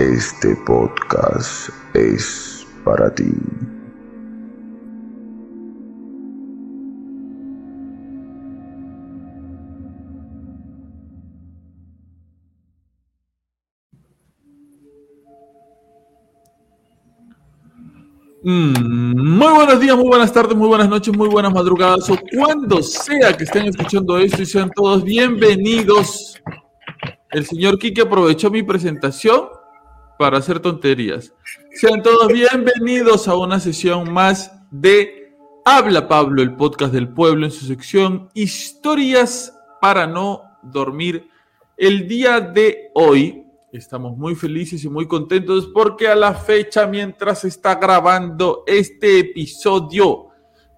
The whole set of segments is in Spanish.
este podcast es para ti. Mm, muy buenos días, muy buenas tardes, muy buenas noches, muy buenas madrugadas o cuando sea que estén escuchando esto y sean todos bienvenidos. El señor Quique aprovechó mi presentación para hacer tonterías. Sean todos bienvenidos a una sesión más de Habla Pablo, el podcast del pueblo en su sección Historias para no dormir. El día de hoy Estamos muy felices y muy contentos porque a la fecha, mientras se está grabando este episodio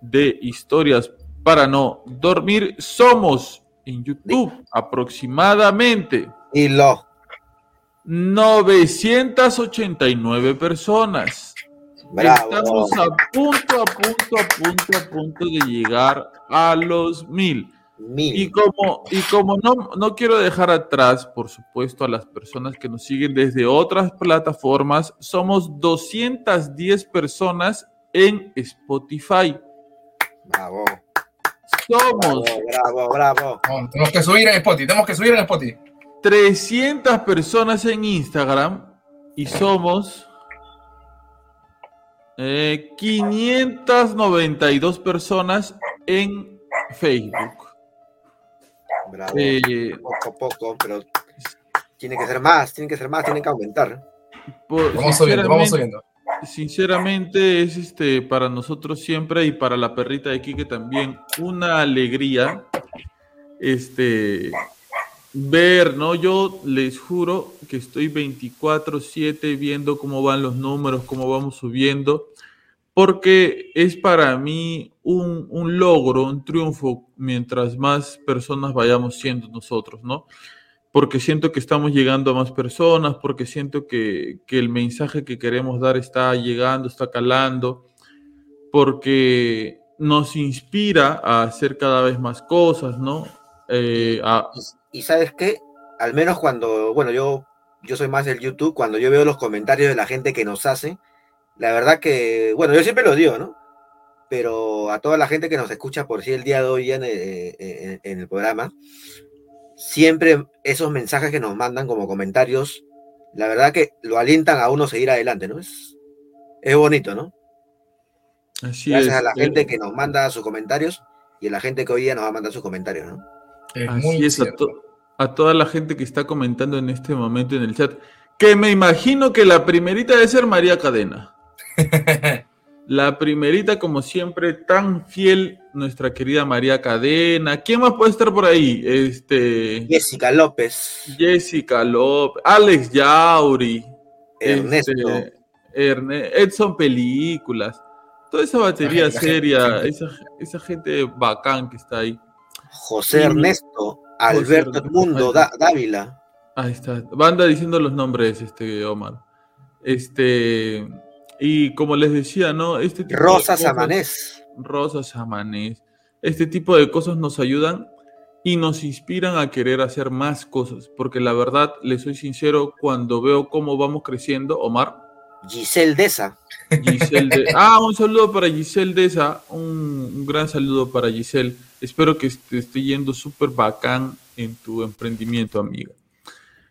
de Historias para no dormir, somos en YouTube aproximadamente y lo 989 personas. Estamos a punto, a punto, a punto, a punto de llegar a los mil. Y como, y como no, no quiero dejar atrás, por supuesto, a las personas que nos siguen desde otras plataformas, somos 210 personas en Spotify. Bravo. Somos. Bravo, bravo, tenemos que subir en Spotify, tenemos que subir en Spotify. 300 personas en Instagram y somos 592 eh, personas en Facebook. Bravo. Eh, poco a poco, pero tiene que ser más, tiene que ser más, tiene que aumentar. vamos subiendo, vamos subiendo. Sinceramente es este para nosotros siempre y para la perrita de Kike también una alegría este ver, ¿no? Yo les juro que estoy 24/7 viendo cómo van los números, cómo vamos subiendo porque es para mí un, logro, un triunfo, mientras más personas vayamos siendo nosotros, ¿no? Porque siento que estamos llegando a más personas, porque siento que, el mensaje que queremos dar está llegando, está calando, porque nos inspira a hacer cada vez más cosas, ¿no? Eh, y, y, sabes qué, al menos cuando, bueno, yo, yo soy más del YouTube, cuando yo veo los comentarios de la gente que nos hace, la verdad que, bueno, yo siempre lo digo, ¿no? Pero a toda la gente que nos escucha por sí el día de hoy en, eh, el programa, siempre esos mensajes que nos mandan como comentarios, la verdad que lo alientan a uno a seguir adelante, ¿no? Es, es bonito, ¿no? Así Gracias es. a la gente que nos manda sus comentarios y a la gente que hoy día nos va a mandar sus comentarios, ¿no? Así es, a, a, toda la gente que está comentando en este momento en el chat, que me imagino que la primerita debe ser María Cadena. La primerita, como siempre, tan fiel, nuestra querida María Cadena. ¿Quién más puede estar por ahí? Este... Jessica López. Jessica López. Alex Yauri. Ernesto. Este, Edson Películas. Toda esa batería seria, esa, gente bacán que está ahí. José Ernesto, Alberto Edmundo Dávila. Ahí está. Banda diciendo los nombres, este Omar. Este. Y como les decía, ¿no? Este tipo Rosas Amanés. Rosas Amanés. Este tipo de cosas nos ayudan y nos inspiran a querer hacer más cosas. Porque la verdad, les soy sincero, cuando veo cómo vamos creciendo, Omar. Giselle Deza. Giselle Ah, un saludo para Giselle Deza. Un, un gran saludo para Giselle. Espero que te esté yendo súper bacán en tu emprendimiento, amiga.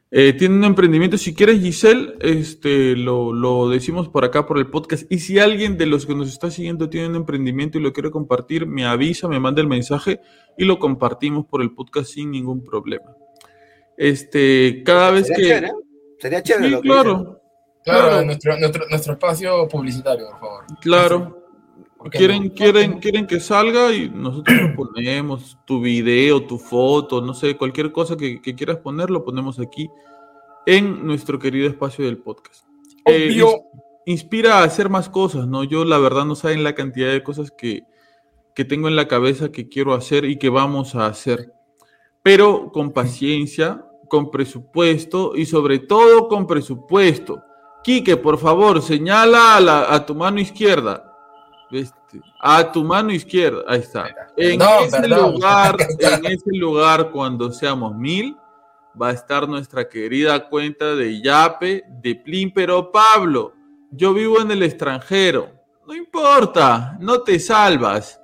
Eh, tiene un emprendimiento, si quieres Giselle, este, lo, lo, decimos por acá por el podcast. Y si alguien de los que nos está siguiendo tiene un emprendimiento y lo quiere compartir, me avisa, me manda el mensaje y lo compartimos por el podcast sin ningún problema. Este, cada vez que... Chévere, Sería chévere. Sí, lo que claro. Claro, Nuestro, nuestro, nuestro espacio publicitario, por favor. Claro. ¿Por qué Quieren, no? quieren, quieren que salga y nosotros lo ponemos, tu video, tu foto, no sé, cualquier cosa que, que quieras poner, lo ponemos aquí en nuestro querido espacio del podcast. Eh, inspira a hacer más cosas, ¿no? Yo la verdad no saben la cantidad de cosas que, que tengo en la cabeza que quiero hacer y que vamos a hacer. Pero con paciencia, con presupuesto y sobre todo con presupuesto. Quique, por favor, señala a, la- a tu mano izquierda. Este, a tu mano izquierda, ahí está. En ese perdón. lugar, en ese lugar, cuando seamos mil, va a estar nuestra querida cuenta de Yape, de Plin, pero Pablo, yo vivo en el extranjero. No importa, no te salvas.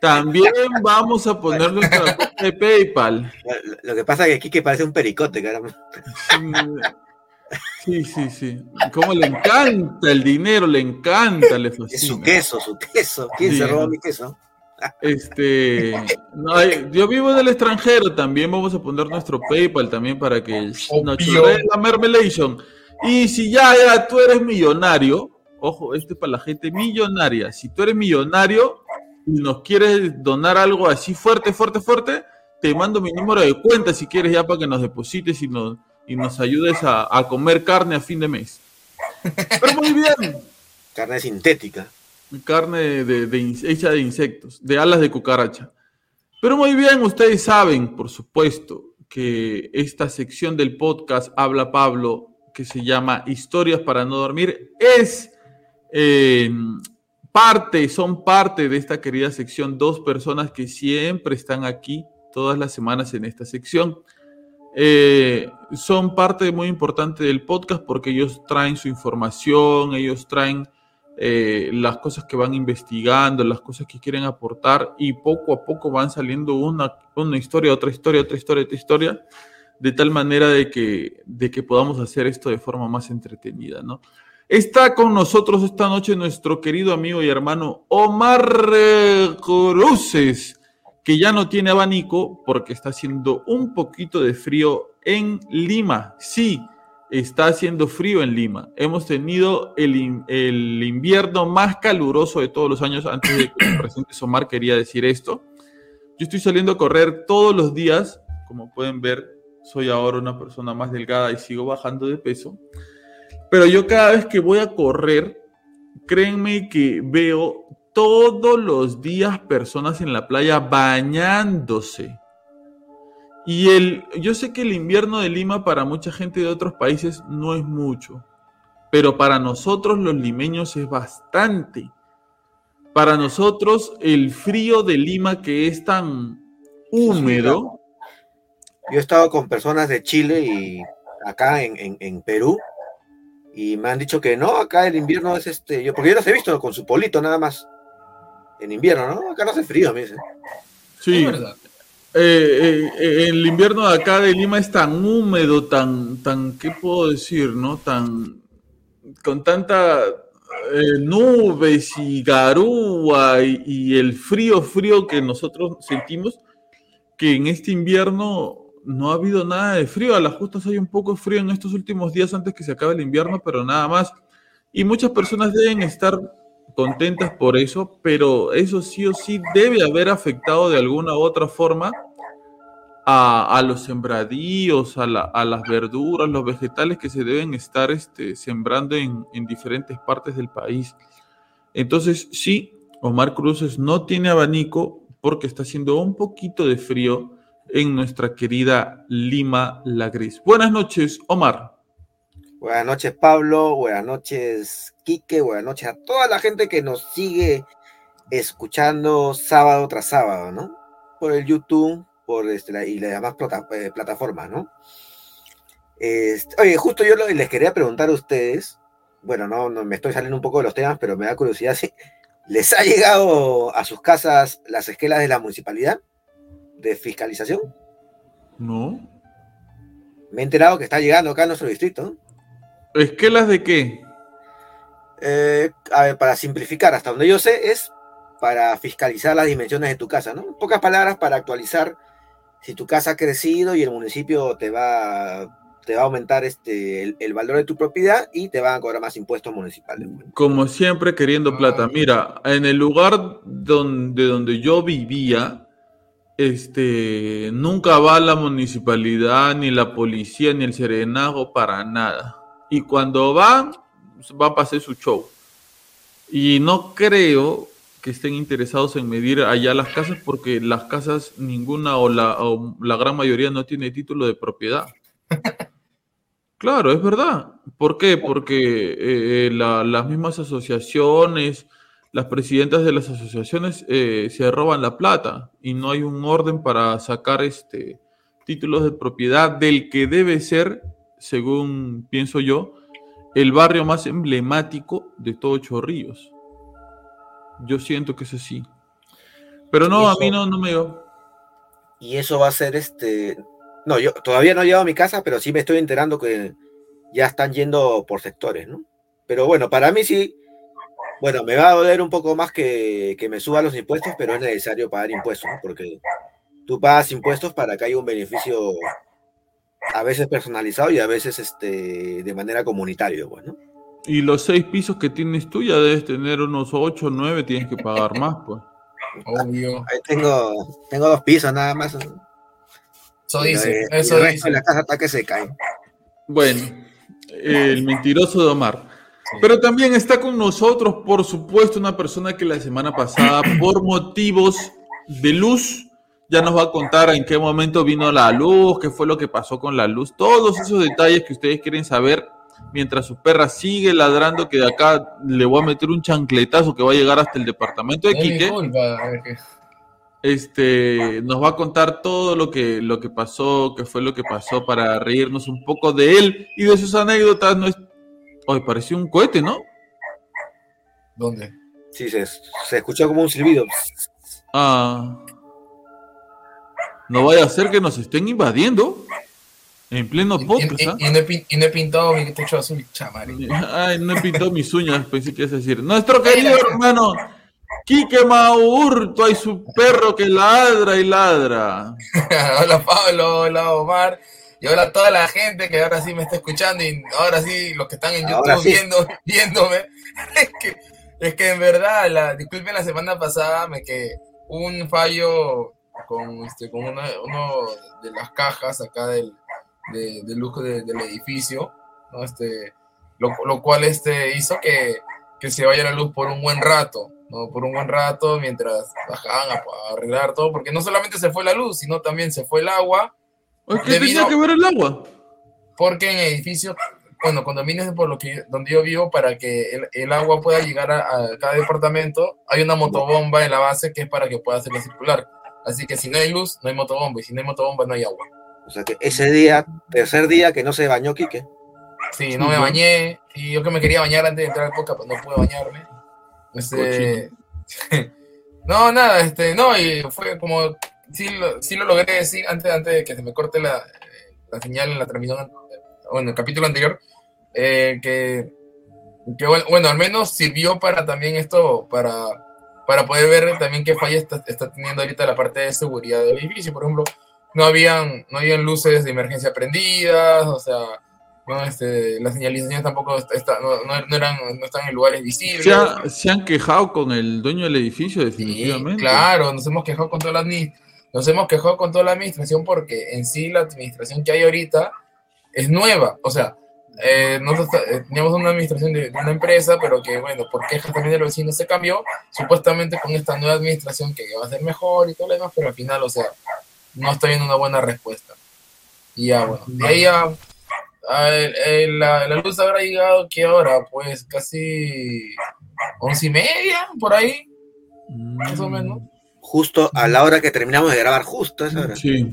También vamos a poner nuestra cuenta de PayPal. Lo, que pasa es que Kike parece un pericote, caramba. Sí, sí, sí. Como le encanta el dinero, le encanta, le Es su fascina. queso, su queso. ¿Quién Sí, se robó ¿no? mi queso? Este, no, hay- yo vivo en el extranjero, también vamos a poner nuestro PayPal también para que nos la mermelation. Y si ya, ya tú eres millonario, ojo, este es para la gente millonaria. Si tú eres millonario y nos quieres donar algo así fuerte, fuerte, fuerte, te mando mi número de cuenta si quieres ya para que nos deposites y nos, y nos ayudes a, a comer carne a fin de mes. Pero muy bien. Carne sintética. Carne de, de in- hecha de insectos, de alas de cucaracha. Pero muy bien, ustedes saben, por supuesto, que esta sección del podcast Habla Pablo, que se llama Historias para no dormir, es eh, parte, son parte de esta querida sección, dos personas que siempre están aquí todas las semanas en esta sección. Eh, son parte muy importante del podcast porque ellos traen su información, ellos traen eh, las cosas que van investigando, las cosas que quieren aportar y poco a poco van saliendo una, una historia, otra historia, otra historia, otra historia, de tal manera de que, de que podamos hacer esto de forma más entretenida, ¿no? Está con nosotros esta noche nuestro querido amigo y hermano Omar Cruces, que ya no tiene abanico porque está haciendo un poquito de frío en Lima. Sí, está haciendo frío en Lima. Hemos tenido el, el invierno más caluroso de todos los años. Antes de que el presidente Omar quería decir esto. Yo estoy saliendo a correr todos los días. Como pueden ver, soy ahora una persona más delgada y sigo bajando de peso. Pero yo cada vez que voy a correr, créanme que veo todos los días personas en la playa bañándose. Y el, yo sé que el invierno de Lima para mucha gente de otros países no es mucho, pero para nosotros los limeños es bastante. Para nosotros el frío de Lima que es tan húmedo, Yo he estado con personas de Chile y acá en, en- en Perú y me han dicho que no, acá el invierno es este, yo, porque yo los he visto con su polito nada más. En invierno, ¿no? Acá no hace frío, me dicen. sí, eh, eh, eh, el invierno de acá de Lima es tan húmedo, tan, tan, ¿qué puedo decir, no? Tan, con tanta eh, nubes y garúa y, y el frío, frío que nosotros sentimos, que en este invierno no ha habido nada de frío. A las justas hay un poco de frío en estos últimos días antes que se acabe el invierno, pero nada más. Y muchas personas deben estar contentas por eso, pero eso sí o sí debe haber afectado de alguna u otra forma a, los sembradíos, a las verduras, los vegetales que se deben estar este, sembrando en, en diferentes partes del país. Entonces, sí, Omar Cruces no tiene abanico porque está haciendo un poquito de frío en nuestra querida Lima La Gris. Buenas noches, Omar. Buenas noches, Pablo. Buenas noches, Quique. Buenas noches a toda la gente que nos sigue escuchando sábado tras sábado, ¿no? Por el YouTube por este, la- y las demás plata- eh, plataformas, ¿no? Este, oye, justo yo les quería preguntar a ustedes, bueno, no, no me estoy saliendo un poco de los temas, pero me da curiosidad si les ha llegado a sus casas las esquelas de la municipalidad de fiscalización. No. me he enterado que está llegando acá a nuestro distrito. ¿Esquelas de qué? Eh, a ver, para simplificar, hasta donde yo sé, es para fiscalizar las dimensiones de tu casa, ¿no? En pocas palabras, para actualizar si tu casa ha crecido y el municipio te va, te va a aumentar este, el, valor de tu propiedad y te van a cobrar más impuestos municipales. Como siempre, queriendo plata. Mira, en el lugar donde, donde yo vivía, este, nunca va la municipalidad, ni la policía, ni el serenazgo para nada. Y cuando va, va a pasar su show. Y no creo que estén interesados en medir allá las casas porque las casas, ninguna o la, la gran mayoría no tiene título de propiedad. Claro, es verdad. ¿Por qué? Porque eh, las mismas asociaciones, las presidentas de las asociaciones eh, se roban la plata y no hay un orden para sacar este títulos de propiedad del que debe ser, según pienso yo, el barrio más emblemático de todo Chorrillos. Yo siento que es así. Pero no, a mí no, no me dio. Y eso va a ser este. No, yo todavía no he llegado a mi casa, pero sí me estoy enterando que ya están yendo por sectores, ¿no? Pero bueno, para mí sí. Bueno, me va a doler un poco más que, que me suban los impuestos, pero es necesario pagar impuestos, ¿no? Porque tú pagas impuestos para que haya un beneficio a veces personalizado y a veces este, de manera comunitaria, bueno. Pues, y los seis pisos que tienes tú ya debes tener unos ocho o nueve, tienes que pagar más, pues. Obvio. Ahí tengo, tengo dos pisos nada más. Eso dice, eso dice. La casa hasta que se cae. Bueno, el mentiroso de Omar. Pero también está con nosotros, por supuesto, una persona que la semana pasada, por motivos de luz, ya nos va a contar en qué momento vino la luz, qué fue lo que pasó con la luz, todos esos detalles que ustedes quieren saber mientras su perra sigue ladrando que de acá le voy a meter un chancletazo que va a llegar hasta el departamento de Quique. Este nos va a contar todo lo que, lo que pasó, qué fue lo que pasó para reírnos un poco de él y de sus anécdotas. No es... Hoy pareció un cohete, ¿no? ¿Dónde? Sí, se, se escuchó como un silbido. Ah. No vaya a ser que nos estén invadiendo. En pleno podcast. Y, y, no, he, pintado mi techo azul, chamari. Ay, no he pintado mis uñas, pensé que es decir. Nuestro querido hermano Quique Maurto, hay su perro que ladra y ladra. hola Pablo, hola Omar. Y hola a toda la gente que ahora sí me está escuchando y ahora sí los que están en YouTube viendo, viéndome. Es que, es que en verdad, la, disculpen la semana pasada, me que un fallo con, este, con una, uno de las cajas acá del, de, lujo del edificio, ¿no? este, lo, cual este, hizo que, que, se vaya la luz por un buen rato, ¿no? por un buen rato mientras bajaban a, arreglar todo, porque no solamente se fue la luz, sino también se fue el agua. ¿Qué tenía que ver el agua? Porque en edificios, bueno, condominios por lo que, donde yo vivo, para que el, el agua pueda llegar a, a, cada departamento, hay una motobomba en la base que es para que pueda hacerla circular. Así que si no hay luz, no hay motobomba, y si no hay motobomba, no hay agua. O sea que ese día, tercer día que no se bañó Quique. Sí, no me bañé, y yo que me quería bañar antes de entrar al podcast, pues no pude bañarme. Este... no, nada, este, no, y fue como, sí lo, sí lo logré decir antes, antes de que se me corte la, la señal en la transmisión, bueno, el capítulo anterior, eh, que, que bueno, bueno, al menos sirvió para también esto, para para poder ver también qué falla está, teniendo ahorita la parte de seguridad del edificio. Por ejemplo, no habían, no habían luces de emergencia prendidas, o sea, no, este, las señalizaciones tampoco está, no, no, eran, no están en lugares visibles. Se, han quejado con el dueño del edificio, definitivamente. claro, nos hemos quejado con toda la nos hemos quejado con toda la administración porque en sí la administración que hay ahorita es nueva, o sea, eh, nosotros eh, teníamos una administración de, una empresa, pero que, bueno, por quejas también de los vecinos se cambió, supuestamente con esta nueva administración que va a ser mejor y todo lo demás, pero al final, o sea, no está viendo una buena respuesta. Y ya, bueno, de ahí ya, la, la, luz habrá llegado, ¿qué hora? Pues casi once y media, por ahí, más o menos. Justo a la hora que terminamos de grabar, justo a esa hora. Sí.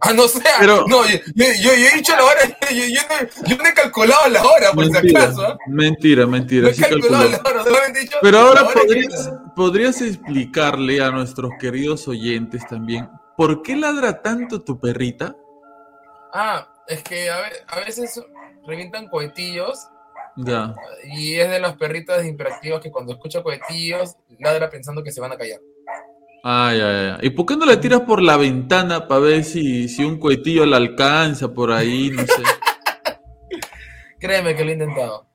Ah, no sé. Pero, no, yo, yo, he dicho la hora, yo, yo, no, yo no he calculado la hora, por si acaso. Mentira, mentira. No he calculado la hora, solamente he dicho Pero ahora podrías, podrías explicarle a nuestros queridos oyentes también, ¿por qué ladra tanto tu perrita? Ah, es que a, veces revientan cohetillos. Ya. Y es de las perritas imperactivas que cuando escucha cohetillos ladra pensando que se van a callar. Ay, ay, ay. ¿Y por qué no le tiras por la ventana para ver si, si un cohetillo la alcanza por ahí? No sé. Créeme que lo he intentado.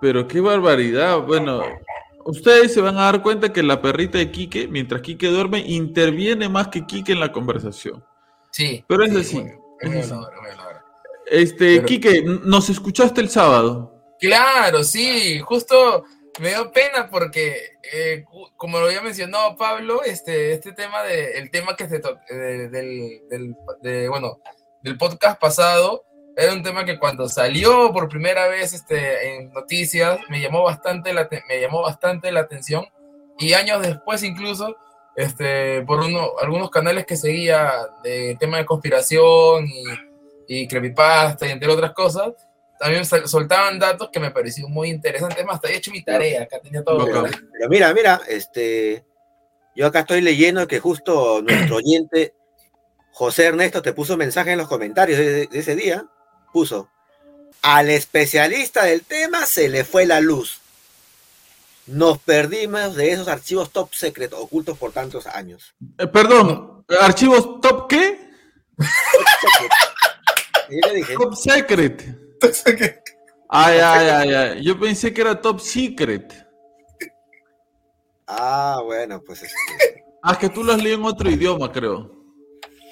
Pero qué barbaridad. Bueno, ustedes se van a dar cuenta que la perrita de Quique, mientras Quique duerme, interviene más que Quique en la conversación. Sí. Pero es así. Este, Quique, ¿nos escuchaste el sábado? Claro, sí, justo me dio pena porque, eh, como lo había mencionado Pablo, este, este tema de, el tema que se del, del, bueno, del podcast pasado, era un tema que cuando salió por primera vez este, en noticias me llamó bastante la, me llamó bastante la atención. Y años después incluso este, por uno, algunos canales que seguía de tema de conspiración y, y creepypasta y entre otras cosas, también soltaban datos que me parecieron muy interesantes. Más, he hecho mi tarea, acá tenía todo. Pero, mira, mira, este, yo acá estoy leyendo que justo nuestro oyente José Ernesto te puso mensaje en los comentarios de ese día puso, al especialista del tema se le fue la luz. Nos perdimos de esos archivos top secret ocultos por tantos años. Eh, perdón, ¿archivos top qué? top secret. Top secret. Ay, ay, ay, ay. Yo pensé que era top secret. Ah, bueno, pues este... Ah, es que tú lo has leído en otro idioma, creo.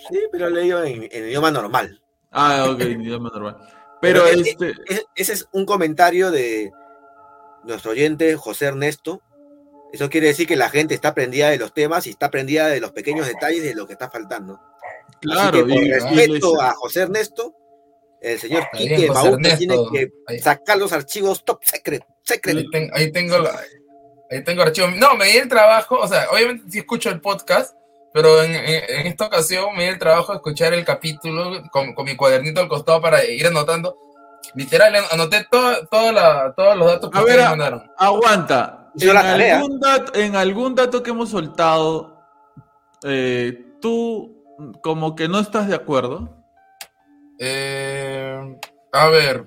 Sí, pero lo he leído en idioma normal. Ah, ok, idioma normal. Pero, este... ese es un comentario de nuestro oyente José Ernesto. Eso quiere decir que la gente está prendida de los temas y está prendida de los pequeños detalles de lo que está faltando. Claro, Así que, por respeto a José Ernesto, el señor Quique Bauta tiene que sacar los archivos top secret. secret. Ahí, tengo la, ahí tengo archivos. No, me di el trabajo, o sea, obviamente si escucho el podcast, pero en, esta ocasión me di el trabajo de escuchar el capítulo con, mi cuadernito al costado para ir anotando. Literal, anoté todos los datos que me mandaron. Aguanta. En algún, dato, en algún, dato, que hemos soltado, eh, tú como que no estás de acuerdo. Eh, a ver.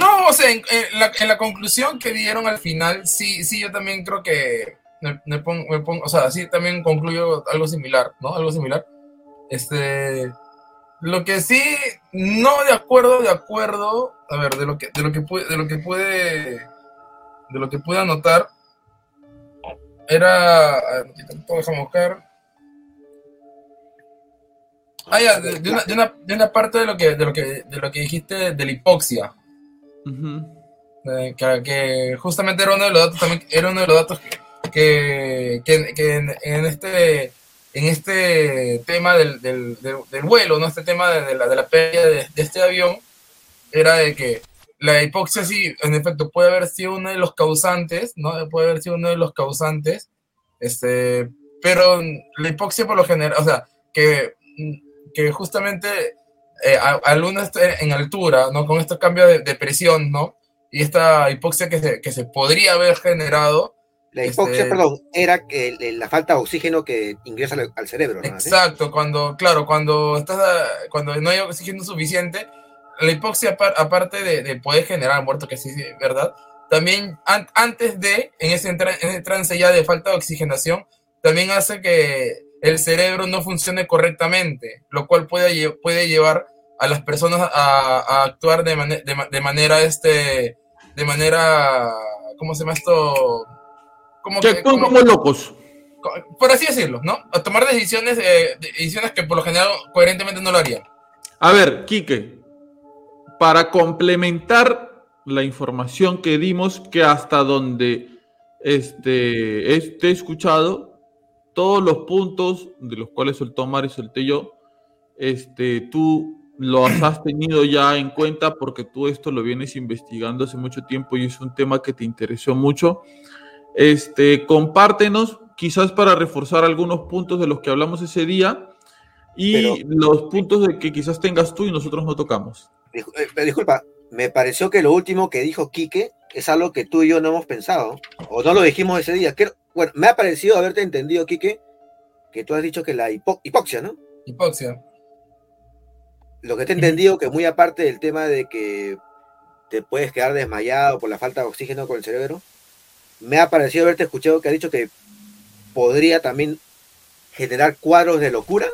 No, o sea, en, la, en, la, conclusión que dieron al final, sí, sí, yo también creo que me, pongo, o sea, así también concluyo algo similar, ¿no? Algo similar. Este, lo que sí, no de acuerdo, de acuerdo, a ver, de lo que, de lo que puede, de lo que puede, de lo que pude anotar, era, déjame buscar. Ah, ya, de, una, de, una, de, una, parte de lo que, de lo que, de lo que dijiste de la hipoxia. Eh, que, que, justamente era uno de los datos también, era uno de los datos que, que, en, este en este tema del, del, vuelo, ¿no? Este tema de, la, de la pérdida de, este avión, era de que la hipoxia sí, en efecto, puede haber sido uno de los causantes, ¿no? Puede haber sido uno de los causantes, este, pero la hipoxia por lo general, o sea, que, que justamente eh, al uno en altura, ¿no? Con estos cambios de, presión, ¿no? Y esta hipoxia que se, que se podría haber generado, la hipoxia, este, perdón, era que la falta de oxígeno que ingresa al, cerebro. Exacto, cuando, claro, cuando estás cuando no hay oxígeno suficiente, la hipoxia, aparte de, poder generar muerto, que sí, verdad, también antes de, en ese, en trance ya de falta de oxigenación, también hace que el cerebro no funcione correctamente, lo cual puede, puede llevar a las personas a, actuar de, de, manera, este, de manera, ¿cómo se llama esto? como que, como, locos. Por así decirlo, ¿no? A tomar decisiones, eh, decisiones que por lo general coherentemente no lo harían. A ver, Quique, para complementar la información que dimos, que hasta donde este, esté escuchado, todos los puntos de los cuales soltó Mario y solté yo, este, tú los has tenido ya en cuenta porque tú esto lo vienes investigando hace mucho tiempo y es un tema que te interesó mucho. Este, compártenos, quizás para reforzar algunos puntos de los que hablamos ese día y los puntos de que quizás tengas tú y nosotros no tocamos. Eh, disculpa, me pareció que lo último que dijo Quique es algo que tú y yo no hemos pensado, o no lo dijimos ese día. Bueno, me ha parecido haberte entendido, Quique, que tú has dicho que la hipoxia, ¿no? Hipoxia. Lo que te he entendido que muy aparte del tema de que te puedes quedar desmayado por la falta de oxígeno con el cerebro, me ha parecido haberte escuchado que ha dicho que podría también generar cuadros de locura.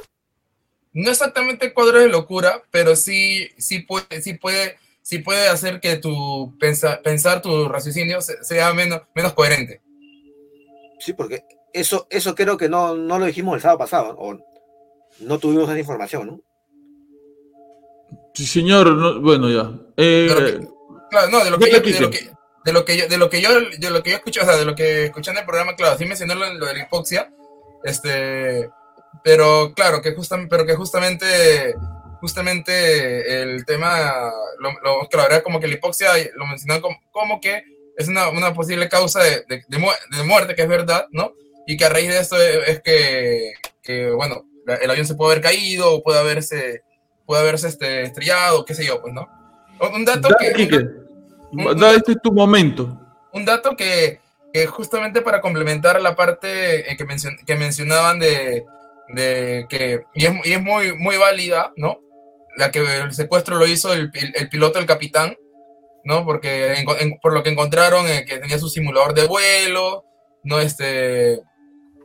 No exactamente cuadros de locura, pero sí, sí puede, sí puede, sí puede hacer que tu pensar, tu raciocinio sea menos, menos coherente. Sí, porque eso, eso creo que no, no lo dijimos el sábado pasado, o no tuvimos esa información, ¿no? Sí, señor, bueno, ya. Eh, claro, no, de lo que, yo, de lo que, de lo que yo, de lo que yo, de lo que yo escuché, o sea, de lo que escuché en el programa, claro, sí mencionó lo, lo de la hipoxia, este, pero claro, que justamente, pero que justamente, justamente el tema, lo, lo, que la verdad como que la hipoxia lo mencionó como, como que es una, una posible causa de, de, de, muerte, que es verdad, ¿no? Y que a raíz de esto es, que, que, bueno, el avión se puede haber caído, o puede haberse, puede haberse este, estrellado, qué sé yo, pues, ¿no? Un dato que... este es tu momento. Un dato que, que justamente para complementar la parte eh, que, mencion, que mencionaban de, de que, y es, y es, muy, muy válida, ¿no? La que el secuestro lo hizo el, el, el piloto, el capitán, ¿no? Porque en, en, por lo que encontraron eh, que tenía su simulador de vuelo, ¿no? Este,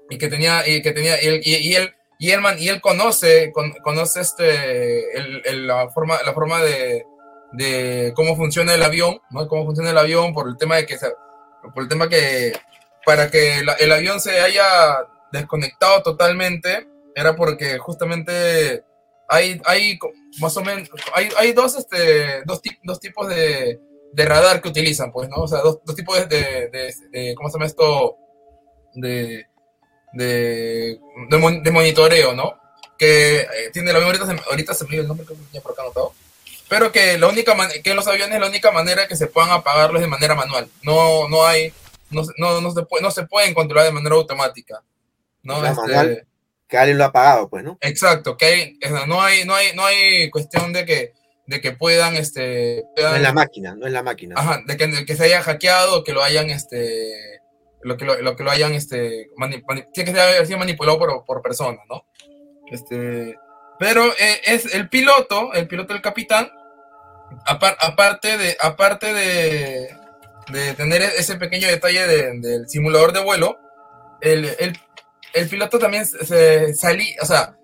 y que tenía, y que tenía, y, y, y él, y él, y él conoce, con, conoce este, el, el, la forma, la forma de, de cómo funciona el avión, ¿no? Cómo funciona el avión por el tema de que por el tema que para que la, el avión se haya desconectado totalmente era porque justamente hay, hay más o menos, hay, hay dos, este, dos, dos tipos de, de, radar que utilizan, pues, ¿no? O sea, dos, dos tipos de, de, de, ¿cómo se llama esto? De, de, de, monitoreo, ¿no? Que eh, tiene el avión, ahorita se, ahorita se me dio el nombre que ya por acá anotado pero que la única que los aviones la única manera que se puedan apagarlos de manera manual. No, no hay, no, no, no, se, puede, no se pueden controlar de manera automática. ¿no? Este, que alguien lo ha apagado, pues, ¿no? Exacto, que hay, no hay, no hay, no hay cuestión de que, de que puedan, este, no es la máquina, no es la máquina. Ajá, de que, de que se haya hackeado, que lo hayan, este, lo que lo, lo que lo hayan, este, tiene que haber sido manipulado por, por personas, ¿no? Este, pero eh, es el piloto, el piloto del capitán, aparte de, aparte de, de, tener ese pequeño detalle de, del simulador de vuelo, el, el, el piloto también se salía, o sea,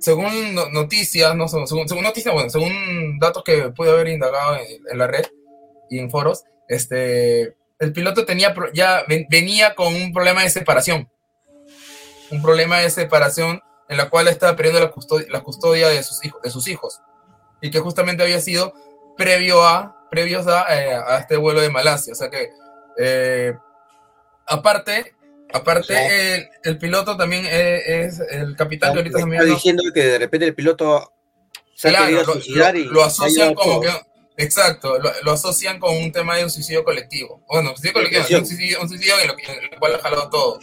según noticias, no según, según noticias, bueno, según datos que pude haber indagado en, en, la red y en foros, este, el piloto tenía ya venía con un problema de separación, un problema de separación en la cual estaba perdiendo la custodia, la custodia de sus hijos, de sus hijos y que justamente había sido previo a, previos a, eh, a este vuelo de Malasia. O sea que, eh, aparte, aparte el, el, piloto también es, es el capitán que ahorita también... Está diciendo que de repente el piloto se claro, ha suicidar lo, y lo asocian como que... Exacto, lo, lo, asocian con un tema de un suicidio colectivo. Bueno, suicidio colectivo, un suicidio, un suicidio en, lo, en el cual ha jalado todo.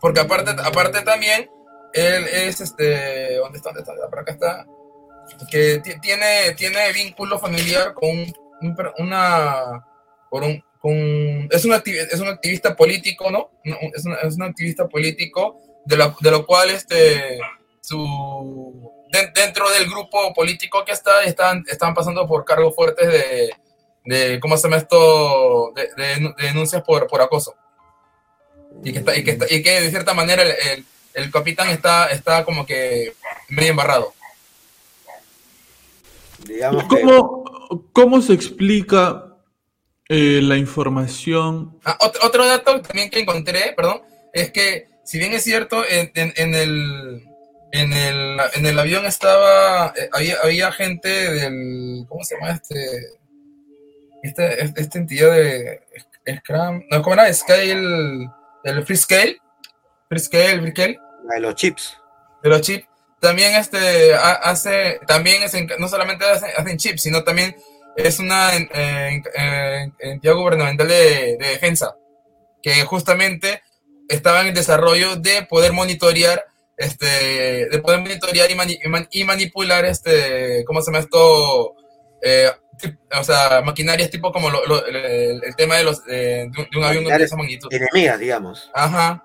Porque aparte, aparte también, él es este. ¿Dónde está? ¿Dónde está? Por acá está que tiene, tiene vínculo familiar con un, una, por un, con, es, un es un activista político, ¿no? Es, una, es un activista político de, la, de lo cual este, su, de, dentro del grupo político que está, están, están pasando por cargos fuertes de, de ¿cómo se llama esto? De, de, de denuncias por, por acoso. Y que, está, y, que está, y que de cierta manera el, el, el capitán está, está como que medio embarrado. ¿Cómo, ¿Cómo, se explica eh, la información? Ah, otro, otro, dato también que encontré, perdón, es que si bien es cierto, en, en, en el, en, el, en el avión estaba, eh, había, había gente del, ¿cómo se llama este? Este, esta entidad de Scrum, no, ¿cómo era? Scale, el Freescale, Freescale, Freescale. De los chips. De los chips también este hace, también es, no solamente hacen, chips, sino también es una entidad gubernamental de, de, defensa, que justamente estaba en el desarrollo de poder monitorear, este, de poder monitorear y, mani, y manipular, este, ¿cómo se llama esto? Eh, o sea, maquinarias tipo como lo, lo, el, el, tema de los de, de un avión de esa magnitud. Enemigas, digamos. Ajá.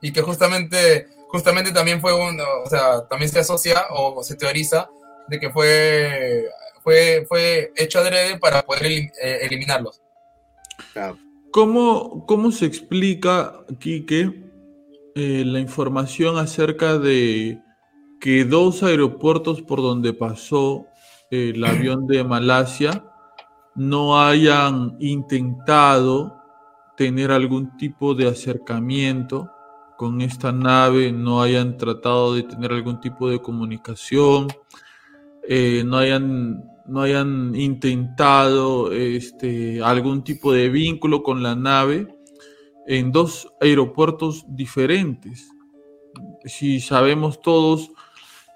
Y que justamente justamente también fue un, o sea, también se asocia o se teoriza de que fue, fue, fue hecho adrede para poder eh, eliminarlos. ¿Cómo, ¿Cómo, se explica, Quique, eh, la información acerca de que dos aeropuertos por donde pasó el avión de Malasia no hayan intentado tener algún tipo de acercamiento con esta nave, no hayan tratado de tener algún tipo de comunicación, eh, no, hayan, no hayan intentado este, algún tipo de vínculo con la nave en dos aeropuertos diferentes. Si sabemos todos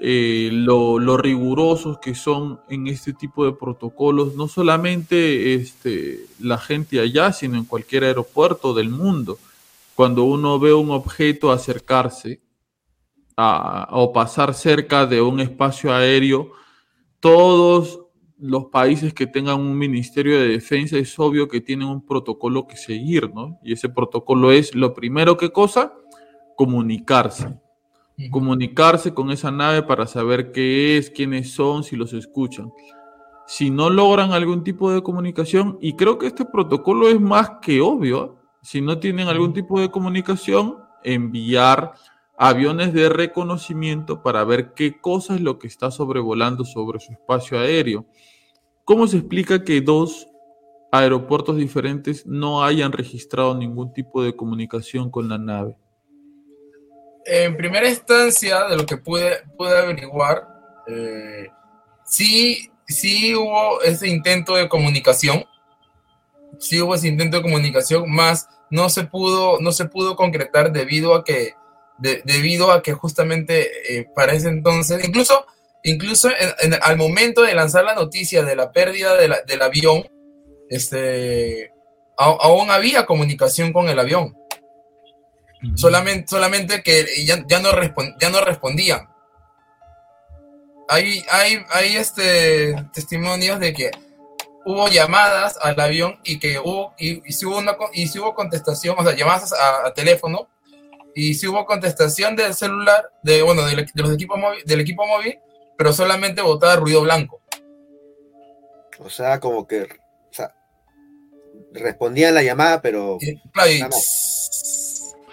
eh, lo, rigurosos que son en este tipo de protocolos, no solamente este, la gente allá, sino en cualquier aeropuerto del mundo. Cuando uno ve un objeto acercarse o pasar cerca de un espacio aéreo, todos los países que tengan un ministerio de defensa es obvio que tienen un protocolo que seguir, ¿no? Y ese protocolo es lo primero que cosa, comunicarse comunicarse con esa nave para saber qué es, quiénes son, si los escuchan. Si no logran algún tipo de comunicación, y creo que este protocolo es más que obvio, si no tienen algún tipo de comunicación, enviar aviones de reconocimiento para ver qué cosa es lo que está sobrevolando sobre su espacio aéreo. ¿Cómo se explica que dos aeropuertos diferentes no hayan registrado ningún tipo de comunicación con la nave? en primera instancia, de lo que pude, pude averiguar, eh, sí, sí hubo ese intento de comunicación, sí hubo ese intento de comunicación, más no se pudo, no se pudo concretar debido a que, debido a que justamente eh, para ese entonces, incluso, incluso al momento de lanzar la noticia de la pérdida del avión, este, aún había comunicación con el avión solamente, solamente que ya, ya, no, ya no respondían. Hay, hay, hay este, testimonios de que hubo llamadas al avión y que hubo, y, si, hubo una, y si hubo contestación, o sea, llamadas a, teléfono, y si hubo contestación del celular, de, bueno, de, los equipos móvil, del equipo móvil, pero solamente botaba ruido blanco. O sea, como que o sea, respondían la llamada, pero... claro,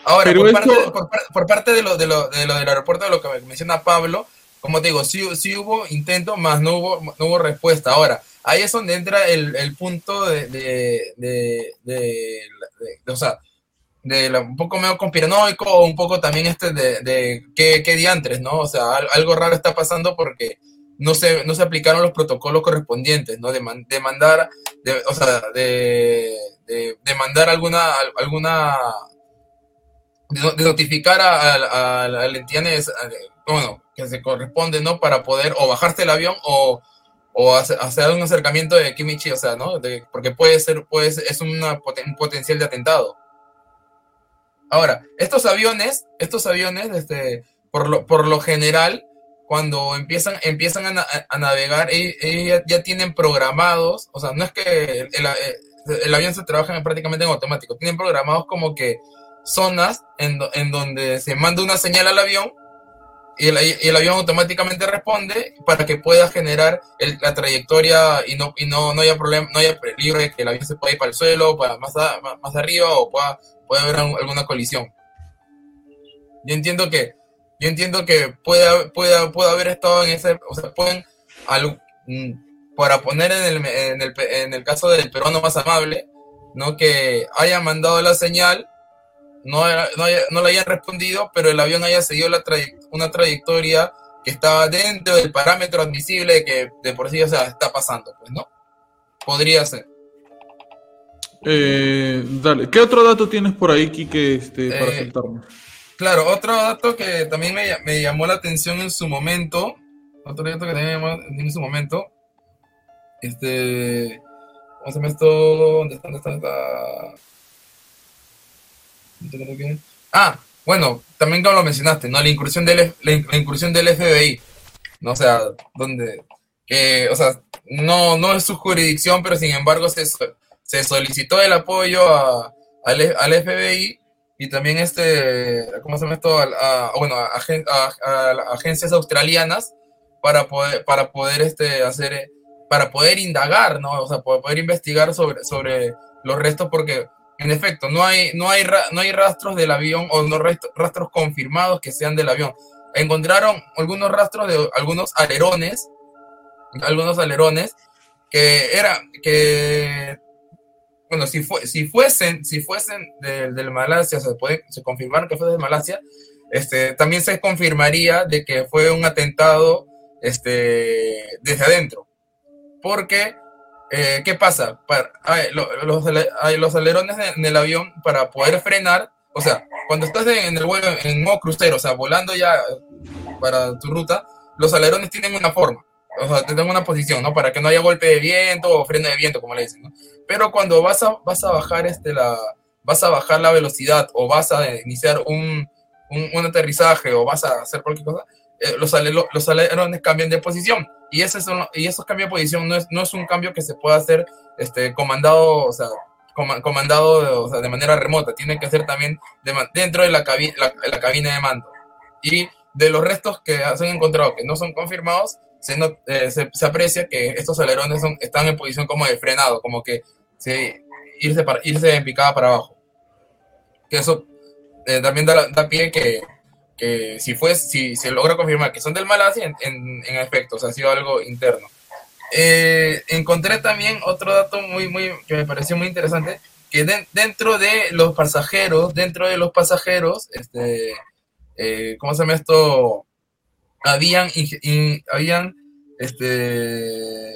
Ahora, por, parte, de, lo, de, lo, de lo del aeropuerto, de lo que menciona Pablo, como te digo, sí, sí hubo intento, más no hubo, no hubo respuesta. Ahora, ahí es donde entra el, el punto de, de, de, o sea, de un poco medio conspiranoico un poco también este de, de qué, qué, diantres, ¿no? O sea, algo raro está pasando porque no se, no se aplicaron los protocolos correspondientes, ¿no? De, de mandar, o sea, de, de, mandar alguna, alguna de, notificar a, la entidad bueno, que se corresponde, ¿no? Para poder o bajarte el avión o, o hacer, un acercamiento de Kimichi, o sea, ¿no? porque puede ser, puede es una, un potencial de atentado. Ahora, estos aviones, estos aviones, este, por, lo, general, cuando empiezan, empiezan a, navegar, ellos ya, tienen programados, o sea, no es que el, el avión se trabaja prácticamente en automático, tienen programados como que zonas en, donde se manda una señal al avión y el, el, avión automáticamente responde para que pueda generar la trayectoria y no y no, no haya problema no haya peligro de que el avión se pueda ir para el suelo para más arriba o pueda, puede haber alguna colisión yo entiendo que yo entiendo que puede, puede, puede haber estado en ese o sea pueden mm, para poner en el, en el, en el caso del peruano más amable no que haya mandado la señal no, no, no, le hayan respondido, pero el avión haya seguido la una trayectoria que estaba dentro del parámetro admisible que de por sí o sea, está pasando, pues, ¿no? Podría ser. Eh, dale, ¿qué otro dato tienes por ahí, Kike, este, para eh, Claro, otro dato que también me, me, llamó la atención en su momento, otro dato que también me llamó en su momento, este. ¿Dónde está? ¿Dónde está? Ah, bueno, también como lo mencionaste, ¿no? La incursión del, la, incursión del FBI, ¿no? O sea, donde, que, o sea, no, no es su jurisdicción, pero sin embargo se, se solicitó el apoyo al, al, FBI y también este, ¿cómo se llama esto? A, bueno, a, agencias australianas para poder, para poder este, hacer, para poder indagar, ¿no? O sea, poder investigar sobre, sobre los restos porque en efecto, no hay, no hay, no hay rastros del avión o no rastros confirmados que sean del avión. Encontraron algunos rastros de algunos alerones, algunos alerones que era que bueno, si, fue, si fuesen, si fuesen del Malasia, se, puede, se confirmaron que fue de Malasia, este, también se confirmaría de que fue un atentado este, desde adentro. Porque, eh, ¿qué pasa? Para, los, los, alerones en el avión, para poder frenar, o sea, cuando estás en el vuelo en modo crucero, o sea, volando ya para tu ruta, los alerones tienen una forma o sea, te una posición, ¿no? Para que no haya golpe de viento o freno de viento, como le dicen, ¿no? Pero cuando vas a, vas a bajar este, la, vas a bajar la velocidad o vas a iniciar un, un, aterrizaje o vas a hacer cualquier cosa, eh, los, los alerones cambian de posición. Y, ese son, y esos cambios de posición no es, no es un cambio que se pueda hacer este, comandado, o sea, comandado o sea, de manera remota. Tiene que ser también dentro de la, la, la cabina de mando. Y de los restos que se han encontrado que no son confirmados, eh, se, se, aprecia que estos alerones son, están en posición como de frenado, como que se, irse, para, irse en picada para abajo. Que eso eh, también da, pie que, que, si, fue, si se logra confirmar que son del Malasia, en, en, efecto, o sea, ha sido algo interno. Eh, encontré también otro dato muy, muy, que me pareció muy interesante, que dentro de los pasajeros, dentro de los pasajeros, este, ¿cómo se llama esto? Habían, habían este,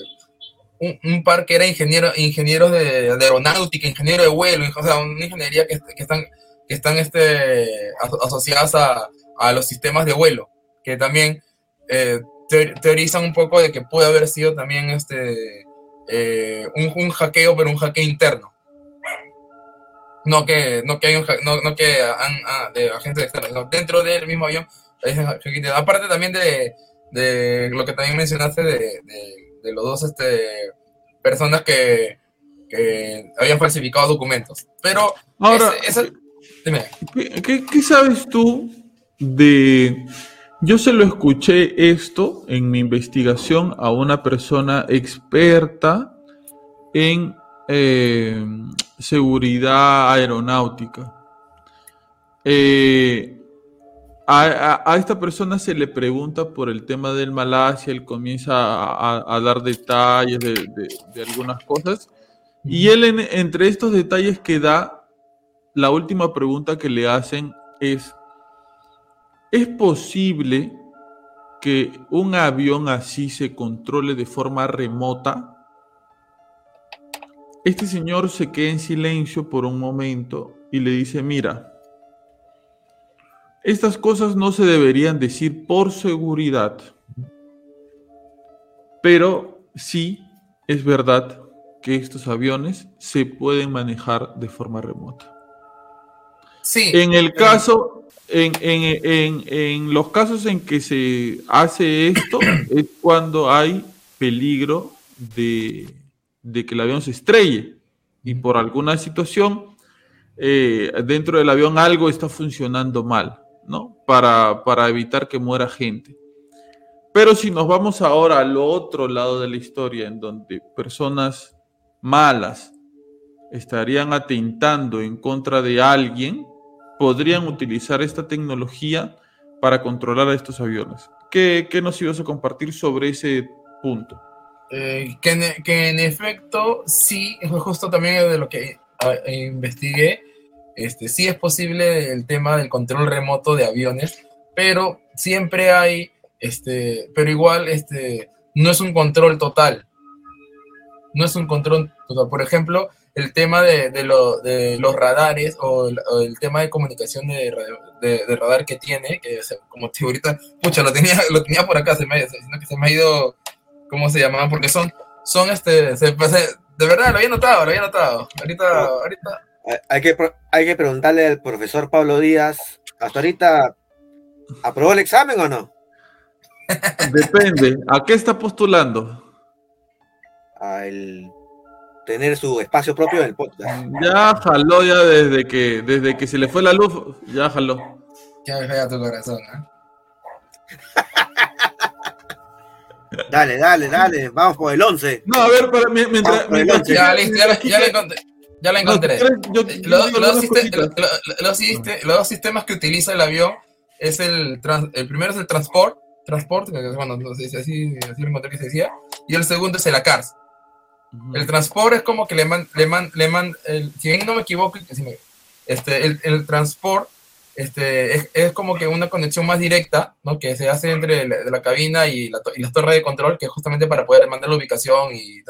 un, par que era ingeniero, ingenieros de, aeronáutica, ingeniero de vuelo, o sea, una ingeniería que, están, que están este, asociadas a, los sistemas de vuelo, que también eh, teorizan un poco de que puede haber sido también este, eh, un, hackeo, pero un hackeo interno. No que, no que hay un no, no que han, de agentes externos, dentro del mismo avión Aparte también de, de, lo que también mencionaste de, de, los dos este, personas que, que, habían falsificado documentos. Pero ahora, dime. ¿qué, ¿qué, sabes tú de... Yo se lo escuché esto en mi investigación a una persona experta en eh, seguridad aeronáutica. Eh, a, esta persona se le pregunta por el tema del Malasia, él comienza a, dar detalles de, algunas cosas. Y él, entre estos detalles que da, la última pregunta que le hacen es, ¿es posible que un avión así se controle de forma remota? Este señor se queda en silencio por un momento y le dice, mira, estas cosas no se deberían decir por seguridad, pero sí es verdad que estos aviones se pueden manejar de forma remota. Sí. En el caso, en, los casos en que se hace esto, es cuando hay peligro de, que el avión se estrelle y por alguna situación eh, dentro del avión algo está funcionando mal. ¿No? Para, para evitar que muera gente. Pero si nos vamos ahora al otro lado de la historia, en donde personas malas estarían atentando en contra de alguien, podrían utilizar esta tecnología para controlar a estos aviones. ¿Qué, nos ibas a compartir sobre ese punto? Eh, que, en, que, en, efecto, sí, justo también de lo que ah, investigué, este, sí es posible el tema del control remoto de aviones, pero siempre hay, este, pero igual, este, no es un control total. No es un control total. Por ejemplo, el tema de, de, los radares o el, tema de comunicación de, de, radar que tiene, que como te ahorita, pucha, lo tenía, lo tenía por acá, se me, que se me ha ido, ¿cómo se llamaban? Porque son, son este, se, de verdad, lo había notado, lo había notado. Ahorita, ahorita, hay que, hay que preguntarle al profesor Pablo Díaz, hasta ahorita, ¿aprobó el examen o no? Depende, ¿a qué está postulando? A el tener su espacio propio en el podcast. Ya jaló ya desde que, desde que se le fue la luz, ya jaló. Ya me fea tu corazón, ¿eh? Dale, dale, dale, vamos por el 11. No, a ver, para, mientras, mientras-. Ya, listo, ya, la encontré. Ya la encontré. Eh, Los, dos sistemas que utiliza el avión es el, trans- el primero es el transport, transport, bueno, no sé si así, así lo encontré que se decía, y el segundo es el ACARS. Ujú. El transport es como que le man, le man, le man, el- si bien no me equivoco, que si me- este, el, el transport este, es, es como que una conexión más directa, ¿no? Que se hace entre la, la cabina y la, y la torre de control, que es justamente para poder mandar la ubicación y.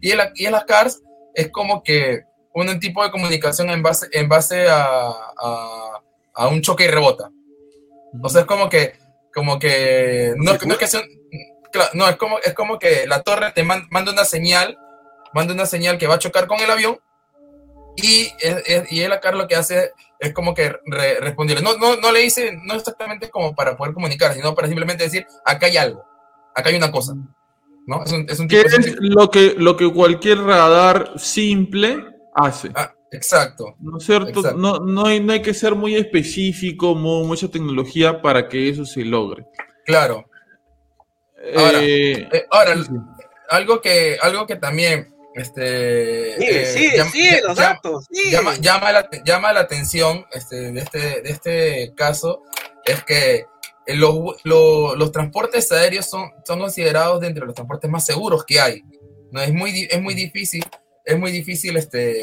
Y el, y el ACARS es como que un tipo de comunicación en base, en base a, a, a un choque y rebota. O sea, es como que, como que, no, no es que sea, no, es como, es como que la torre te man- manda una señal, manda una señal que va a chocar con el avión y, es- y él acá lo que hace es como que re- responderle. No, no, no le dice, no exactamente como para poder comunicar, sino para simplemente decir, acá hay algo, acá hay una cosa, ¿no? Es un, es un ¿Qué tipo, es un es lo que, lo que cualquier radar simple hace? ah, exacto, ¿No es cierto? Exacto. No, no, hay, no hay que ser muy específico, mu- mucha tecnología para que eso se logre. claro. Ahora, Eh, Eh, ahora, sí, sí. algo que, algo que también, este, eh, llama- los llama- datos. llama, llama, la, llama la atención este, de, este, de este caso es que los, lo- los transportes aéreos son, son considerados dentro de los transportes más seguros que hay. No, es, muy, di- es muy difícil, es muy difícil este,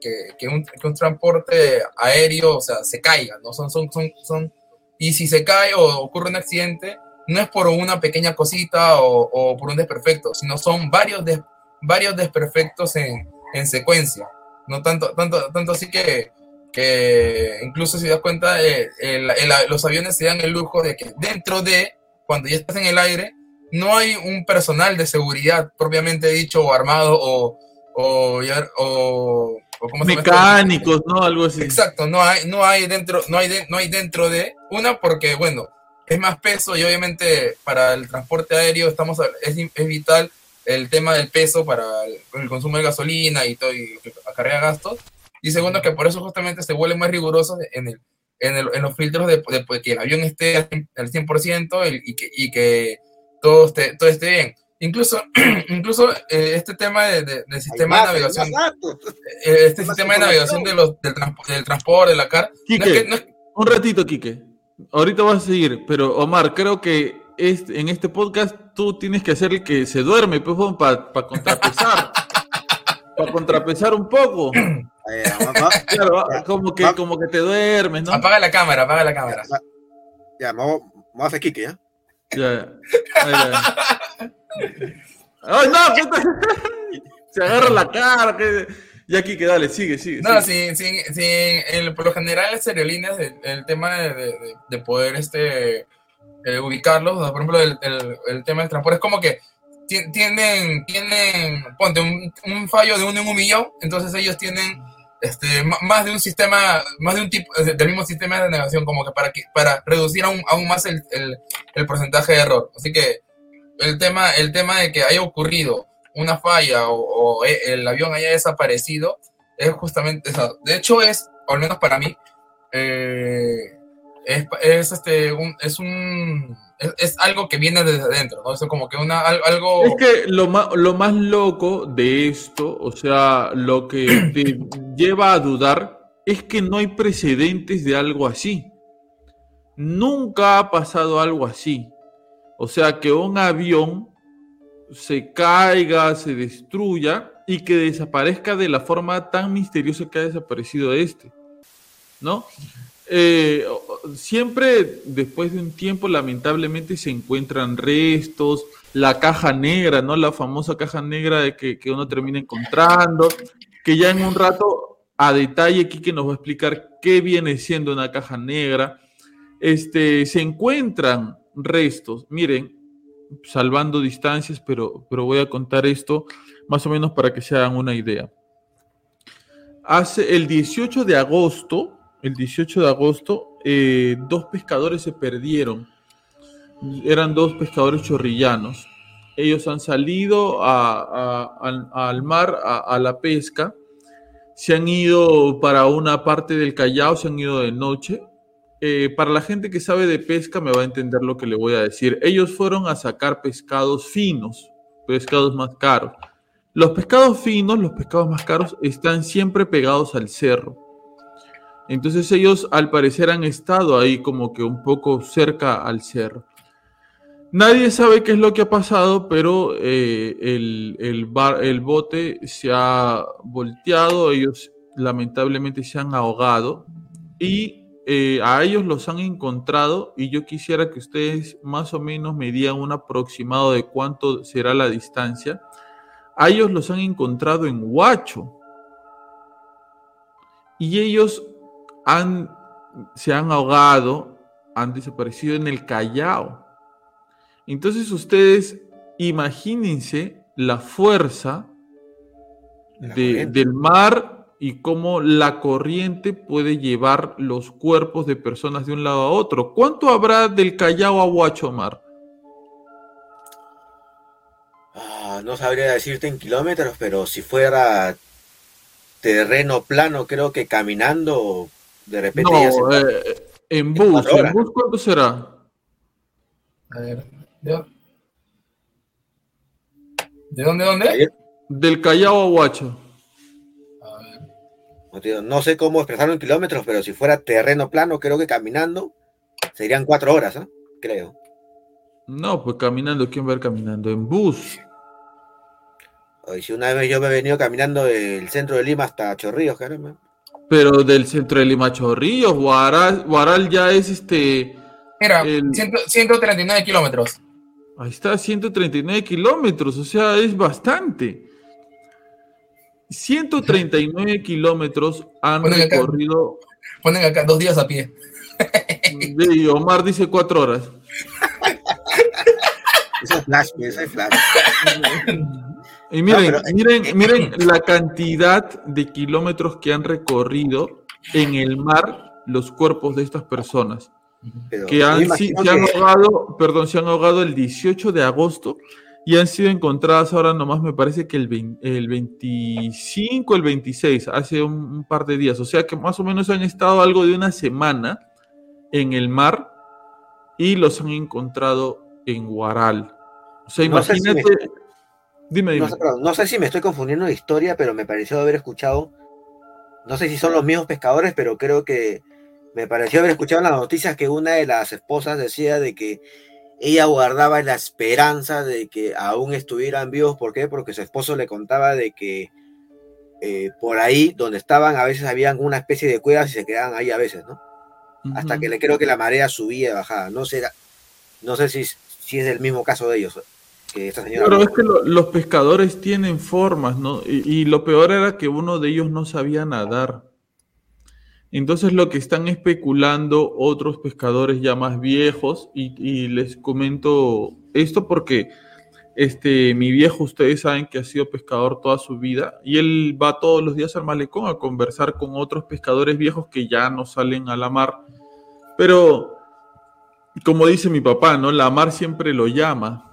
que, que un, que un transporte aéreo o sea, se caiga. ¿no? Son, son, son, son, y si se cae o ocurre un accidente, no es por una pequeña cosita o, por un desperfecto, sino son varios, des- varios desperfectos en, en secuencia. No tanto, tanto, tanto así que, que incluso si das cuenta, eh, el- el- los aviones se dan el lujo de que dentro de, cuando ya estás en el aire, no hay un personal de seguridad propiamente dicho o armado o, o, o- o ¿cómo se llama esto? Mecánicos, ¿no? Algo así. Exacto, no hay, no hay dentro, no hay, de- no hay dentro de una porque bueno, es más peso y obviamente para el transporte aéreo estamos es, es vital el tema del peso para el, el consumo de gasolina y todo y que acarrea gastos. Y segundo que por eso justamente se vuelven más rigurosos en el, en, el- en los filtros de, de- de que el avión esté al 100%, al 100% y, y que, y que todo esté, todo esté bien. Incluso, incluso eh, este tema de, de- del sistema más, de navegación, datos. eh, este más sistema de navegación de los, del, trans- del transporte, de la CAR, no es Quique, que- no es- un ratito, Quique. Ahorita vas a seguir, pero Omar, creo que este- en este podcast tú tienes que ser el que se duerme, pues, para contrapesar. para contrapesar un poco. Eh, Claro, como que, como que te duermes, ¿no? Apaga la cámara, apaga la cámara. Ya, vamos, vamos a hacer Kike, ¿ya? Ya. ¡Ay, no! puta! Se agarra la cara. Que... Ya, Quique, dale, sigue, sigue. No, sigue. sí, sí, sí, el- por lo general las aerolíneas, el, el tema de, de- de poder este, eh, ubicarlos, o sea, por ejemplo, el, el- el tema del transporte es como que ti- tienen, tienen, ponte, un, un fallo de uno en un millón, entonces ellos tienen este, más de un sistema, más de un tipo, eh, del mismo sistema de navegación, como que para, que, para reducir aún, aún más el, el- el porcentaje de error. Así que el tema, el tema de que haya ocurrido una falla o, o e- el avión haya desaparecido es justamente, o sea, de hecho es, al menos para mí, eh, es, es, este, un, es un, es, algo que viene desde adentro, ¿no? Es como que una, al- algo... Es que lo más, lo más loco de esto, o sea, lo que te lleva a dudar, es que no hay precedentes de algo así. Nunca ha pasado algo así. O sea, que un avión se caiga, se destruya y que desaparezca de la forma tan misteriosa que ha desaparecido este. ¿No? Eh, siempre después de un tiempo, lamentablemente, se encuentran restos, la caja negra, ¿no? La famosa caja negra de que, que uno termina encontrando, que ya en un rato, a detalle, Kike nos va a explicar qué viene siendo una caja negra. Este, se encuentran restos, miren, salvando distancias, pero, pero voy a contar esto más o menos para que se hagan una idea. Hace el 18 de agosto, el 18 de agosto, eh, dos pescadores se perdieron. Eran dos pescadores chorrillanos. ellos han salido al mar a, la pesca, se han ido para una parte del Callao, se han ido de noche. Eh, para la gente que sabe de pesca me va a entender lo que le voy a decir. Ellos fueron a sacar pescados finos, pescados más caros. Los pescados finos, los pescados más caros, están siempre pegados al cerro. Entonces ellos al parecer han estado ahí como que un poco cerca al cerro. Nadie sabe qué es lo que ha pasado, pero eh, el, el bote se ha volteado, ellos lamentablemente se han ahogado y eh, a ellos los han encontrado y yo quisiera que ustedes más o menos me digan un aproximado de cuánto será la distancia. A ellos los han encontrado en Huacho y ellos han, se han ahogado, han desaparecido en el Callao. Entonces ustedes imagínense la fuerza del mar y cómo la corriente puede llevar los cuerpos de personas de un lado a otro. ¿Cuánto habrá del Callao a Huachomar? Ah, no sabría decirte en kilómetros, pero si fuera terreno plano, creo que caminando, de repente... No, eh, en bus, ¿en bus cuánto será? A ver, ¿De, dónde, dónde? Del Callao a Huacho. No, sé cómo expresarlo en kilómetros, pero si fuera terreno plano, creo que caminando serían cuatro horas, ¿eh? creo. No, pues caminando, ¿quién va a ir caminando? En bus. Hoy, si una vez yo me he venido caminando del centro de Lima hasta Chorrillos, caramba. Pero del centro de Lima Chorrillos, Guaral, ya es este. Mira, 139 kilómetros. Ahí está, 139 kilómetros, o sea, es bastante. 139 kilómetros han recorrido. ponen acá dos días a pie. Y Omar dice cuatro horas. Es flash, es flash. Y miren, miren, miren la cantidad de kilómetros que han recorrido en el mar los cuerpos de estas personas que han, se han ahogado, perdón, se han ahogado el 18 de agosto y han sido encontradas ahora nomás me parece que el, el 25, el 26, hace un, par de días. O sea que más o menos han estado algo de una semana en el mar y los han encontrado en Guaral. O sea, imagínate... dime, dime. No, sé si me estoy confundiendo de historia, pero me pareció haber escuchado, no sé si son los mismos pescadores, pero creo que me pareció haber escuchado en las noticias que una de las esposas decía de que ella guardaba la esperanza de que aún estuvieran vivos. ¿Por qué? Porque su esposo le contaba de que eh, por ahí donde estaban a veces habían una especie de cuevas y se quedaban ahí a veces, ¿no? Hasta que le creo que la marea subía y bajaba. No sé, no sé si, si es el mismo caso de ellos. Pero es que los pescadores tienen formas, ¿no? y lo peor era que uno de ellos no sabía nadar. Entonces lo que están especulando otros pescadores ya más viejos, y, les comento esto porque este, mi viejo, ustedes saben que ha sido pescador toda su vida, y él va todos los días al malecón a conversar con otros pescadores viejos que ya no salen a la mar. Pero, como dice mi papá, ¿no? La mar siempre lo llama.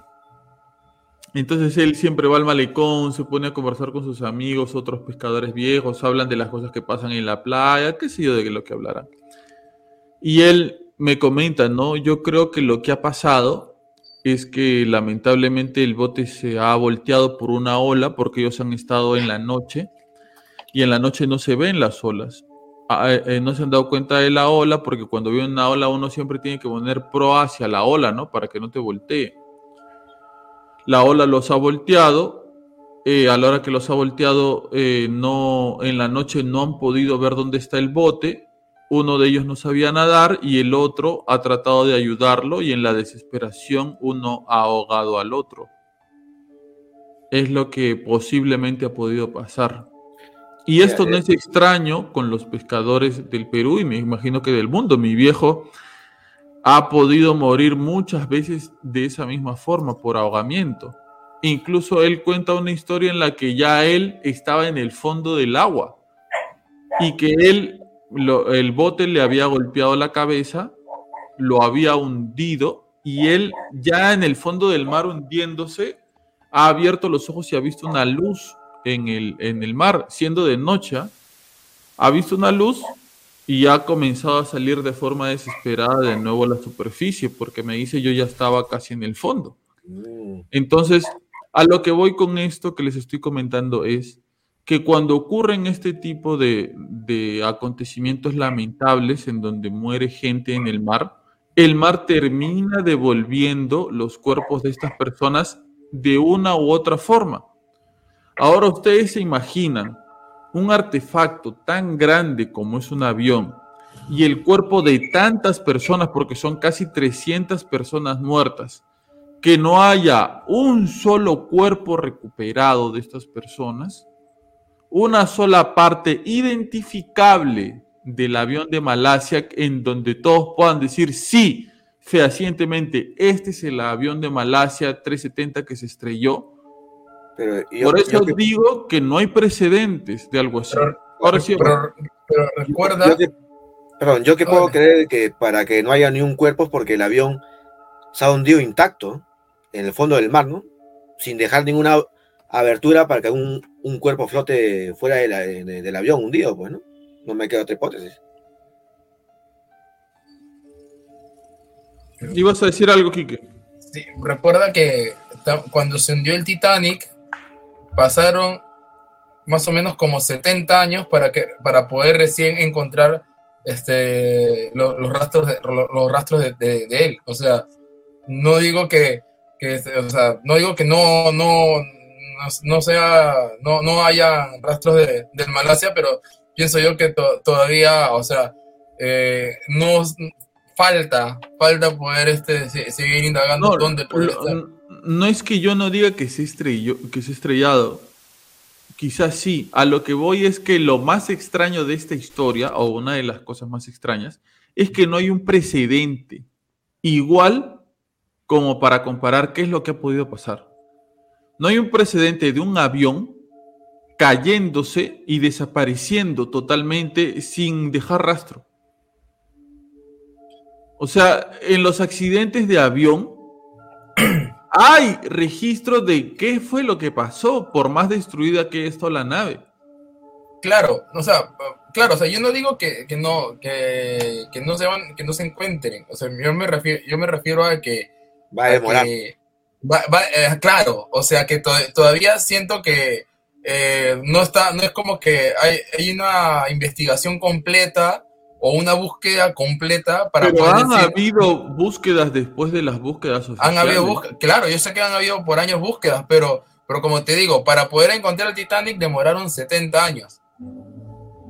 Entonces él siempre va al malecón, se pone a conversar con sus amigos, otros pescadores viejos, hablan de las cosas que pasan en la playa, qué sé yo de lo que hablarán. Y él me comenta, ¿no? Yo creo que lo que ha pasado es que lamentablemente el bote se ha volteado por una ola porque ellos han estado en la noche y en la noche no se ven las olas. Ah, eh, eh, no se han dado cuenta de la ola porque cuando ve una ola uno siempre tiene que poner pro hacia la ola, ¿no? Para que no te voltee la ola los ha volteado. Eh, a la hora que los ha volteado, eh, no, en la noche no han podido ver dónde está el bote. Uno de ellos no sabía nadar y el otro ha tratado de ayudarlo y en la desesperación uno ha ahogado al otro. Es lo que posiblemente ha podido pasar. Y esto no es extraño con los pescadores del Perú y me imagino que del mundo. Mi viejo ha podido morir muchas veces de esa misma forma, por ahogamiento. Incluso él cuenta una historia en la que ya él estaba en el fondo del agua y que él, el bote le había golpeado la cabeza, lo había hundido y él ya en el fondo del mar hundiéndose, ha abierto los ojos y ha visto una luz en el, en el mar, siendo de noche, ha visto una luz y ha comenzado a salir de forma desesperada de nuevo a la superficie, porque me dice yo ya estaba casi en el fondo. Mm. Entonces, a lo que voy con esto que les estoy comentando es que cuando ocurren este tipo de, de acontecimientos lamentables en donde muere gente en el mar, el mar termina devolviendo los cuerpos de estas personas de una u otra forma. Ahora ustedes se imaginan un artefacto tan grande como es un avión y el cuerpo de tantas personas, porque son casi 300 personas muertas, que no haya un solo cuerpo recuperado de estas personas, una sola parte identificable del avión de Malasia en donde todos puedan decir sí, fehacientemente, este es el avión de Malasia 370 que se estrelló. Por eso digo que no hay precedentes de algo así. Ahora sí, pero, recuerda... Yo perdón, yo que puedo creer que para que no haya ni un cuerpo es porque el avión se ha hundido intacto en el fondo del mar, ¿no? Sin dejar ninguna abertura para que un, un cuerpo flote fuera del avión hundido, pues, ¿no? No me queda otra hipótesis. ¿Ibas a decir algo, Kike? Sí, recuerda que cuando se hundió el Titanic, pasaron más o menos como 70 años para, que, para poder recién encontrar este, los, rastros, de, los, rastros de, él. O sea, no digo que, o sea, no digo que no, no, no, sea, no, no haya rastros de, del Malasia, pero pienso yo que todavía, o sea, eh, no falta, falta poder este, seguir indagando dónde puede estar. No es que yo no diga que se, estrelló, que se estrellado, quizás sí. A lo que voy es que lo más extraño de esta historia, o una de las cosas más extrañas, es que no hay un precedente igual como para comparar qué es lo que ha podido pasar. No hay un precedente de un avión cayéndose y desapareciendo totalmente sin dejar rastro. O sea, en los accidentes de avión hay registro de qué fue lo que pasó, por más destruida que esto la nave. Claro, o sea, claro, o sea, yo no digo que, no, que, no se van, que no se encuentren. O sea, yo me refiero, yo me refiero a que va a demorar. Eh, claro, o sea que todavía siento que eh, no está, no es como que hay, hay, una investigación completa o una búsqueda completa para Pero han habido búsquedas después de las búsquedas Han habido claro, yo sé que han habido por años búsquedas, pero, pero como te digo, para poder encontrar el Titanic demoraron 70 años.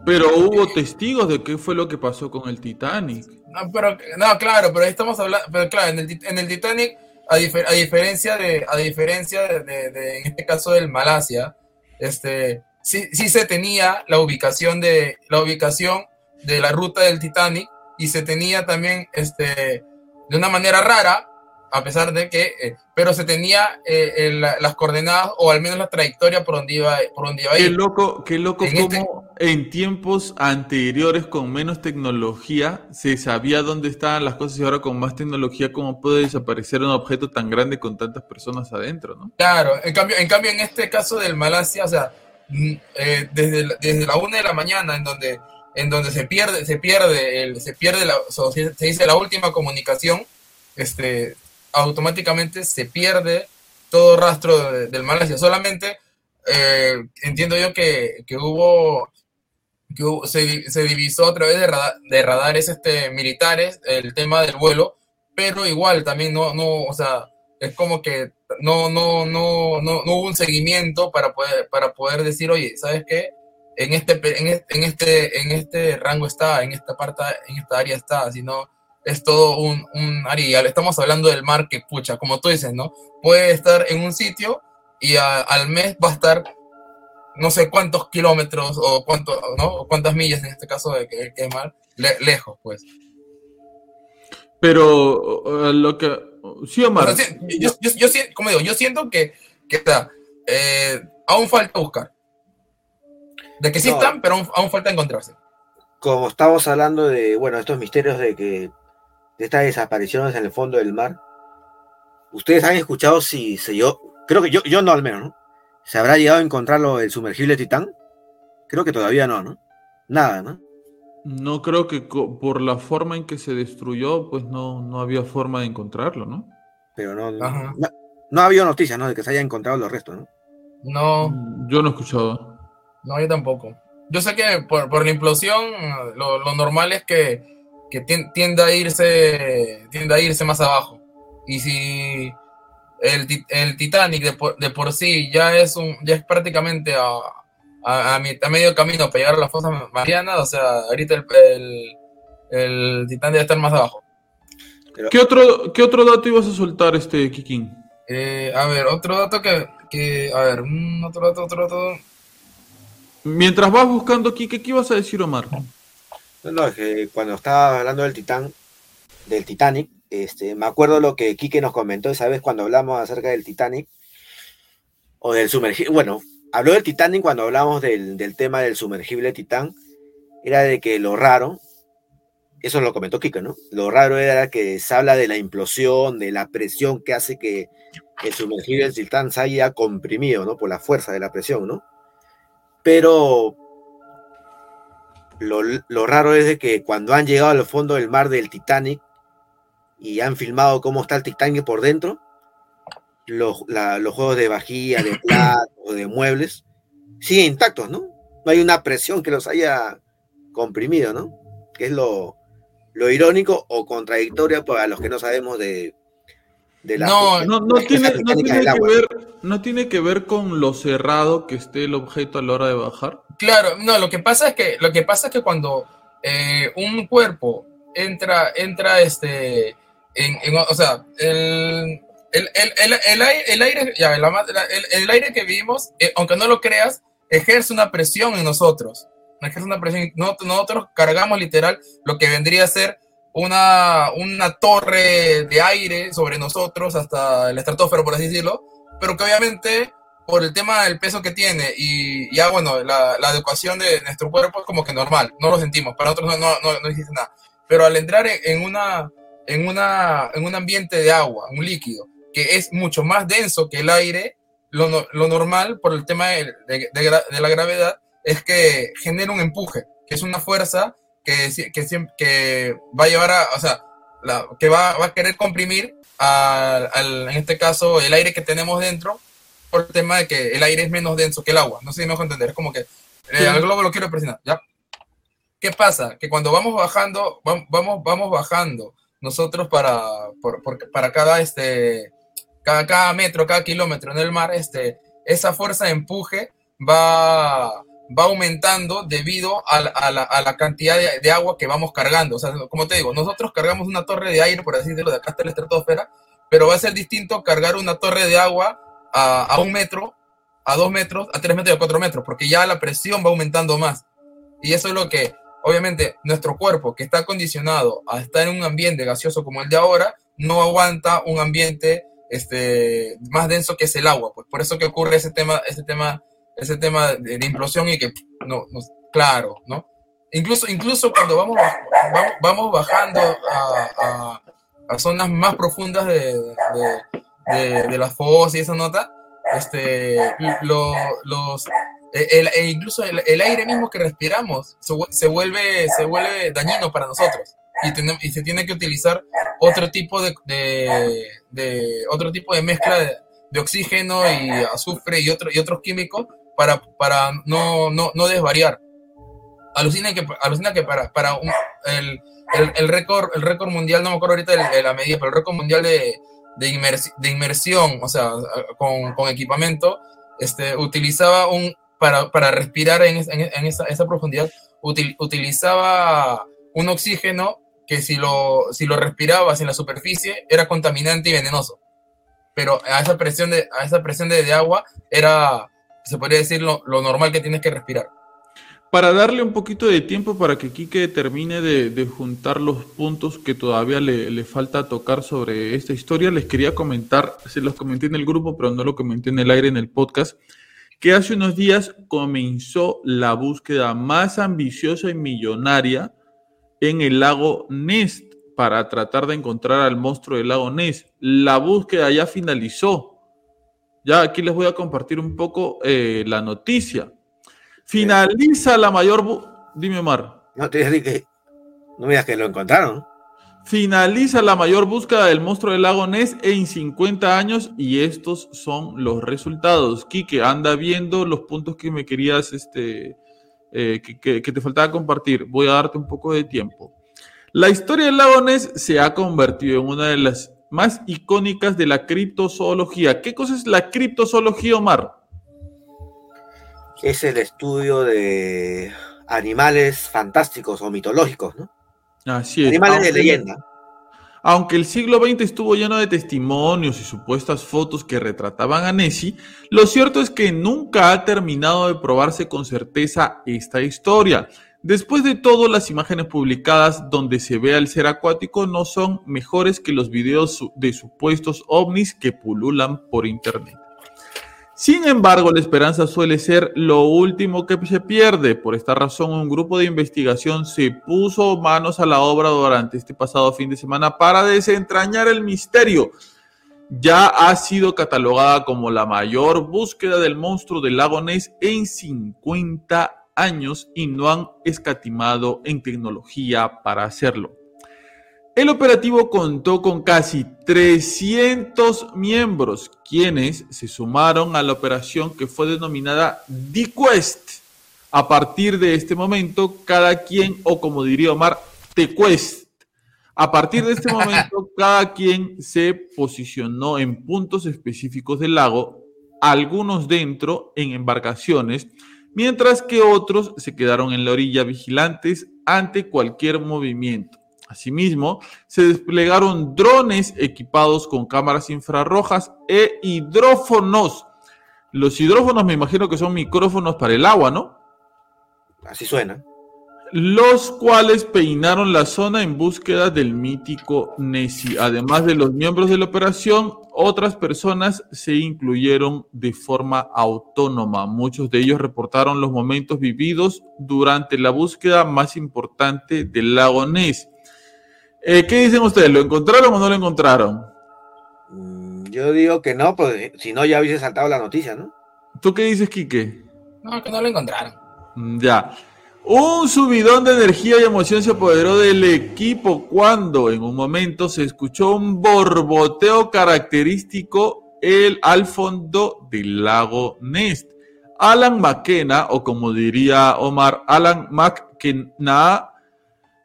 Pero hubo testigos de qué fue lo que pasó con el Titanic. No, pero, no claro, pero estamos hablando, pero claro, en el, en el Titanic a, diferencia de, a diferencia de, en este caso del Malasia, este, sí, sí se tenía la ubicación de, la ubicación de la ruta del Titanic y se tenía también, este, de una manera rara, a pesar de que, eh, pero se tenía eh, las coordenadas o al menos la trayectoria por donde iba, por donde iba a ir. Qué loco, qué loco en este como en tiempos anteriores con menos tecnología se sabía dónde estaban las cosas y ahora con más tecnología cómo puede desaparecer un objeto tan grande con tantas personas adentro, ¿no? Claro, en cambio, en cambio en este caso del Malasia, o sea, mm, eh, desde, desde la una de la mañana en donde en donde se pierde, se pierde, el, se pierde la, se dice la última comunicación, este, automáticamente se pierde todo rastro del Malasia. Solamente eh, entiendo yo que, hubo, que se, divisó a través de, de radares este, militares el tema del vuelo, pero igual también no, no, o sea, es como que no, no, no, no, hubo un seguimiento para poder, para poder decir, oye, ¿sabes qué? En este, en este, en este rango está, en esta parte, en esta área está, sino es todo un, un área. Estamos hablando del mar que, pucha, como tú dices, ¿no? Puede estar en un sitio y al mes va a estar no sé cuántos kilómetros o cuánto, ¿no? cuántas millas en este caso de que, es mar, lejos, pues. Pero uh, lo que... Sí, Omar. yo, yo, como digo, yo siento que, que eh, aún falta buscar. De que sí están, pero aún, falta encontrarse. Como estamos hablando de, bueno, estos misterios de que de estas desapariciones en el fondo del mar, ¿ustedes han escuchado si se dio creo que yo, yo no al menos, ¿no? ¿Se habrá llegado a encontrarlo el sumergible Titán? Creo que todavía no, ¿no? Nada, ¿no? No creo que por la forma en que se destruyó, pues no, no había forma de encontrarlo, ¿no? Pero no, no, no, ha habido noticias, ¿no? De que se haya encontrado los restos, ¿no? No. Yo no he escuchado. No, yo tampoco. Yo sé que por, la implosión, lo, normal es que, que tiende a irse tiende a irse más abajo. Y si el, el Titanic de por, de por, sí ya es un ya es prácticamente a, a, medio camino para llegar a la fosa mariana, o sea, ahorita el, el, el Titán debe estar más abajo. ¿Qué, otro, ¿Qué otro dato ibas a soltar, este Kikín? Eh, a ver, otro dato que, que a ver, otro dato, otro dato. Mientras vas buscando, Kike, ¿qué ibas a decir, Omar? No, no, es que cuando estaba hablando del Titán, del Titanic, este, me acuerdo lo que Kike nos comentó esa vez cuando hablamos acerca del Titanic, o del sumergible, bueno, habló del Titanic cuando hablamos del, tema del sumergible Titán, era de que lo raro, eso lo comentó Kike, ¿no? Lo raro era que se habla de la implosión, de la presión que hace que el sumergible Titán se haya comprimido, ¿no? Por la fuerza de la presión, ¿no? Pero lo, lo raro es de que cuando han llegado al fondo del mar del Titanic y han filmado cómo está el Titanic por dentro, los, los juegos de vajilla, de plata o de muebles siguen intactos, ¿no? No hay una presión que los haya comprimido, ¿no? Que es lo, lo irónico o contradictorio para los que no sabemos de, de la... No, no, no, tiene, no, tiene que ver, no tiene que ver con lo cerrado que esté el objeto a la hora de bajar. Claro, no, lo que pasa es que, lo que, pasa es que cuando eh, un cuerpo entra, entra este, en, o sea, el, el, el, el, aire, el aire, ya, el, aire que vivimos, eh, aunque no lo creas, ejerce una presión en nosotros. Ejerce una presión. Nosotros, cargamos literal lo que vendría a ser una, una torre de aire sobre nosotros hasta el estratosfero, por así decirlo, pero que obviamente por el tema del peso que tiene y ya bueno, la, la adecuación de nuestro cuerpo es como que normal, no lo sentimos, para nosotros no, no, no, existe nada. Pero al entrar en, una, en, una, en un ambiente de agua, un líquido, que es mucho más denso que el aire, lo, lo normal por el tema de, de, la gravedad es que genera un empuje, que es una fuerza que, que, que va a llevar a, o sea, la, que va, va, a querer comprimir al, al, en este caso, el aire que tenemos dentro, por el tema de que el aire es menos denso que el agua. No sé si me dejo entender, es como que eh, globo lo quiero presionar, ¿ya? ¿Qué pasa? Que cuando vamos bajando, vamos, vamos bajando nosotros para, por, para cada, este, cada, cada metro, cada kilómetro en el mar, este, esa fuerza de empuje va, va aumentando debido a la, cantidad de, agua que vamos cargando. O sea, como te digo, nosotros cargamos una torre de aire, por así decirlo, de acá hasta la estratosfera, pero va a ser distinto cargar una torre de agua a, un metro, a dos metros, a tres metros a cuatro metros, porque ya la presión va aumentando más. Y eso es lo que, obviamente, nuestro cuerpo, que está condicionado a estar en un ambiente gaseoso como el de ahora, no aguanta un ambiente este, más denso que es el agua. Pues por eso que ocurre ese tema, ese tema, ese tema de, implosión y que, no, claro, ¿no? Incluso, incluso cuando vamos, vamos, bajando a, a, zonas más profundas de, de, de, las fosas y esa nota, este, lo, los, el, e incluso el, el, aire mismo que respiramos se, se, vuelve, se vuelve dañino para nosotros y, y se tiene que utilizar otro tipo de, de, otro tipo de mezcla de, oxígeno y azufre y, otro, y otros químicos para, para no, no, no desvariar. Alucina que, alucina que para, para el, el, récord, el récord mundial, no me acuerdo ahorita de la medida, pero el récord mundial de, de, de inmersión, o sea, con, con, equipamiento, este, utilizaba un, para, para respirar en, en, esa, esa, profundidad, utilizaba un oxígeno que si lo, si lo respirabas en la superficie era contaminante y venenoso. Pero a esa presión de, a esa presión de, de agua era, se podría decir, lo, normal que tienes que respirar. Para darle un poquito de tiempo para que Quique termine de, de juntar los puntos que todavía le, le, falta tocar sobre esta historia, les quería comentar, se los comenté en el grupo, pero no lo comenté en el aire en el podcast, que hace unos días comenzó la búsqueda más ambiciosa y millonaria en el lago Nest para tratar de encontrar al monstruo del lago Nest. La búsqueda ya finalizó. Ya aquí les voy a compartir un poco eh, la noticia. Finaliza la mayor... Dime, Omar. No, te dije que... No me digas que lo encontraron. Finaliza la mayor búsqueda del monstruo del lago Ness en 50 años y estos son los resultados. Quique, anda viendo los puntos que me querías, este, eh, que, te faltaba compartir. Voy a darte un poco de tiempo. La historia del lago Ness se ha convertido en una de las más icónicas de la criptozoología. ¿Qué cosa es la criptozoología, Omar? Es el estudio de animales fantásticos o mitológicos, ¿no? Así es. Animales de leyenda. Aunque el siglo XX estuvo lleno de testimonios y supuestas fotos que retrataban a Nessie, lo cierto es que nunca ha terminado de probarse con certeza esta historia. Después de todo, las imágenes publicadas donde se ve al ser acuático no son mejores que los videos de supuestos ovnis que pululan por internet. Sin embargo, la esperanza suele ser lo último que se pierde. Por esta razón, un grupo de investigación se puso manos a la obra durante este pasado fin de semana para desentrañar el misterio. Ya ha sido catalogada como la mayor búsqueda del monstruo del lago Ness en 50 años y no han escatimado en tecnología para hacerlo. El operativo contó con casi 300 miembros, quienes se sumaron a la operación que fue denominada The Quest. A partir de este momento, cada quien, o como diría Omar, The Quest. A partir de este momento, cada quien se posicionó en puntos específicos del lago, algunos dentro en embarcaciones, mientras que otros se quedaron en la orilla vigilantes ante cualquier movimiento. Asimismo, se desplegaron drones equipados con cámaras infrarrojas e hidrófonos. Los hidrófonos me imagino que son micrófonos para el agua, ¿no? Así suena. Los cuales peinaron la zona en búsqueda del mítico Nessie. Además de los miembros de la operación, otras personas se incluyeron de forma autónoma. Muchos de ellos reportaron los momentos vividos durante la búsqueda más importante del lago Ness. Eh, ¿Qué dicen ustedes? ¿Lo encontraron o no lo encontraron? Mm, yo digo que no, pues si no ya hubiese saltado la noticia, ¿no? ¿Tú qué dices, Quique? No, que no lo encontraron. Mm, ya. Un subidón de energía y emoción se apoderó del equipo cuando en un momento se escuchó un borboteo característico el, al fondo del lago Nest. Alan McKenna, o como diría Omar, Alan McKenna,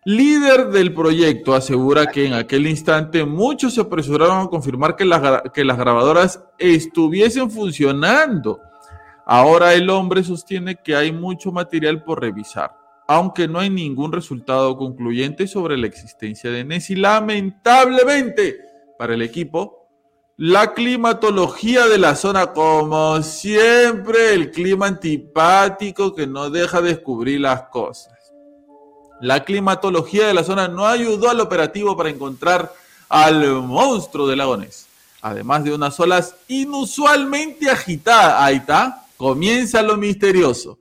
líder del proyecto, asegura que en aquel instante muchos se apresuraron a confirmar que las, que las grabadoras estuviesen funcionando. Ahora el hombre sostiene que hay mucho material por revisar, aunque no hay ningún resultado concluyente sobre la existencia de Nessie. Lamentablemente para el equipo, la climatología de la zona, como siempre, el clima antipático que no deja descubrir las cosas. La climatología de la zona no ayudó al operativo para encontrar al monstruo de lagones. Además de unas olas inusualmente agitadas. Ahí está, comienza lo misterioso.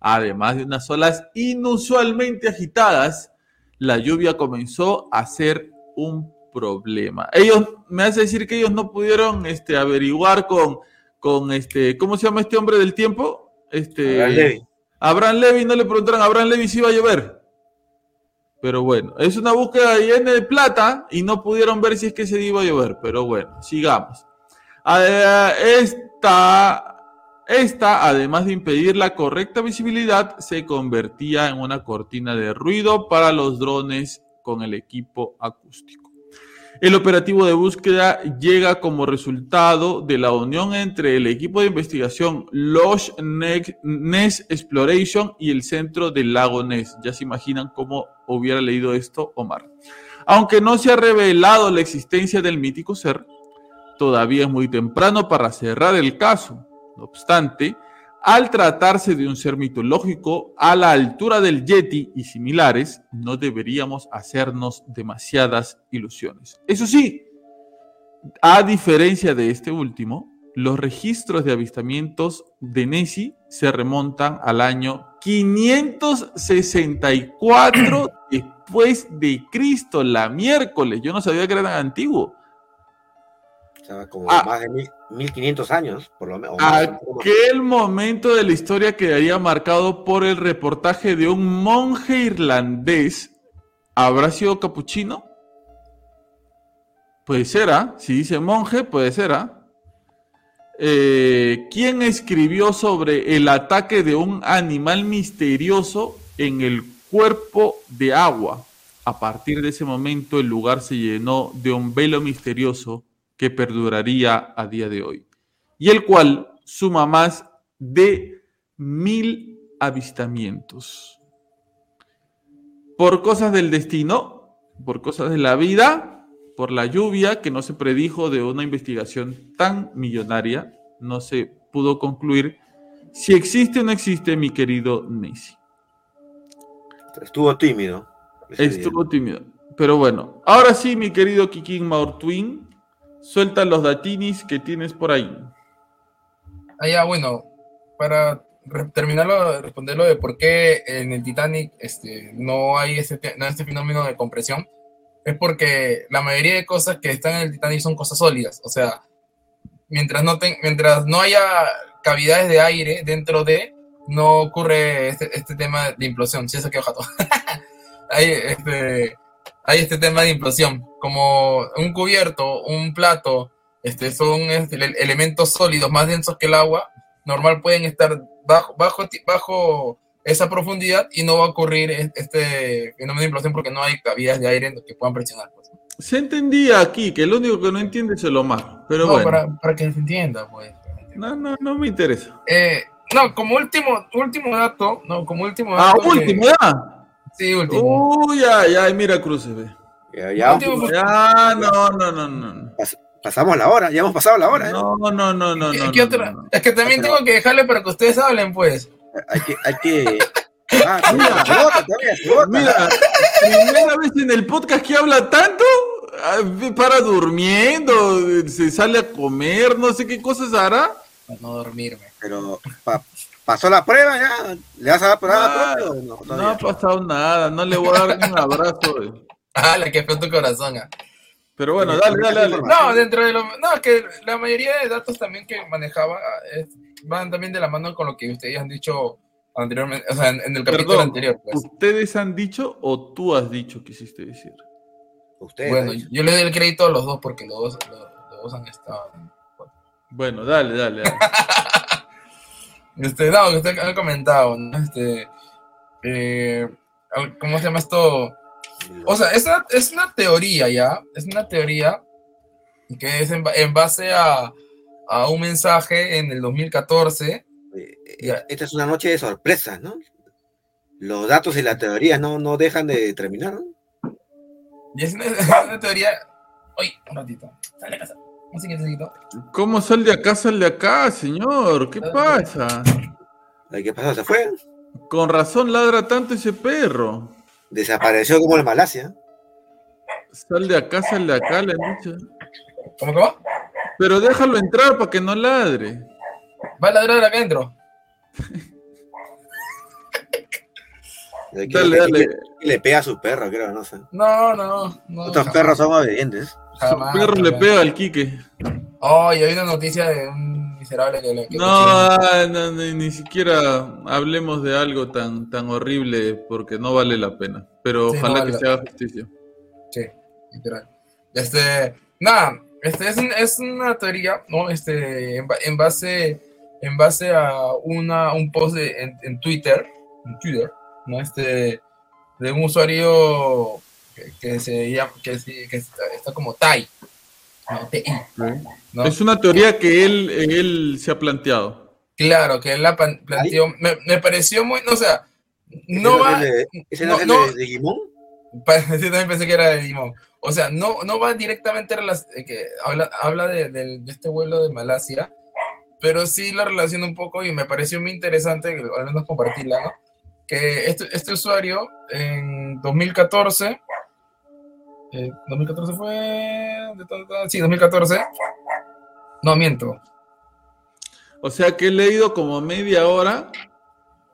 Además de unas olas inusualmente agitadas, la lluvia comenzó a ser un problema. Ellos, me hace decir que ellos no pudieron este, averiguar con, con este, ¿cómo se llama este hombre del tiempo? Este, Abraham Levy. Abraham Levy, no le preguntaron a Abraham Levy si iba a llover. Pero bueno, es una búsqueda llena de plata y no pudieron ver si es que se iba a llover. Pero bueno, sigamos. Ah, esta, esta, además de impedir la correcta visibilidad, se convertía en una cortina de ruido para los drones con el equipo acústico. El operativo de búsqueda llega como resultado de la unión entre el equipo de investigación Losh Ness Exploration y el centro del lago Ness. Ya se imaginan cómo hubiera leído esto Omar. Aunque no se ha revelado la existencia del mítico ser, todavía es muy temprano para cerrar el caso. No obstante, al tratarse de un ser mitológico a la altura del Yeti y similares, no deberíamos hacernos demasiadas ilusiones. Eso sí, a diferencia de este último, los registros de avistamientos de Nessie se remontan al año 564 después de Cristo, la miércoles. Yo no sabía que era tan antiguo. Como ah. más de mil, 1500 años, por lo menos. Aquel momento de la historia quedaría marcado por el reportaje de un monje irlandés. ¿Habrá sido capuchino? Puede ser, ¿ah? Si dice monje, puede ser, ¿ah? Eh, ¿Quién escribió sobre el ataque de un animal misterioso en el cuerpo de agua? A partir de ese momento el lugar se llenó de un velo misterioso que perduraría a día de hoy, y el cual suma más de mil avistamientos. Por cosas del destino, por cosas de la vida, por la lluvia que no se predijo de una investigación tan millonaria, no se pudo concluir si existe o no existe mi querido Nessie. Estuvo tímido. Estuvo tímido. Pero bueno, ahora sí, mi querido Kikin Maurtwin, suelta los datinis que tienes por ahí. Ah, ya, bueno, para terminarlo, responderlo de por qué en el Titanic este, no hay este, no este fenómeno de compresión es porque la mayoría de cosas que están en el Titanic son cosas sólidas. O sea, mientras no, mientras no haya cavidades de aire dentro de, no ocurre este, este tema de implosión. Si eso que todo. hay, este, hay este tema de implosión. Como un cubierto, un plato, este, son este, elementos sólidos más densos que el agua, normal pueden estar bajo, bajo, bajo esa profundidad y no va a ocurrir este fenómeno de implosión porque no hay cavidades de aire que puedan presionar. Pues. Se entendía aquí que lo único que no entiende es lo más, pero bueno. Para, para, que se entienda, pues. No, no, no me interesa. Eh, no, como último, último dato, no, como último ah, dato. Ah, último, ya. Sí, último. Uy, ya, ya, mira cruces, ve. Ya, ya, ya, no, no, no, no. pasamos la hora, ya hemos pasado la hora, ¿eh? No, no, no, no, no. ¿Qué, otra? Es que también tengo que dejarle para que ustedes hablen, pues hay que, hay que. Ah, mira, mira, primera vez en el podcast que habla tanto, ah, para durmiendo, se sale a comer, no sé qué cosas hará. Para no dormirme. Pero pasó la prueba ya, le vas a dar prueba no, no, ha pasado nada, no le voy a dar un abrazo. Ah, la que fue tu corazón. Ah. Pero bueno, dale, dale, dale. No, dentro de lo. No, que la mayoría de datos también que manejaba es van también de la mano con lo que ustedes han dicho anteriormente, o sea, en, el capítulo anterior. Pues. ¿Ustedes han dicho o tú has dicho quisiste decir? Ustedes. Bueno, yo le doy el crédito a los dos porque los dos, los, dos han estado. Bueno, dale, dale. dale. este, no, que usted ha comentado, ¿no? Este, eh, ¿cómo se llama esto? O sea, es una, es una teoría ya, es una teoría que es en base a, a un mensaje en el 2014. Esta es una noche de sorpresas, ¿no? Los datos y la teoría no, no dejan de terminar, ¿no? Y es una, teoría. Uy, un ratito. Sale a casa. Un ¿Cómo sal de acá, sal de acá, señor? ¿Qué pasa? ¿Qué pasó? ¿Se fue? Con razón ladra tanto ese perro. Desapareció como en Malasia. Sal de acá, sal de acá, le han dicho. ¿Cómo, cómo? Pero déjalo entrar para que no ladre. Va a ladrar acá adentro. dale, dale. Le pega a su perro, creo, no sé. No, no. no Otros perros son obedientes. Su perro le pega al Quique. Oh, y hay una noticia de un miserable que le. no, no, ni, siquiera hablemos de algo tan, tan horrible porque no vale la pena. Pero ojalá que se haga justicia. Sí, literal. Este. Nada, este es, es una teoría, ¿no? Este, en, base, en base a una, un post de, en, Twitter, en Twitter, ¿no? Este, de un usuario que, se llama, que, está, como Tai. ¿no? Es una teoría que él, él se ha planteado. Claro, que él la planteó. Me, me, pareció muy, no, o sea, no va. ¿Ese no, no, es de, de Digimon? Sí, también pensé que era de Digimon. O sea, no, no va directamente a que habla, habla de, este vuelo de Malasia, pero sí la relaciona un poco y me pareció muy interesante, al menos compartirla, ¿no? Que este, este usuario en 2014, 2014 eh, fue, sí, 2014, no miento. O sea que he leído como media hora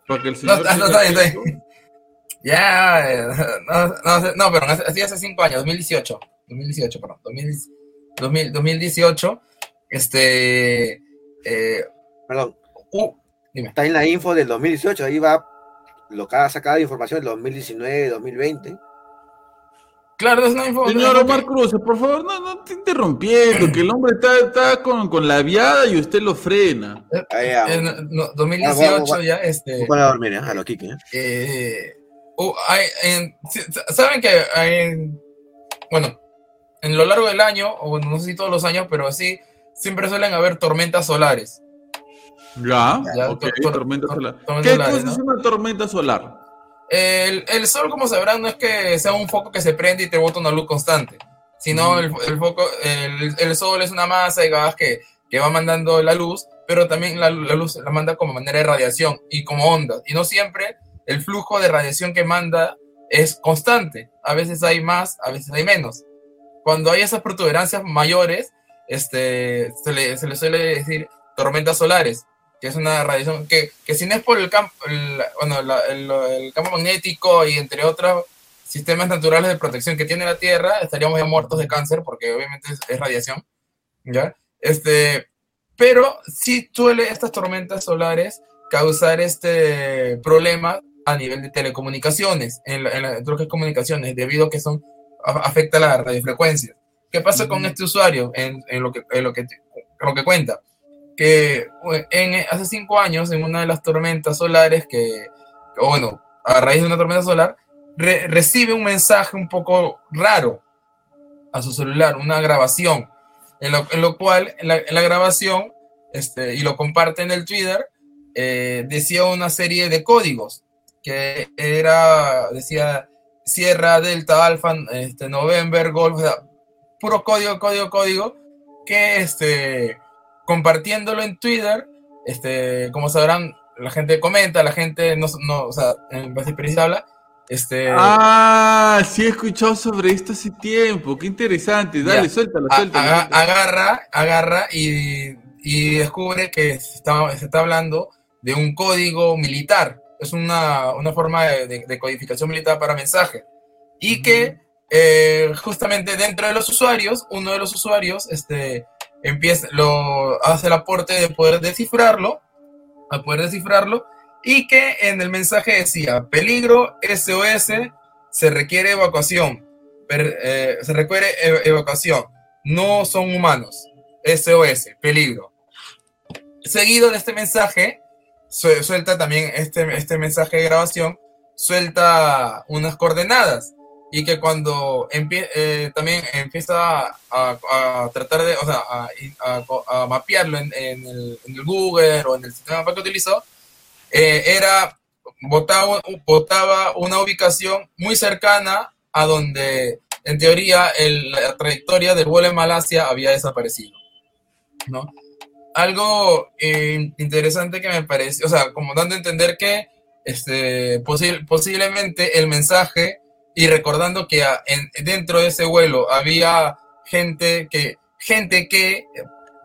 para que el señor... No, no, está bien, está bien. Ya, no, no, no, pero así hace cinco años, 2018. 2018, perdón. 2018, este... Eh, Perdón. Uh, Está en la info del 2018, ahí va lo que ha sacado de información del 2019, 2020. Claro, es una información. Señor Omar Cruz, por favor, no, no te interrumpiendo, que el hombre está, está con, con, la viada y usted lo frena. Eh, en, 2018 ya, este... Para dormir, ¿eh? a lo Kike. Eh, uh, hay, en, Saben que hay, bueno, en lo largo del año, o no sé si todos los años, pero sí, siempre suelen haber tormentas solares. Ya, tormenta solar. ¿Qué cosa es una tormenta solar? El, el, sol, como sabrán, no es que sea un foco que se prende y te bota una luz constante, sino mm. el, el, foco, el, el, sol es una masa de gas que, que va mandando la luz, pero también la, la, luz la manda como manera de radiación y como onda. Y no siempre el flujo de radiación que manda es constante. A veces hay más, a veces hay menos. Cuando hay esas protuberancias mayores, este, se, le, se le suele decir tormentas solares que es una radiación que, que si no es por el campo, bueno, el, campo magnético y entre otros sistemas naturales de protección que tiene la Tierra, estaríamos ya muertos de cáncer porque obviamente es, radiación, ¿ya? Este, pero sí suele estas tormentas solares causar este problema a nivel de telecomunicaciones, en, las comunicaciones, debido a que son afecta la radiofrecuencia. ¿Qué pasa con este usuario en, en, lo que, en lo que, lo que cuenta? Que en, hace cinco años, en una de las tormentas solares, que, bueno, a raíz de una tormenta solar, recibe un mensaje un poco raro a su celular, una grabación, en lo, en lo cual, en la, grabación, este, y lo comparte en el Twitter, eh, decía una serie de códigos, que era, decía Sierra, Delta, Alfa, este, November, Golf, puro código, código, código, que este compartiéndolo en Twitter, este, como sabrán, la gente comenta, la gente no, no o sea, en base experiencia habla. Este... Ah, sí he escuchado sobre esto hace tiempo, qué interesante, dale, suéltalo, suéltalo. Agarra, agarra y, y descubre que se está, se está, hablando de un código militar, es una, una forma de, de, codificación militar para mensaje, y que eh, justamente dentro de los usuarios, uno de los usuarios, este, empieza, lo, hace el aporte de poder descifrarlo, a poder descifrarlo, y que en el mensaje decía, peligro, SOS, se requiere evacuación, eh, se requiere evacuación, no son humanos, SOS, peligro. Seguido de este mensaje, suelta también este, este mensaje de grabación, suelta unas coordenadas y que cuando eh, también empieza a, tratar de, o sea, a, mapearlo en, el, Google o en el sistema que utilizó, eh, era, botaba, botaba una ubicación muy cercana a donde, en teoría, la trayectoria del vuelo en Malasia había desaparecido, ¿no? Algo eh, interesante que me parece, o sea, como dando a entender que este, posiblemente el mensaje y recordando que dentro de ese vuelo había gente que, gente que,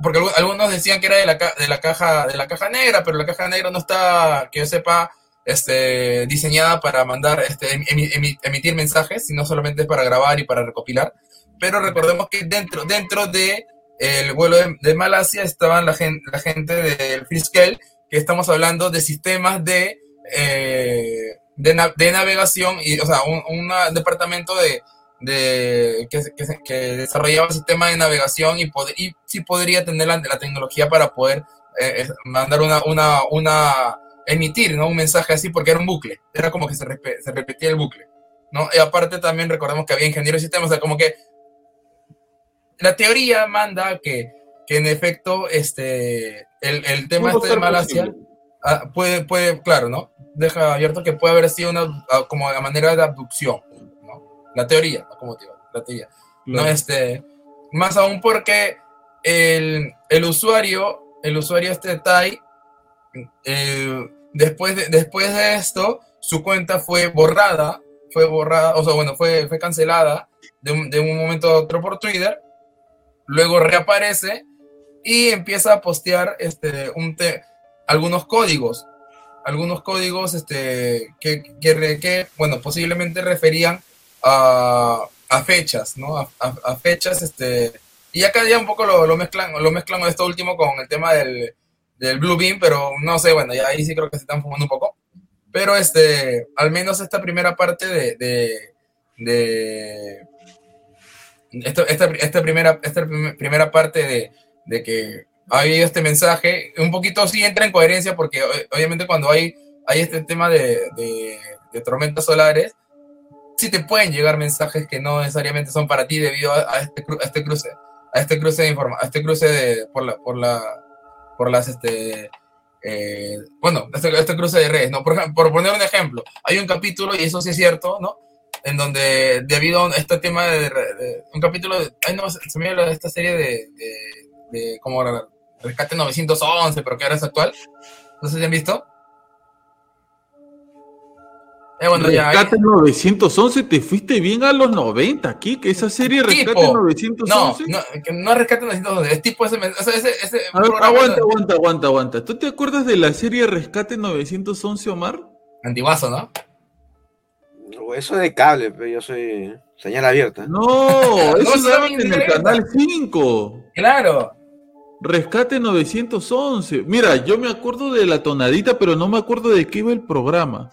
porque algunos decían que era de la, de la, caja, de la caja negra, pero la caja negra no está, que yo sepa, este, diseñada para mandar, este, emitir mensajes, sino solamente para grabar y para recopilar. Pero recordemos que dentro, dentro de el vuelo de, Malasia estaban la gente, la gente del Friskel, que estamos hablando de sistemas de eh, de, de navegación, y, o sea, un, departamento de, de que, que, que, desarrollaba el sistema de navegación y, pod, y sí podría tener la, la tecnología para poder eh, mandar una, una, una, emitir ¿no? un mensaje así, porque era un bucle, era como que se, se repetía el bucle. ¿no? Y aparte también recordemos que había ingenieros de sistemas, o sea, como que la teoría manda que, que en efecto este, el, el tema este de Malasia ah, puede, puede, claro, ¿no? deja abierto que puede haber sido una ah, como la manera de abducción, ¿no? La teoría, como te la teoría. No, este, más aún porque el, el usuario, el usuario este Tai, eh, después, de, después de esto, su cuenta fue borrada, fue borrada, o sea, bueno, fue, fue cancelada de un, de un momento a otro por Twitter, luego reaparece y empieza a postear este, un algunos códigos algunos códigos este, que, que, que bueno, posiblemente referían a, a fechas, ¿no? A, a, fechas este, Y acá ya un poco lo, lo mezclan, lo mezclan esto último con el tema del, del Blue Beam, pero no sé, bueno, ya ahí sí creo que se están fumando un poco. Pero este, al menos esta primera parte de, de, de esta, esta, esta, primera, esta primera parte de, de que ha habido este mensaje, un poquito sí entra en coherencia porque obviamente cuando hay, hay este tema de, tormentas solares, sí te pueden llegar mensajes que no necesariamente son para ti debido a, a, este, a este cruce, a este cruce de informa, a este cruce de, por la, por la, por las, este, eh, bueno, este, este, cruce de redes, ¿no? Por, por, poner un ejemplo, hay un capítulo, y eso sí es cierto, ¿no? En donde, debido a este tema de, de un capítulo, ay, no, se me de esta serie de, de, de Rescate 911, pero que ahora es actual. No sé si han visto. Eh, bueno, Rescate ya, 911, te fuiste bien a los 90 aquí, que esa serie Rescate tipo, 911. No, no, no es Rescate 911, es tipo ese. O sea, ese, ese ver, aguanta, aguanta, aguanta, aguanta. ¿Tú te acuerdas de la serie Rescate 911, Omar? Antiguazo, ¿no? Eso de cable, pero yo soy señal abierta. No, eso no, daban en el canal 5. Claro. Rescate 911. Mira, yo me acuerdo de la tonadita, pero no me acuerdo de qué iba el programa.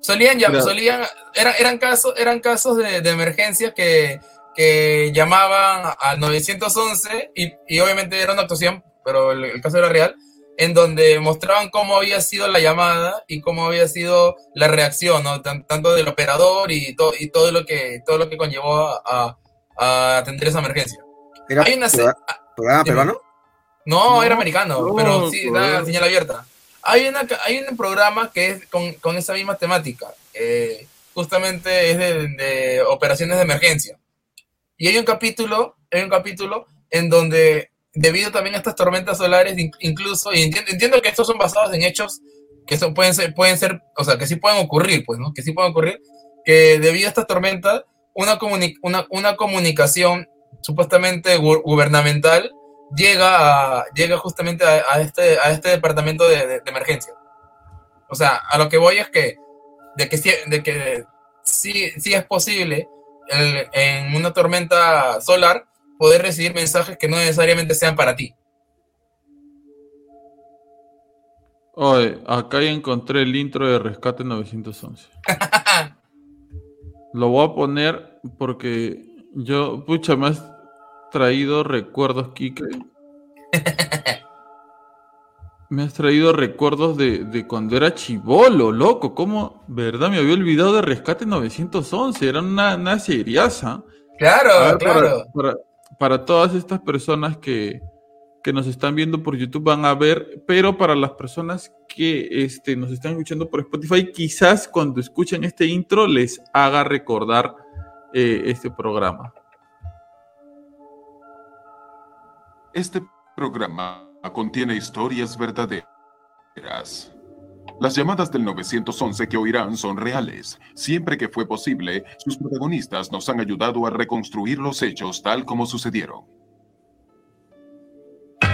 Solían, ya, solían, eran, eran casos, eran casos de, de emergencia que, que, llamaban al 911 y, y, obviamente era una actuación, pero el, el, caso era real, en donde mostraban cómo había sido la llamada y cómo había sido la reacción, ¿no? tanto del operador y, to, y todo lo que todo lo que conllevó a, a atender esa emergencia. ¿Era Hay una programa, programa peruano? No, no, era americano, no, pero sí, da señal abierta. Hay, una, hay un programa que es con, con esa misma temática, eh, justamente es de, de, operaciones de emergencia. Y hay un capítulo, hay un capítulo en donde, debido también a estas tormentas solares, incluso, y entiendo, entiendo que estos son basados en hechos que son, pueden, ser, pueden ser, o sea, que sí pueden ocurrir, pues, ¿no? Que sí pueden ocurrir, que debido a estas tormentas, una, comuni una, una comunicación supuestamente gu gubernamental llega, a, llega justamente a, a, este, a este departamento de, de, de, emergencia. O sea, a lo que voy es que, de que, de que sí, sí es posible el, en una tormenta solar poder recibir mensajes que no necesariamente sean para ti. Oye, acá ya encontré el intro de Rescate 911. Lo voy a poner porque yo, pucha, más traído recuerdos, Kike. me has traído recuerdos de, de, cuando era chivolo, loco. ¿Cómo? ¿Verdad? Me había olvidado de Rescate 911. Era una, una seriaza. Claro, ver, claro. Para, para, para, todas estas personas que, que nos están viendo por YouTube van a ver, pero para las personas que este, nos están escuchando por Spotify, quizás cuando escuchen este intro les haga recordar eh, este programa. Este programa contiene historias verdaderas. Las llamadas del 911 que oirán son reales. Siempre que fue posible, sus protagonistas nos han ayudado a reconstruir los hechos tal como sucedieron. Es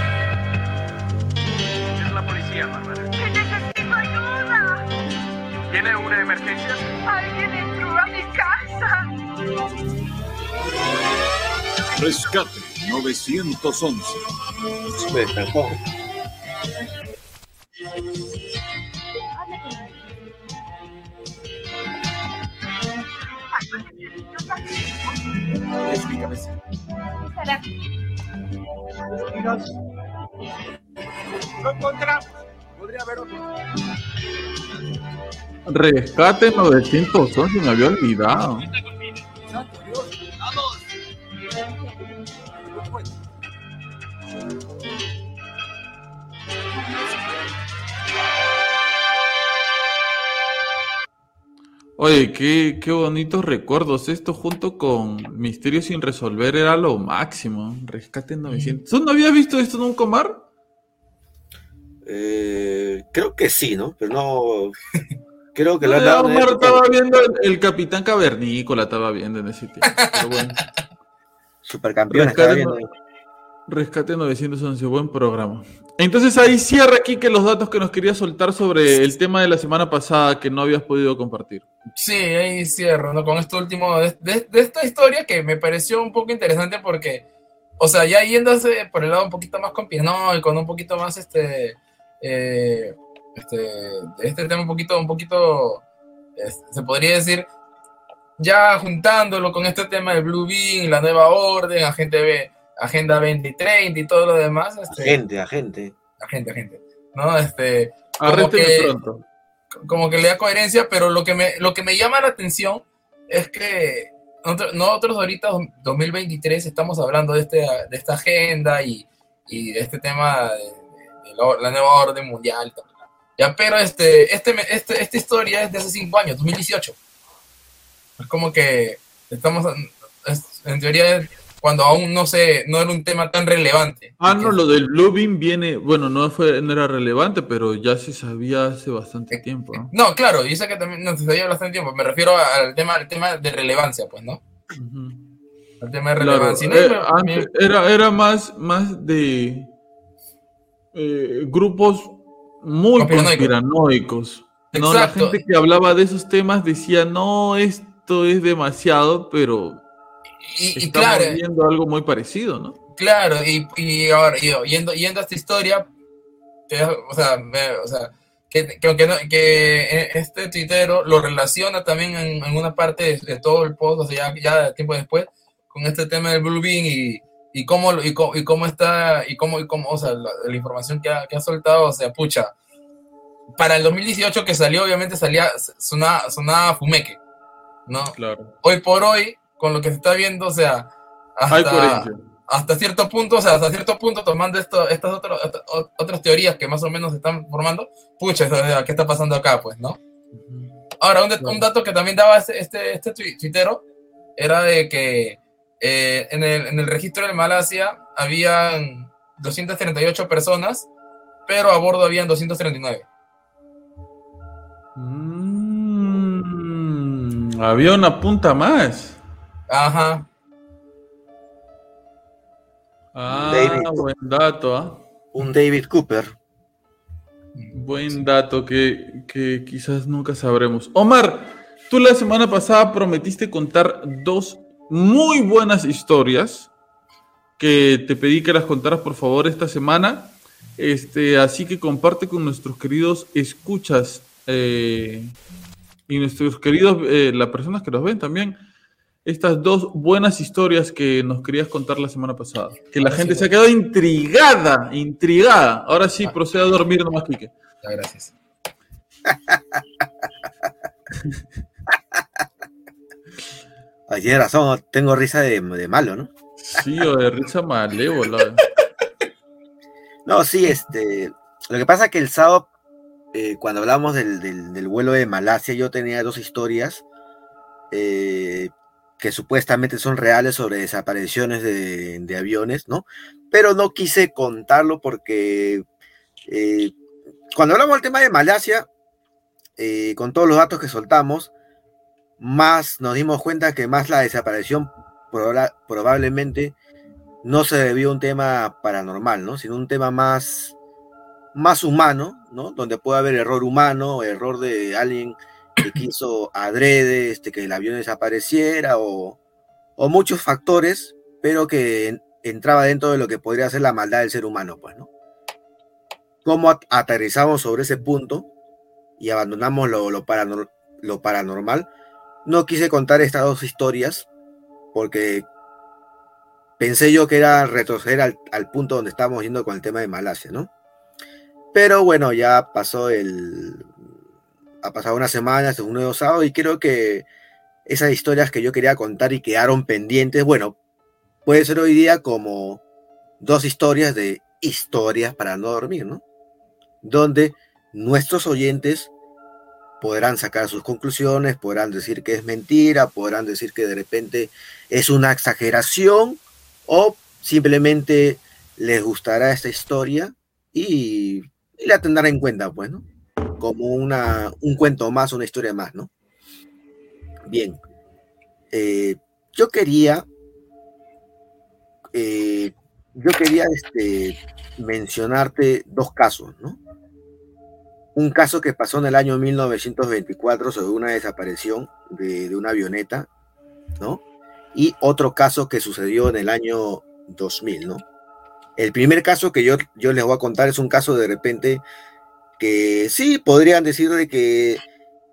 la policía, Bárbara. ¡Que necesito ayuda! ¿Tiene una emergencia? Alguien entró a mi casa. Rescate 911. Me despejó. Explícame. Lo encontramos. Podría haber otro. Rescate 911, me había olvidado. Oye, qué, qué bonitos recuerdos. Esto junto con Misterio sin resolver era lo máximo. Rescate 900. ¿Tú no habías visto esto nunca, Omar? Eh, creo que sí, ¿no? Pero no. Creo que no, lo han dado. Omar estaba viendo el, el, Capitán Cavernícola, estaba viendo en ese tiempo. Pero bueno. Supercampeón estaba viendo. Rescate 911, buen programa. Entonces ahí cierra aquí que los datos que nos quería soltar sobre el tema de la semana pasada que no habías podido compartir. Sí, ahí cierro, ¿no? Con esto último de, de, de esta historia que me pareció un poco interesante porque o sea, ya yéndose por el lado un poquito más y con un poquito más este, eh, este, este tema un poquito, un poquito, se podría decir, ya juntándolo con este tema del Blue Bean, la nueva orden, Agente B, Agenda 2030 y todo lo demás. Este, agente, agente. Agente, agente. ¿No? Este, como que, como que le da coherencia, pero lo que, me, lo que me llama la atención es que nosotros ahorita, 2023, estamos hablando de, este, de esta agenda y, y de este tema de, la, nueva orden mundial. Ya, pero este, este, este, esta historia es de hace cinco años, 2018. Es como que estamos, en teoría, cuando aún no se, no era un tema tan relevante. Ah, no, lo del Beam viene, bueno, no fue, no era relevante, pero ya se sabía hace bastante eh, tiempo. ¿no? claro, y sé que también no se sabía bastante tiempo, me refiero al tema, al tema de relevancia, pues, ¿no? El tema de relevancia. Eh, era, era más, más de eh, grupos muy conspiranoicos. No, la gente que hablaba de esos temas decía, no, es es demasiado, pero y, y claro, viendo algo muy parecido, ¿no? Claro, y, y ahora, yendo, yendo a esta historia, o sea, o sea que, que, que, este tuitero lo relaciona también en, en una parte de, todo el post, o sea, ya, ya tiempo después, con este tema del Blue Bean y, y cómo, y cómo, y cómo está, y cómo, y cómo, o sea, la, información que ha, que ha, soltado, o sea, pucha, para el 2018 que salió, obviamente salía, sonaba, sonaba Fumeque. ¿no? Claro. Hoy por hoy, con lo que se está viendo, o sea, hasta, hasta cierto punto, o sea, hasta cierto punto, tomando esto, estas otras otras teorías que más o menos se están formando, pucha, ¿qué está pasando acá, pues, no? Ahora, un, dato que también daba este, este, este tuitero era de que eh, en, el, en el registro de Malasia habían 238 personas, pero a bordo habían 239. Había una punta más. Ajá. Ah, buen dato. ¿ah? Un David Cooper. Buen dato que, que quizás nunca sabremos. Omar, tú la semana pasada prometiste contar dos muy buenas historias que te pedí que las contaras por favor esta semana. Este, así que comparte con nuestros queridos escuchas eh, y nuestros queridos, eh, las personas que nos ven también, estas dos buenas historias que nos querías contar la semana pasada. Que la gente se ha quedado intrigada, intrigada. Ahora sí, ah. procede a dormir nomás, Quique. Gracias. Ay, tiene razón, tengo risa de, malo, ¿no? Sí, o de risa malévola. no, sí, este. Lo que pasa es que el sábado eh, cuando hablamos del, vuelo de Malasia, yo tenía dos historias eh, que supuestamente son reales sobre desapariciones de, aviones, ¿no? Pero no quise contarlo porque eh, cuando hablamos del tema de Malasia, con todos los datos que soltamos, más nos dimos cuenta que más la desaparición probablemente no se debió a un tema paranormal, ¿no? Sino un tema más más humano, ¿no? Donde puede haber error humano, error de alguien quiso adrede, este, que el avión desapareciera o, muchos factores, pero que entraba dentro de lo que podría ser la maldad del ser humano, pues, ¿no? ¿Cómo aterrizamos sobre ese punto y abandonamos lo, lo, paranormal? No quise contar estas dos historias porque pensé yo que era retroceder al, al punto donde estábamos yendo con el tema de Malasia, ¿no? Pero bueno, ya pasó el. Ha pasado una semana, es un nuevo sábado, y creo que esas historias que yo quería contar y quedaron pendientes, bueno, puede ser hoy día como dos historias de historias para no dormir, ¿no? Donde nuestros oyentes podrán sacar sus conclusiones, podrán decir que es mentira, podrán decir que de repente es una exageración o simplemente les gustará esta historia y y la tendrán en cuenta, pues, ¿no? Como una, un cuento más, una historia más, ¿no? Bien. Eh, yo quería, eh, yo quería este, mencionarte dos casos, ¿no? Un caso que pasó en el año 1924 sobre una desaparición de, de una avioneta, ¿no? Y otro caso que sucedió en el año 2000, ¿no? El primer caso que yo, yo les voy a contar es un caso de repente que sí podrían decir de que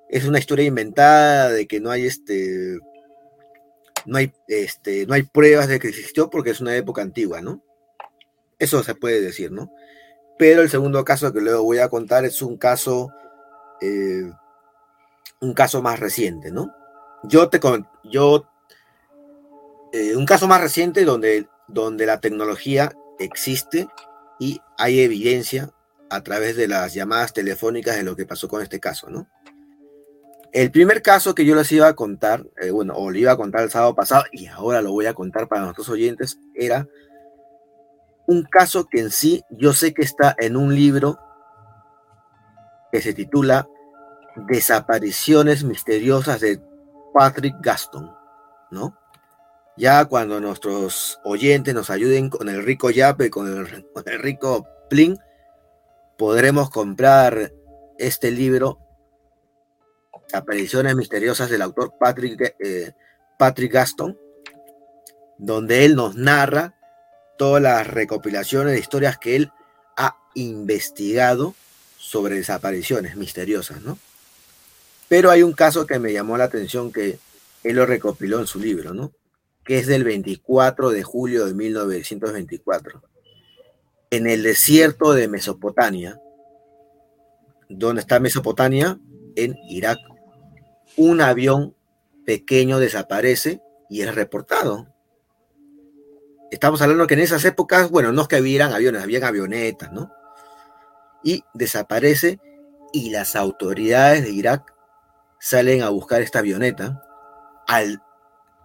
es una historia inventada, de que no hay este no hay este no hay pruebas de que existió porque es una época antigua, ¿no? Eso se puede decir, ¿no? Pero el segundo caso que luego voy a contar es un caso eh, un caso más reciente, ¿no? Yo te yo eh, un caso más reciente donde donde la tecnología existe y hay evidencia a través de las llamadas telefónicas de lo que pasó con este caso, ¿no? El primer caso que yo les iba a contar, eh, bueno, o le iba a contar el sábado pasado y ahora lo voy a contar para nuestros oyentes, era un caso que en sí yo sé que está en un libro que se titula Desapariciones misteriosas de Patrick Gaston, ¿no? Ya cuando nuestros oyentes nos ayuden con el rico yape, con el, con el rico plin, podremos comprar este libro Apariciones Misteriosas del autor Patrick, eh, Patrick Gaston, donde él nos narra todas las recopilaciones de historias que él ha investigado sobre desapariciones misteriosas, ¿no? Pero hay un caso que me llamó la atención que él lo recopiló en su libro, ¿no? Que es del 24 de julio de 1924. En el desierto de Mesopotamia. ¿Dónde está Mesopotamia? En Irak un avión pequeño desaparece y es reportado. Estamos hablando que en esas épocas, bueno, no es que hubieran aviones, habían avionetas, ¿no? Y desaparece y las autoridades de Irak salen a buscar esta avioneta al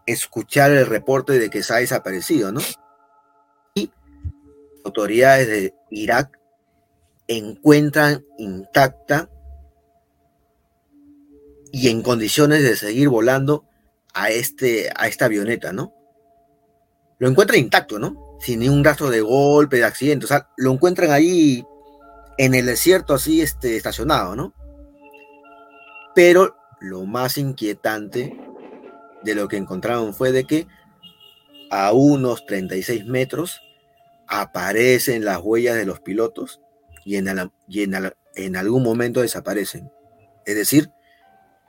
escuchar el reporte de que se ha desaparecido, ¿no? Autoridades de Irak encuentran intacta y en condiciones de seguir volando a, este, a esta avioneta, ¿no? Lo encuentran intacto, ¿no? Sin ningún rastro de golpe, de accidente, o sea, lo encuentran ahí en el desierto así este, estacionado, ¿no? Pero lo más inquietante de lo que encontraron fue de que a unos 36 metros aparecen las huellas de los pilotos y en, en, algún momento desaparecen. Es decir,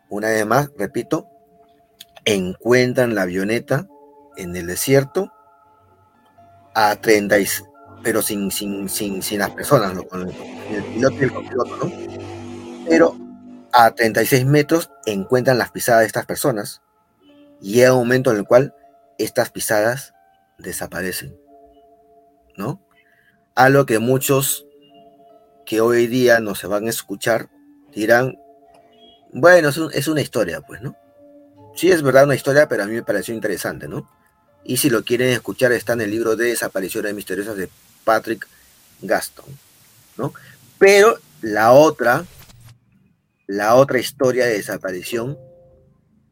una vez más, repito, encuentran la avioneta en el desierto a 30, pero sin, sin, sin, sin las personas, con el, piloto y el copiloto, ¿no? Pero a 36 metros encuentran las pisadas de estas personas y llega un momento en el cual estas pisadas desaparecen, ¿no? Algo que muchos que hoy día no se van a escuchar dirán, bueno, es, una historia, pues, ¿no? Sí, es verdad una historia, pero a mí me pareció interesante, ¿no? Y si lo quieren escuchar, está en el libro de Desapariciones Misteriosas de Patrick Gaston, ¿no? Pero la otra, la otra historia de desaparición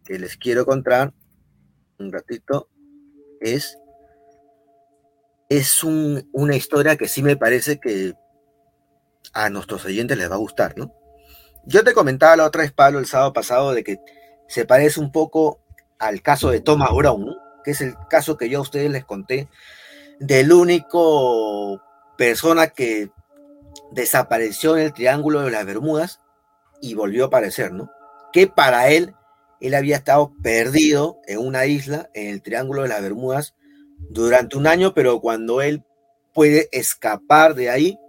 que les quiero contar un ratito es, es una historia que sí me parece que a nuestros oyentes les va a gustar, ¿no? Yo te comentaba la otra vez, Pablo, el sábado pasado, de que se parece un poco al caso de Thomas Brown, que es el caso que yo a ustedes les conté del único persona que desapareció en el Triángulo de las Bermudas y volvió a aparecer, ¿no? Que para él, él había estado perdido en una isla, en el Triángulo de las Bermudas, durante un año, pero cuando él puede escapar de ahí,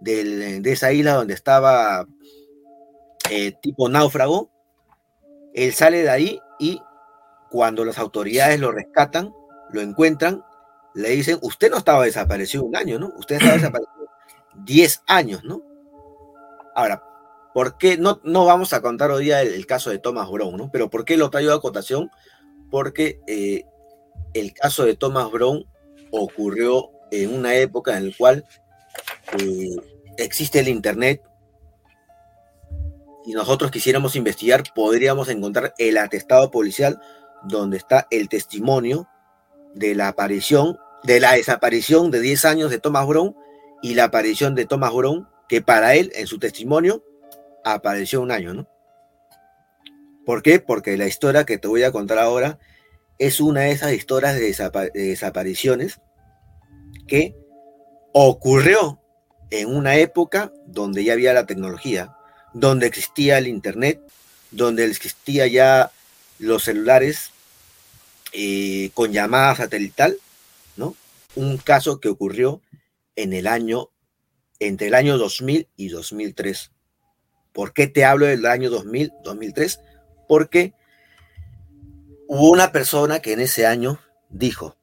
de esa isla donde estaba eh, tipo náufrago, él sale de ahí y cuando las autoridades lo rescatan, lo encuentran, le dicen, usted no estaba desaparecido un año, ¿no? Usted estaba desaparecido 10 años, ¿no? Ahora, ¿por qué? No, no vamos a contar hoy día el, caso de Thomas Brown, ¿no? Pero ¿por qué lo traigo a cotación? Porque eh, el caso de Thomas Brown ocurrió en una época en la cual eh, existe el Internet, si nosotros quisiéramos investigar, podríamos encontrar el atestado policial donde está el testimonio de la aparición, de la desaparición de 10 años de Thomas Brown y la aparición de Thomas Brown, que para él, en su testimonio, apareció un año, ¿no? ¿Por qué? Porque la historia que te voy a contar ahora es una de esas historias de, desapariciones que ocurrió en una época donde ya había la tecnología, donde existía el Internet, donde existía ya los celulares eh, con llamada satelital, ¿no? Un caso que ocurrió en el año, entre el año 2000 y 2003. ¿Por qué te hablo del año 2000, 2003? Porque hubo una persona que en ese año dijo,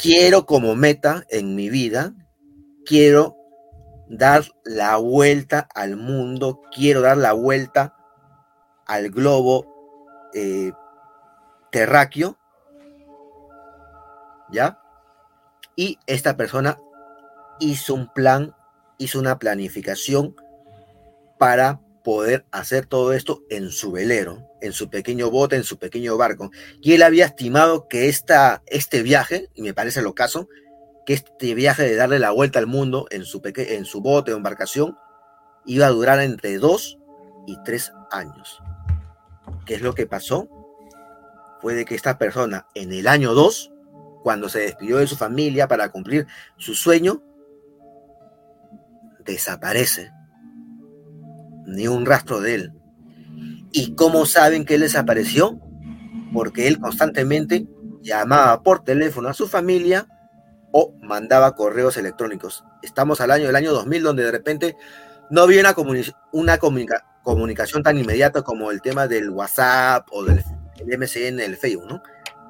quiero como meta en mi vida, quiero dar la vuelta al mundo, quiero dar la vuelta al globo eh, terráqueo, ¿ya? Y esta persona hizo un plan, hizo una planificación para poder hacer todo esto en su velero, en su pequeño bote, en su pequeño barco. Y él había estimado que esta, este viaje, y me parece lo caso, que este viaje de darle la vuelta al mundo en su, en su bote o embarcación iba a durar entre dos y tres años. ¿Qué es lo que pasó? Fue de que esta persona en el año 2, cuando se despidió de su familia para cumplir su sueño, desaparece. Ni un rastro de él. ¿Y cómo saben que él desapareció? Porque él constantemente llamaba por teléfono a su familia o mandaba correos electrónicos. Estamos al año del año 2000 donde de repente no había una, comunicación tan inmediata como el tema del WhatsApp o del MCN, el Facebook, ¿no?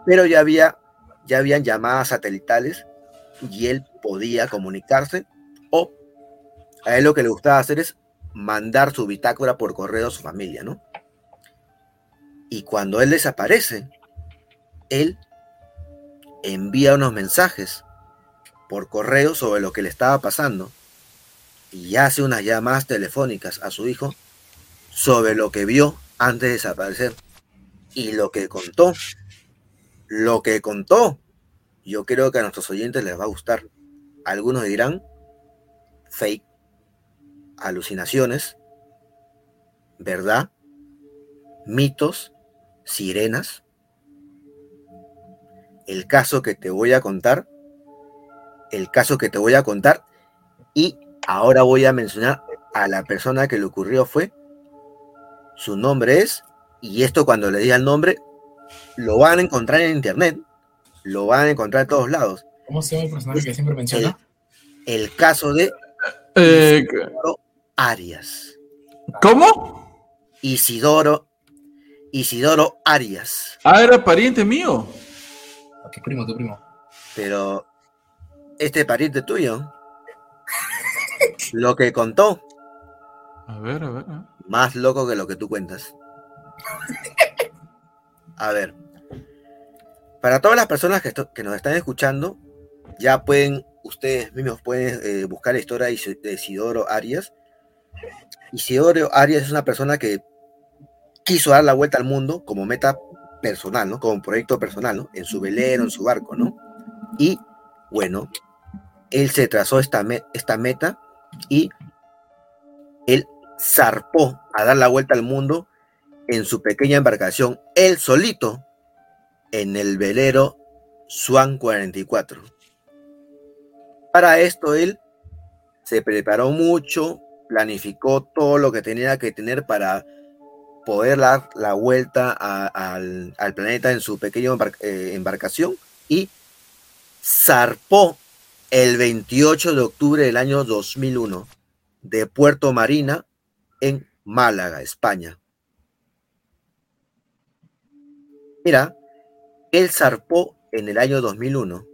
Pero ya había ya habían llamadas satelitales y él podía comunicarse o a él lo que le gustaba hacer es mandar su bitácora por correo a su familia, ¿no? Y cuando él desaparece, él envía unos mensajes por correo sobre lo que le estaba pasando y hace unas llamadas telefónicas a su hijo sobre lo que vio antes de desaparecer y lo que contó. Lo que contó, yo creo que a nuestros oyentes les va a gustar. Algunos dirán fake, alucinaciones, verdad, mitos, sirenas. El caso que te voy a contar, el caso que te voy a contar, y ahora voy a mencionar a la persona que le ocurrió fue, su nombre es, y esto cuando le diga el nombre, lo van a encontrar en internet, lo van a encontrar en todos lados. ¿Cómo se llama el personaje que siempre menciona? El, el caso de Eh, Isidoro Arias. ¿Cómo? Isidoro, Isidoro Arias. Ah, era pariente mío. ¿Qué primo, tu primo? Pero este pariente tuyo, lo que contó, A ver, a ver. a ver. más loco que lo que tú cuentas. A ver, para todas las personas que, esto- que nos están escuchando, ya pueden, ustedes mismos pueden eh, buscar la historia de Isidoro Arias. Isidoro Arias es una persona que quiso dar la vuelta al mundo como meta personal, ¿no? Como proyecto personal, ¿no? En su velero, en su barco, ¿no? Y bueno, él se trazó esta, me- esta meta y él zarpó a dar la vuelta al mundo en su pequeña embarcación, él solito, en el velero Swan 44. Para esto él se preparó mucho, planificó todo lo que tenía que tener para poder dar la vuelta al, planeta en su pequeña eh, embarcación y zarpó el 28 de octubre del año 2001 de Puerto Marina en Málaga, España. Mira, él zarpó en el año 2001.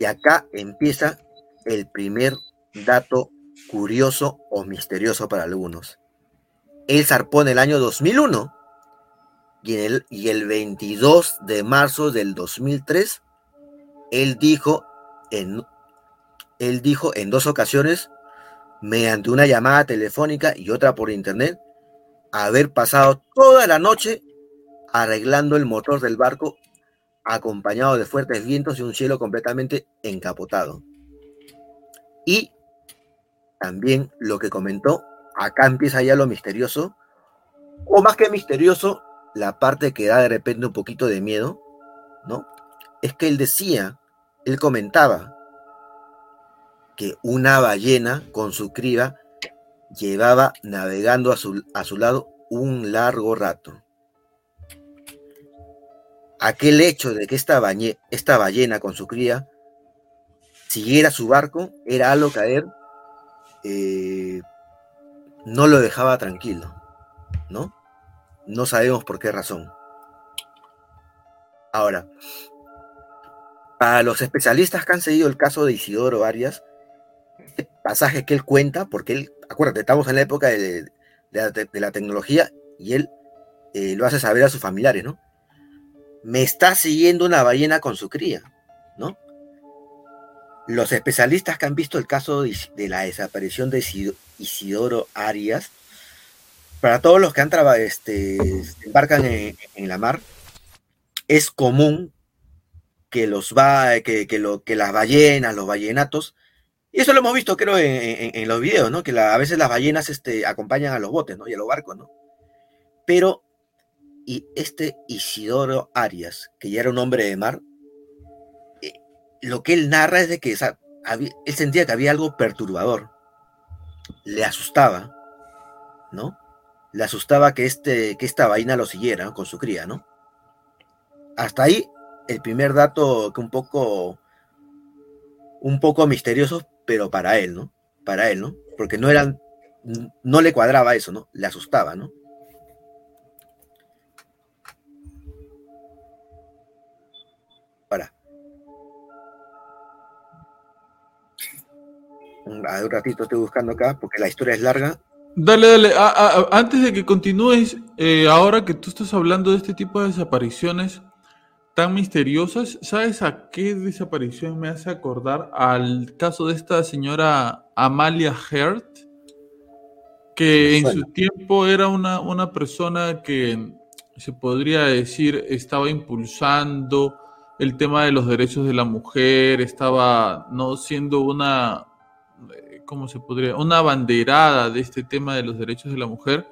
Y acá empieza el primer dato curioso o misterioso para algunos. Él zarpó en el año 2001 y, en el, y el 22 de marzo del 2003, él dijo en, él dijo en dos ocasiones, mediante una llamada telefónica y otra por internet, haber pasado toda la noche arreglando el motor del barco acompañado de fuertes vientos y un cielo completamente encapotado. Y también lo que comentó, acá empieza ya lo misterioso, o más que misterioso, la parte que da de repente un poquito de miedo, ¿no? es que él decía, él comentaba que una ballena con su cría llevaba navegando a su, a su lado un largo rato. Aquel hecho de que esta, esta ballena con su cría siguiera su barco era algo que a él eh, no lo dejaba tranquilo, ¿no? No sabemos por qué razón. Ahora, para los especialistas que han seguido el caso de Isidoro Arias, este pasaje que él cuenta, porque él, acuérdate, estamos en la época de, la, tecnología y él eh, lo hace saber a sus familiares, ¿no? Me está siguiendo una ballena con su cría, ¿no? Los especialistas que han visto el caso de, la desaparición de Isidoro Arias, para todos los que han este, embarcan en, la mar, es común que los va, que, lo, que las ballenas, los ballenatos, y eso lo hemos visto, creo, en, los videos, ¿no? Que a veces las ballenas este, acompañan a los botes, ¿no? Y a los barcos, ¿no? Pero, y este Isidoro Arias, que ya era un hombre de mar, lo que él narra es de que él sentía que había algo perturbador. Le asustaba, ¿no? Le asustaba que, este, que esta vaina lo siguiera con su cría, ¿no? Hasta ahí el primer dato que un poco, un poco misterioso, pero para él, ¿no? Para él, ¿no? Porque no eran, no le cuadraba eso, ¿no? Le asustaba, ¿no? A un ratito estoy buscando acá porque la historia es larga. Dale, dale. antes de que continúes, eh, ahora que tú estás hablando de este tipo de desapariciones tan misteriosas, ¿sabes a qué desaparición me hace acordar? Al caso de esta señora Amalia Hert, que en su tiempo era una, una persona que se podría decir estaba impulsando el tema de los derechos de la mujer, estaba no siendo una, ¿cómo se podría? Una banderada de este tema de los derechos de la mujer.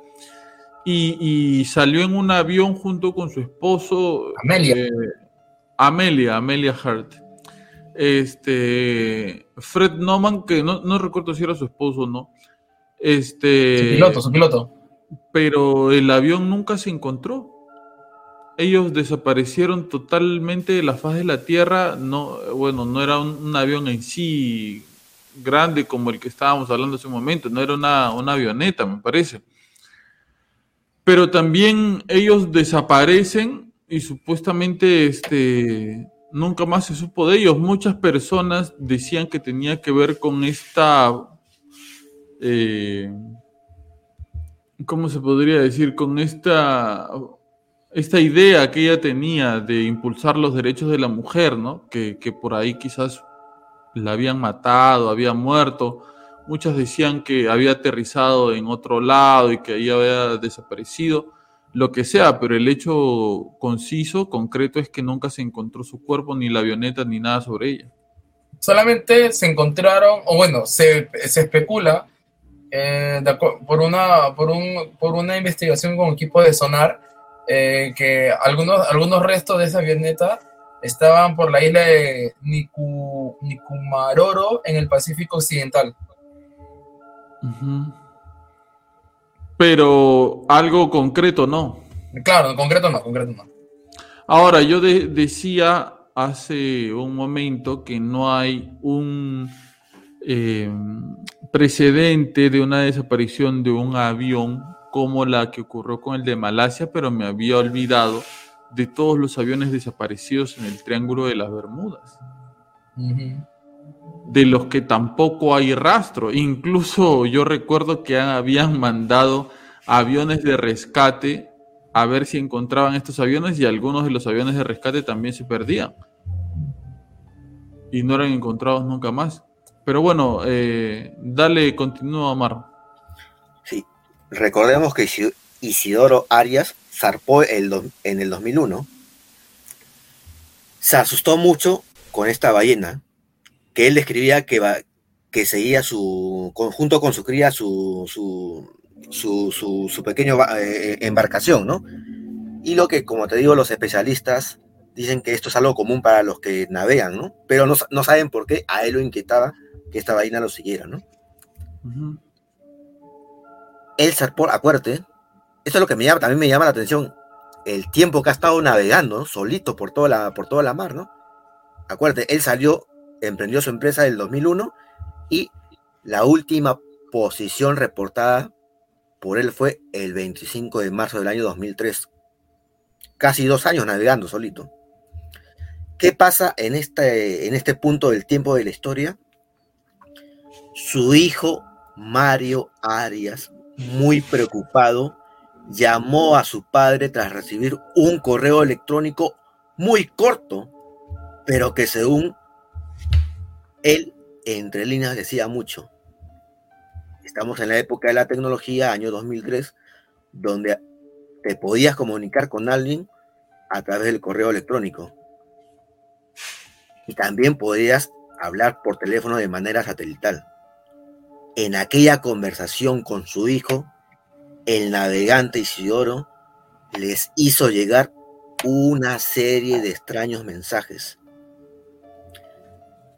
Y, salió en un avión junto con su esposo. Amelia. Eh, Amelia, Amelia Hart. Este, Fred Noman, que no, recuerdo si era su esposo o no. Este, su piloto, su piloto. Pero el avión nunca se encontró. Ellos desaparecieron totalmente de la faz de la Tierra. No, bueno, no era un avión en sí grande como el que estábamos hablando hace un momento, no era una, avioneta, me parece. Pero también ellos desaparecen y supuestamente este, nunca más se supo de ellos. Muchas personas decían que tenía que ver con esta, eh, ¿cómo se podría decir? Con esta, esta idea que ella tenía de impulsar los derechos de la mujer, ¿no? Que, que por ahí quizás la habían matado, había muerto. Muchas decían que había aterrizado en otro lado y que ahí había desaparecido, lo que sea, pero el hecho conciso, concreto, es que nunca se encontró su cuerpo, ni la avioneta, ni nada sobre ella. Solamente se encontraron, o bueno, se, especula eh, por, una, por, un, por una investigación con equipo de sonar eh, que algunos, algunos restos de esa avioneta estaban por la isla de Nikumaroro en el Pacífico Occidental. Pero algo concreto no. Claro, concreto no, concreto no. Ahora, yo decía hace un momento que no hay un eh, precedente de una desaparición de un avión como la que ocurrió con el de Malasia, pero me había olvidado de todos los aviones desaparecidos en el Triángulo de las Bermudas. De los que tampoco hay rastro. Incluso yo recuerdo que habían mandado aviones de rescate a ver si encontraban estos aviones y algunos de los aviones de rescate también se perdían. Y no eran encontrados nunca más. Pero bueno, eh, dale, continúa, Amar. Sí, recordemos que Isidoro Arias zarpó el en el 2001, se asustó mucho con esta ballena, que él describía que, va, que seguía su, conjunto con su cría, su, su, su, su, pequeño eh, embarcación, ¿no? Y lo que, como te digo, los especialistas dicen que esto es algo común para los que navegan, ¿no? Pero no, no saben por qué a él lo inquietaba que esta vaina lo siguiera, ¿no? Él zarpó, acuérdate, esto es lo que me llama, también me llama la atención, el tiempo que ha estado navegando, solito por toda, la, por toda la mar, ¿no? Acuérdate, él salió, emprendió su empresa del 2001 y la última posición reportada por él fue el 25 de marzo del año 2003. Casi dos años navegando solito. ¿Qué pasa en este, en este punto del tiempo de la historia? Su hijo Mario Arias, muy preocupado, llamó a su padre tras recibir un correo electrónico muy corto, pero que según él, entre líneas, decía mucho. Estamos en la época de la tecnología, año 2003, donde te podías comunicar con alguien a través del correo electrónico. Y también podías hablar por teléfono de manera satelital. En aquella conversación con su hijo, el navegante Isidoro les hizo llegar una serie de extraños mensajes.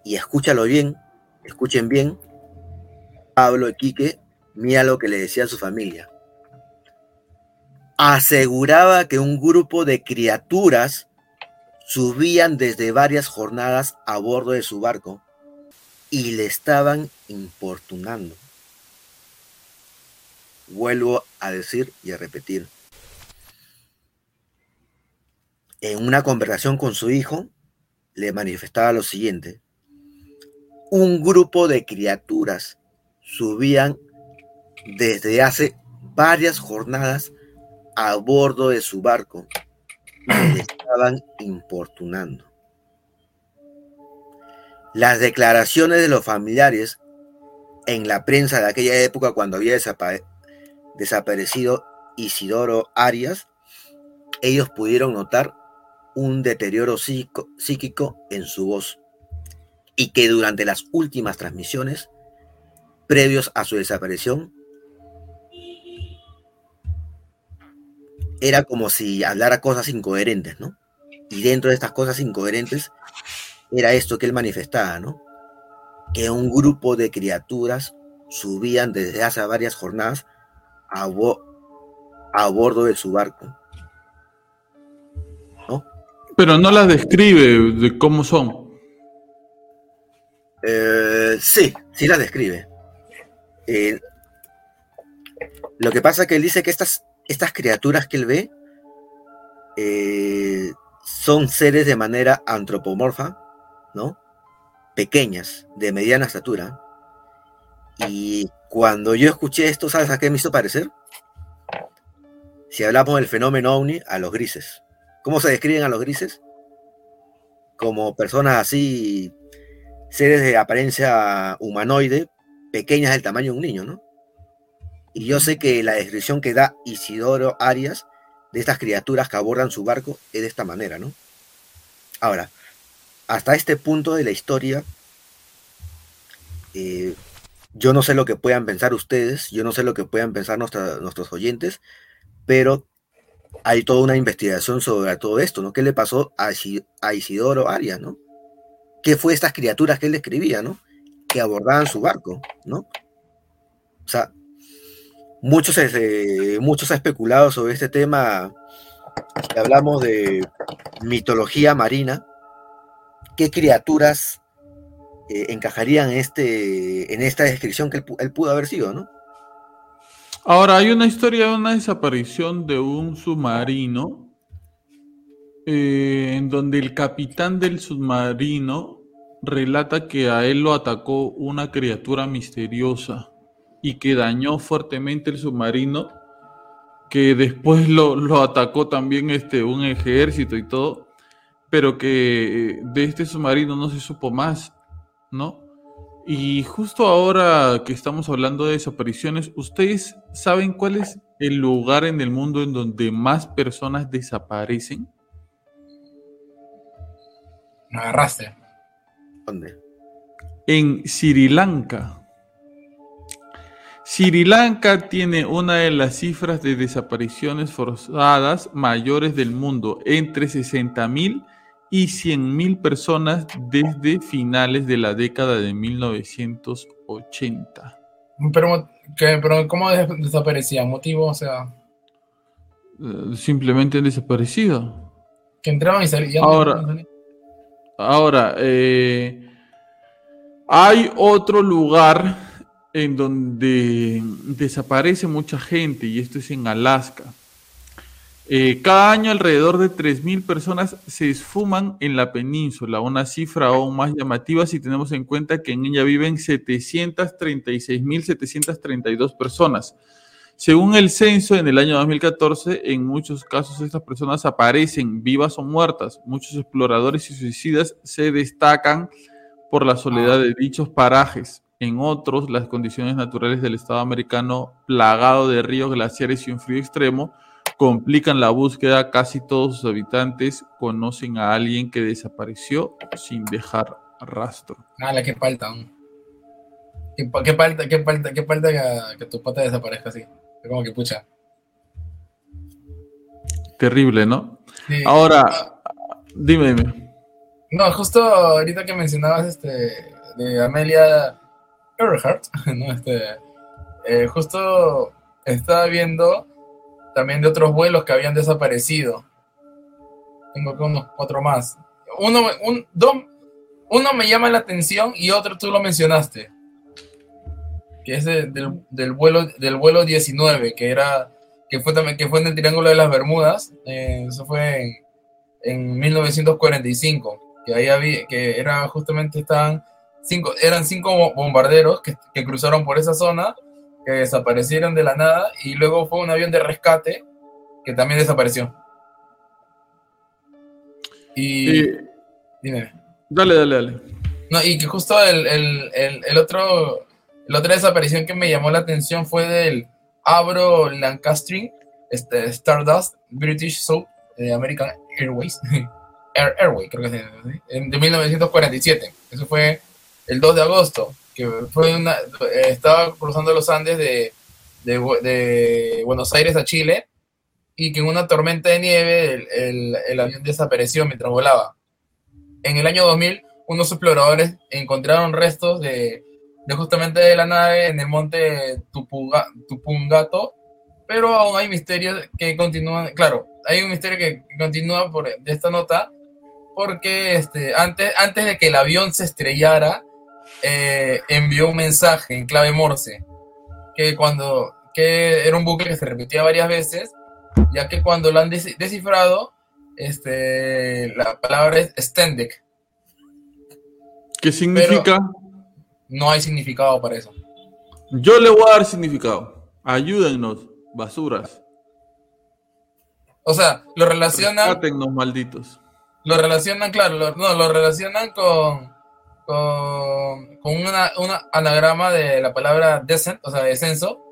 Y escúchalo bien, escuchen bien, Pablo Quique, mira lo que le decía a su familia. Aseguraba que un grupo de criaturas subían desde varias jornadas a bordo de su barco y le estaban importunando. Vuelvo a decir y a repetir. En una conversación con su hijo, le manifestaba lo siguiente. Un grupo de criaturas subían desde hace varias jornadas a bordo de su barco y le estaban importunando. Las declaraciones de los familiares en la prensa de aquella época cuando había desapa- desaparecido Isidoro Arias, ellos pudieron notar un deterioro psíquico, en su voz y que durante las últimas transmisiones previos a su desaparición era como si hablara cosas incoherentes, ¿no? Y dentro de estas cosas incoherentes era esto que él manifestaba, ¿no? Que un grupo de criaturas subían desde hace varias jornadas a, bo- a bordo de su barco. ¿No? Pero no las describe de cómo son. Eh, sí, sí la describe. Eh, lo que pasa es que él dice que estas, estas criaturas que él ve eh, son seres de manera antropomorfa, ¿no? Pequeñas, de mediana estatura. Y cuando yo escuché esto, ¿sabes a qué me hizo parecer? Si hablamos del fenómeno ovni, a los grises. ¿Cómo se describen a los grises? Como personas así, seres de apariencia humanoide, pequeñas del tamaño de un niño, ¿no? Y yo sé que la descripción que da Isidoro Arias de estas criaturas que abordan su barco es de esta manera, ¿no? Ahora, hasta este punto de la historia, eh, yo no sé lo que puedan pensar ustedes, yo no sé lo que puedan pensar nuestros oyentes, pero hay toda una investigación sobre todo esto, ¿no? ¿Qué le pasó a, Isi- a Isidoro Arias, ¿no? ¿Qué fue estas criaturas que él describía, ¿no? Que abordaban su barco, ¿no? O sea, muchos, eh, muchos han especulado sobre este tema, hablamos de mitología marina, ¿qué criaturas eh, encajarían en, este, en esta descripción que él, él pudo haber sido, ¿no? Ahora, hay una historia de una desaparición de un submarino eh, en donde el capitán del submarino relata que a él lo atacó una criatura misteriosa y que dañó fuertemente el submarino, que después lo, lo atacó también este, un ejército y todo, pero que eh, de este submarino no se supo más, ¿no? Y justo ahora que estamos hablando de desapariciones, ¿ustedes saben cuál es el lugar en el mundo en donde más personas desaparecen? Me agarraste. ¿Dónde? En Sri Lanka. Sri Lanka tiene una de las cifras de desapariciones forzadas mayores del mundo, entre 60.000 y 100.000 personas desde finales de la década de 1980. Pero, ¿qué? pero ¿cómo des- desaparecía? ¿Motivo? O sea, Eh, Simplemente han desaparecido. que entraban y salían. Ahora- Ahora, eh, hay otro lugar en donde desaparece mucha gente y esto es en Alaska. Eh, cada año alrededor de 3.000 personas se esfuman en la península, una cifra aún más llamativa si tenemos en cuenta que en ella viven 736.732 personas. Según el censo, en el año 2014, en muchos casos estas personas aparecen vivas o muertas. Muchos exploradores y suicidas se destacan por la soledad de dichos parajes. En otros, las condiciones naturales del estado americano, plagado de ríos, glaciares y un frío extremo, complican la búsqueda. Casi todos sus habitantes conocen a alguien que desapareció sin dejar rastro. Nada, qué falta. ¿no? ¿Qué, qué falta, qué falta, qué falta que, que tu pata desaparezca así? Como que pucha. Terrible, ¿no? Sí. Ahora, dime, dime. No, justo ahorita que mencionabas este de Amelia Earhart, ¿no? Este, eh, justo estaba viendo también de otros vuelos que habían desaparecido. Tengo que unos cuatro más. Uno, un, dos, uno me llama la atención y otro tú lo mencionaste. Que es de- del, del vuelo del vuelo 19, que era que fue también que fue en el Triángulo de las Bermudas. eh, eso fue en, en 1945 que ahí había, que era justamente estaban cinco, eran cinco bo- bombarderos que, que cruzaron por esa zona, que desaparecieron de la nada, y luego fue un avión de rescate que también desapareció. Y dime. dale, dale, dale. No, y que justo el, el, el, el otro, la otra desaparición que me llamó la atención fue del Abro Lancaster, este, Stardust, British South, eh, American Airways, Air, Airway, creo que es de 1947. Eso fue el 2 de agosto, que fue una, estaba cruzando los Andes de, de, Bu- de Buenos Aires a Chile y que en una tormenta de nieve el, el- avión desapareció mientras volaba. En el año 2000, unos exploradores encontraron restos de, de justamente de la nave en el monte Tupungato, pero aún hay misterios que continúan. Claro, hay un misterio que continúa por, esta nota, porque este, antes, antes de que el avión se estrellara, eh, envió un mensaje en clave Morse, que cuando que era un bucle que se repetía varias veces, ya que cuando lo han des- descifrado, este, la palabra es Stendek, ¿Qué significa? no hay significado para eso. Yo le voy a dar significado. Ayúdennos, basuras. O sea, lo relacionan, malditos. lo relacionan, claro, lo, no, lo relacionan con, con, con una, una anagrama de la palabra descent, o sea, descenso,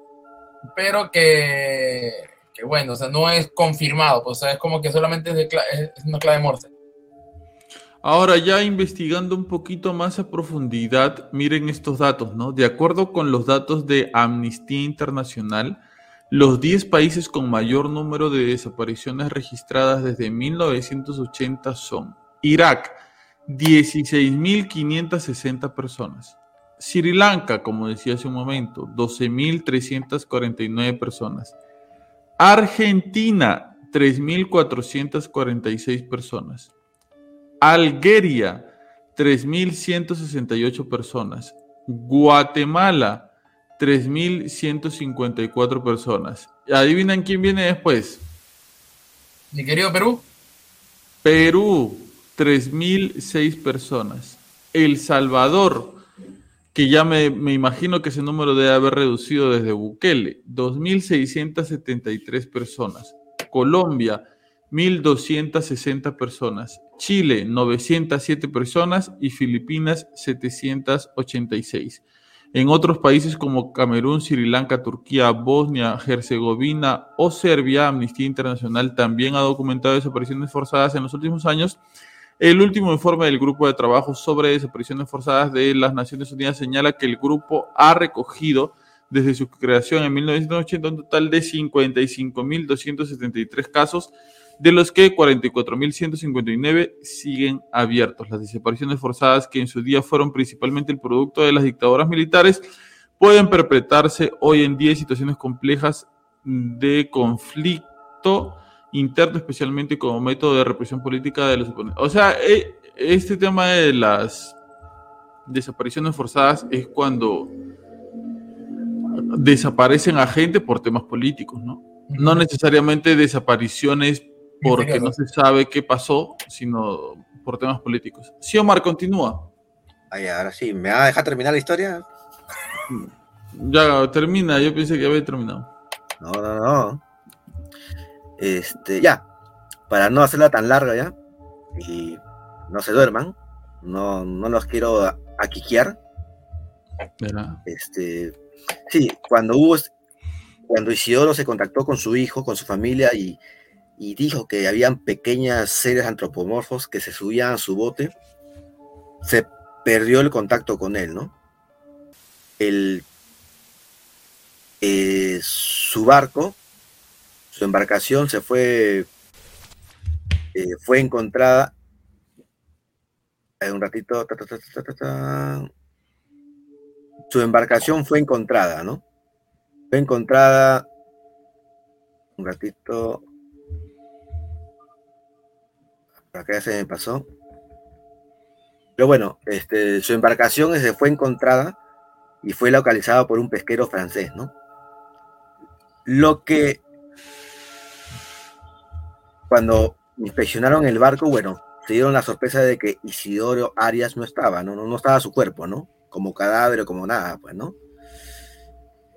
pero que, que bueno, o sea, no es confirmado, pues, es como que solamente es una clave Morse. Ahora ya investigando un poquito más a profundidad, miren estos datos, ¿no? De acuerdo con los datos de Amnistía Internacional, los 10 países con mayor número de desapariciones registradas desde 1980 son Irak, 16.560 personas. Sri Lanka, como decía hace un momento, 12.349 personas. Argentina, 3.446 personas. Algeria, 3.168 personas. Guatemala, 3.154 personas. ¿Adivinan quién viene después? Mi querido Perú, Perú, 3.006 personas. El Salvador, que ya me, me imagino que ese número debe haber reducido desde Bukele, 2.673 personas. Colombia, 1.260 personas. Chile, 907 personas. Y Filipinas, 786. En otros países como Camerún, Sri Lanka, Turquía, Bosnia, Herzegovina o Serbia, Amnistía Internacional también ha documentado desapariciones forzadas en los últimos años. El último informe del Grupo de Trabajo sobre Desapariciones Forzadas de las Naciones Unidas señala que el grupo ha recogido desde su creación en 1980 un total de 55.273 casos de los que 44.159 siguen abiertos. Las desapariciones forzadas, que en su día fueron principalmente el producto de las dictaduras militares, pueden perpetrarse hoy en día en situaciones complejas de conflicto interno, especialmente como método de represión política de los oponentes. O sea, eh, este tema de las desapariciones forzadas es cuando desaparecen a gente por temas políticos, ¿no? No necesariamente desapariciones porque no se sabe qué pasó, sino por temas políticos. Sí, Omar, continúa. Ay, ahora sí, ¿me va a dejar terminar la historia? Ya termina, yo pensé que había terminado. No, no, no. Este, ya, para no hacerla tan larga ya, y no se duerman, no, no los quiero aquiquear. Este, sí, cuando hubo, cuando Isidoro se contactó con su hijo, con su familia y, y dijo que habían pequeñas seres antropomorfos que se subían a su bote, se perdió el contacto con él, ¿no? El, eh, su barco, su embarcación se fue, eh, fue encontrada un ratito, su embarcación fue encontrada, ¿no? Fue encontrada un ratito, acá se me pasó. Pero bueno, este, su embarcación se fue encontrada y fue localizada por un pesquero francés, ¿no? Lo que cuando inspeccionaron el barco, bueno, se dieron la sorpresa de que Isidoro Arias no estaba, ¿no? No, no estaba su cuerpo, ¿no? Como cadáver o como nada, pues, ¿no?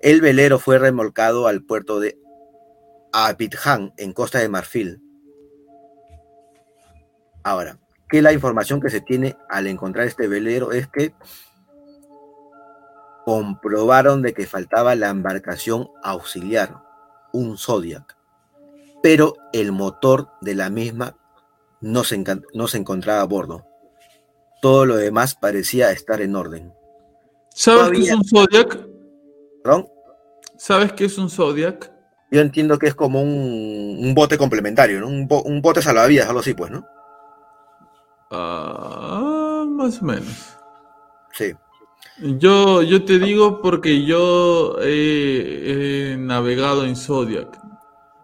El velero fue remolcado al puerto de Abidjan, en Costa de Marfil. Ahora, que la información que se tiene al encontrar este velero es que comprobaron de que faltaba la embarcación auxiliar, un Zodiac, pero el motor de la misma no se, no se encontraba a bordo. Todo lo demás parecía estar en orden. ¿Sabes qué es un Zodiac? ¿Perdón? ¿Sabes qué es un Zodiac? Yo entiendo que es como un, bote complementario, ¿no? Un, un, bote salvavidas, algo así, pues, ¿no? Ah, más o menos. Sí. Yo, yo te digo porque yo he, navegado en Zodiac.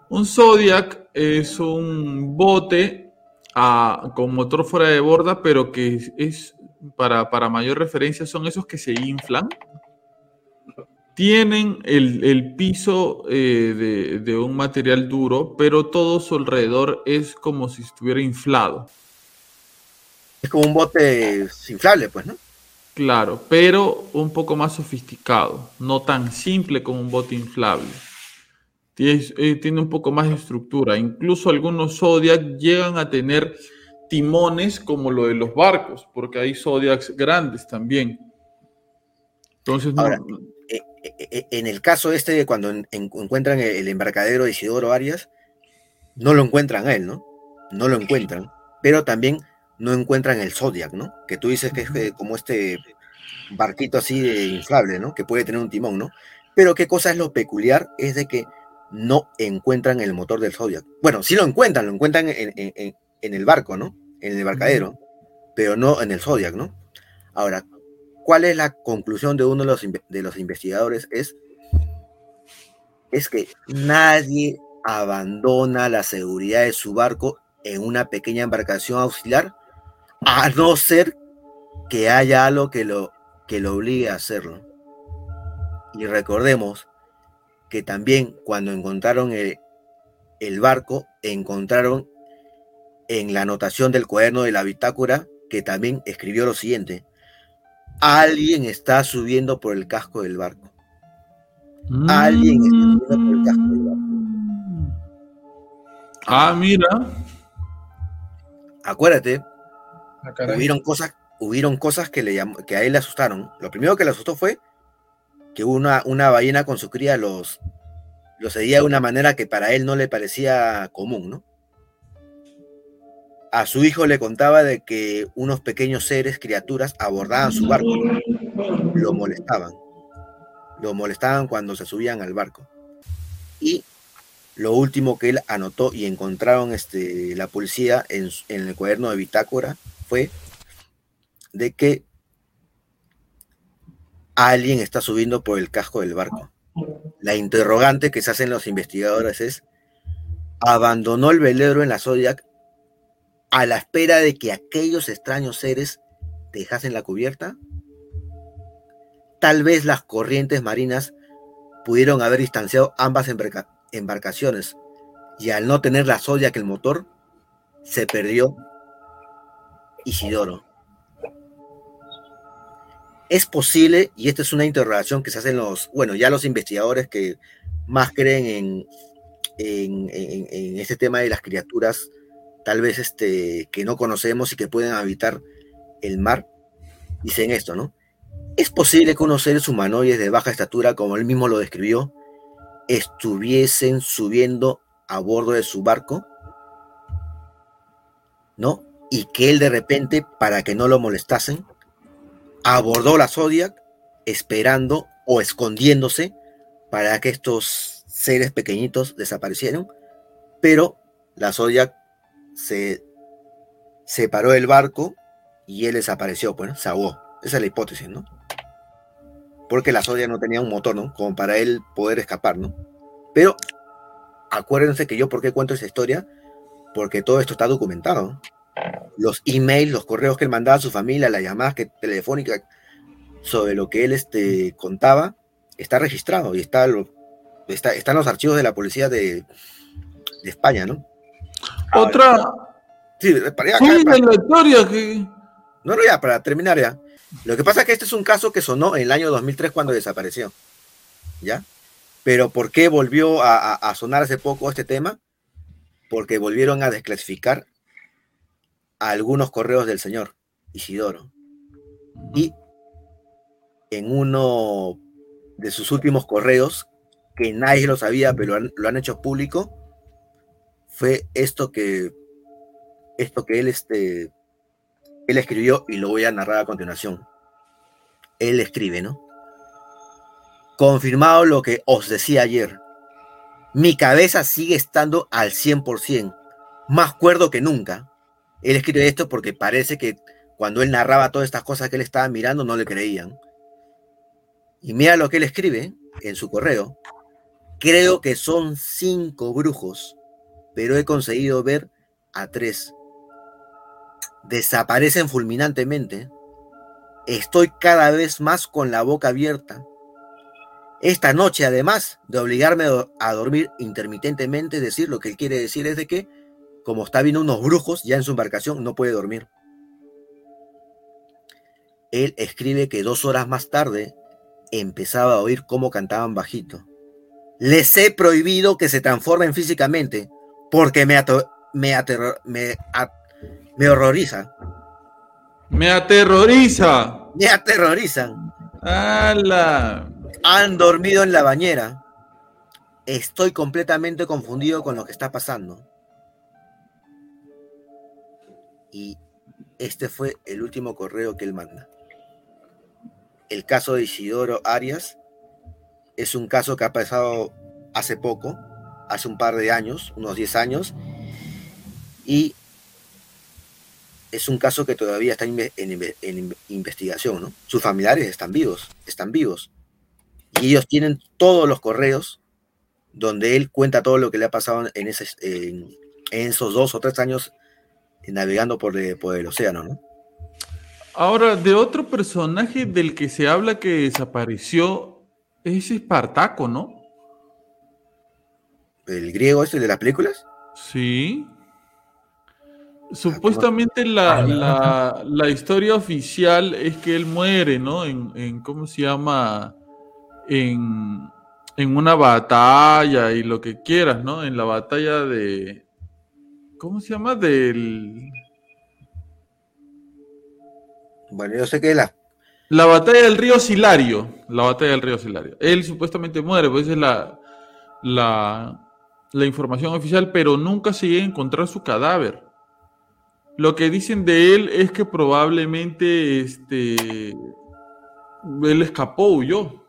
Un Zodiac es un bote ah, con motor fuera de borda, pero que es, para, para, mayor referencia, son esos que se inflan. Tienen el, piso eh, de, de un material duro, pero todo su alrededor es como si estuviera inflado. Es como un bote inflable, pues, ¿no? Claro, pero un poco más sofisticado, no tan simple como un bote inflable. Eh, tiene, un poco más de estructura. Incluso algunos Zodiac llegan a tener timones como lo de los barcos, porque hay Zodiacs grandes también. Entonces, eh, eh, en el caso este, cuando encuentran el embarcadero de Isidoro Arias, no lo encuentran a él, ¿no? No lo encuentran, pero también no encuentran el Zodiac, ¿no? Que tú dices que es como este barquito así de inflable, ¿no? Que puede tener un timón, ¿no? Pero qué cosa es lo peculiar es de que no encuentran el motor del Zodiac. Bueno, sí lo encuentran, lo encuentran en, el barco, ¿no? En el embarcadero, pero no en el Zodiac, ¿no? Ahora, ¿cuál es la conclusión de uno de los, de los investigadores? Es, es que nadie abandona la seguridad de su barco en una pequeña embarcación auxiliar a no ser que haya algo que lo, que lo obligue a hacerlo. Y recordemos que también cuando encontraron el, el barco, encontraron en la anotación del cuaderno de la bitácora que también escribió lo siguiente. Alguien está subiendo por el casco del barco. Alguien está subiendo por el casco del barco. Ah, mira. Acuérdate, Ah, hubieron cosas, hubieron cosas que, le que a él le asustaron. Lo primero que le asustó fue que una, una ballena con su cría los, los de una manera que para él no le parecía común, ¿no? A su hijo le contaba de que unos pequeños seres, criaturas, abordaban su barco, lo molestaban, lo molestaban cuando se subían al barco. Y lo último que él anotó y encontraron este, la policía en, en el cuaderno de bitácora fue de que alguien está subiendo por el casco del barco. La interrogante que se hacen los investigadores es, ¿abandonó el velero en la Zodiac a la espera de que aquellos extraños seres dejasen la cubierta? Tal vez las corrientes marinas pudieron haber distanciado ambas embarca- embarcaciones y al no tener la Zodiac el motor, se perdió Isidoro. Es posible, y esta es una interrogación que se hacen los, bueno, ya los investigadores que más creen en, en, este tema de las criaturas, tal vez este, que no conocemos y que pueden habitar el mar, dicen esto, ¿no? Es posible que unos seres humanoides de baja estatura, como él mismo lo describió, estuviesen subiendo a bordo de su barco, ¿no? Y que él de repente, para que no lo molestasen, abordó la Zodiac esperando o escondiéndose para que estos seres pequeñitos desaparecieran, pero la Zodiac se separó del barco y él desapareció, pues, ¿no? se ahogó. Esa es la hipótesis, ¿no? Porque la Zodiac no tenía un motor, ¿no? Como para él poder escapar, ¿no? Pero acuérdense que yo, ¿por qué cuento esa historia? Porque todo esto está documentado. ¿no? Los emails, los correos que él mandaba a su familia, las llamadas que, telefónicas sobre lo que él este, contaba, está registrado y está, lo, está, está en los archivos de la policía de, de España, ¿no? Otra. Sí, para allá, Sí, para- de la historia que. No, no, ya, para terminar ya. Lo que pasa es que este es un caso que sonó en el año 2003 cuando desapareció. ¿Ya? Pero ¿por qué volvió a, a- a sonar hace poco este tema? Porque volvieron a desclasificar a algunos correos del señor Isidoro. Y en uno de sus últimos correos, que nadie lo sabía, pero lo han, lo han hecho público, fue esto que, esto que él este, él escribió y lo voy a narrar a continuación. Él escribe, ¿no? Confirmado lo que os decía ayer. Mi cabeza sigue estando al 100%, más cuerdo que nunca. Él escribe esto porque parece que cuando él narraba todas estas cosas que él estaba mirando no le creían. Y mira lo que él escribe en su correo. Creo que son cinco brujos, pero he conseguido ver a tres desaparecen fulminantemente. Estoy cada vez más con la boca abierta. Esta noche, además de obligarme a do- a dormir intermitentemente, decir, lo que él quiere decir es de que, como está viendo unos brujos ya en su embarcación, no puede dormir. Él escribe que dos horas más tarde empezaba a oír cómo cantaban bajito. Les he prohibido que se transformen físicamente porque me, me, me me horroriza. Me aterroriza. Me aterrorizan. ¡Hala! Han dormido en la bañera. Estoy completamente confundido con lo que está pasando. Y este fue el último correo que él manda. El caso de Isidoro Arias es un caso que ha pasado hace poco, hace un par de años, unos 10 años, y es un caso que todavía está en, inve- en inve- investigación, ¿no? Sus familiares están vivos, están vivos. Y ellos tienen todos los correos donde él cuenta todo lo que le ha pasado en esos dos o tres años navegando por, el- por el océano, ¿no? Ahora, de otro personaje del que se habla que desapareció es Espartaco, ¿no? El griego este de las películas. Sí. Supuestamente la, la- la historia oficial es que él muere, ¿no? En, en- ¿cómo se llama? En, en una batalla y lo que quieras, ¿no? En la batalla de... ¿Cómo se llama? Del... Bueno, yo sé que la, La batalla del río Silario. La batalla del río Silario. Él supuestamente muere, pues esa es la, la, la información oficial, pero nunca se llega a encontrar su cadáver. Lo que dicen de él es que probablemente este, él escapó, huyó,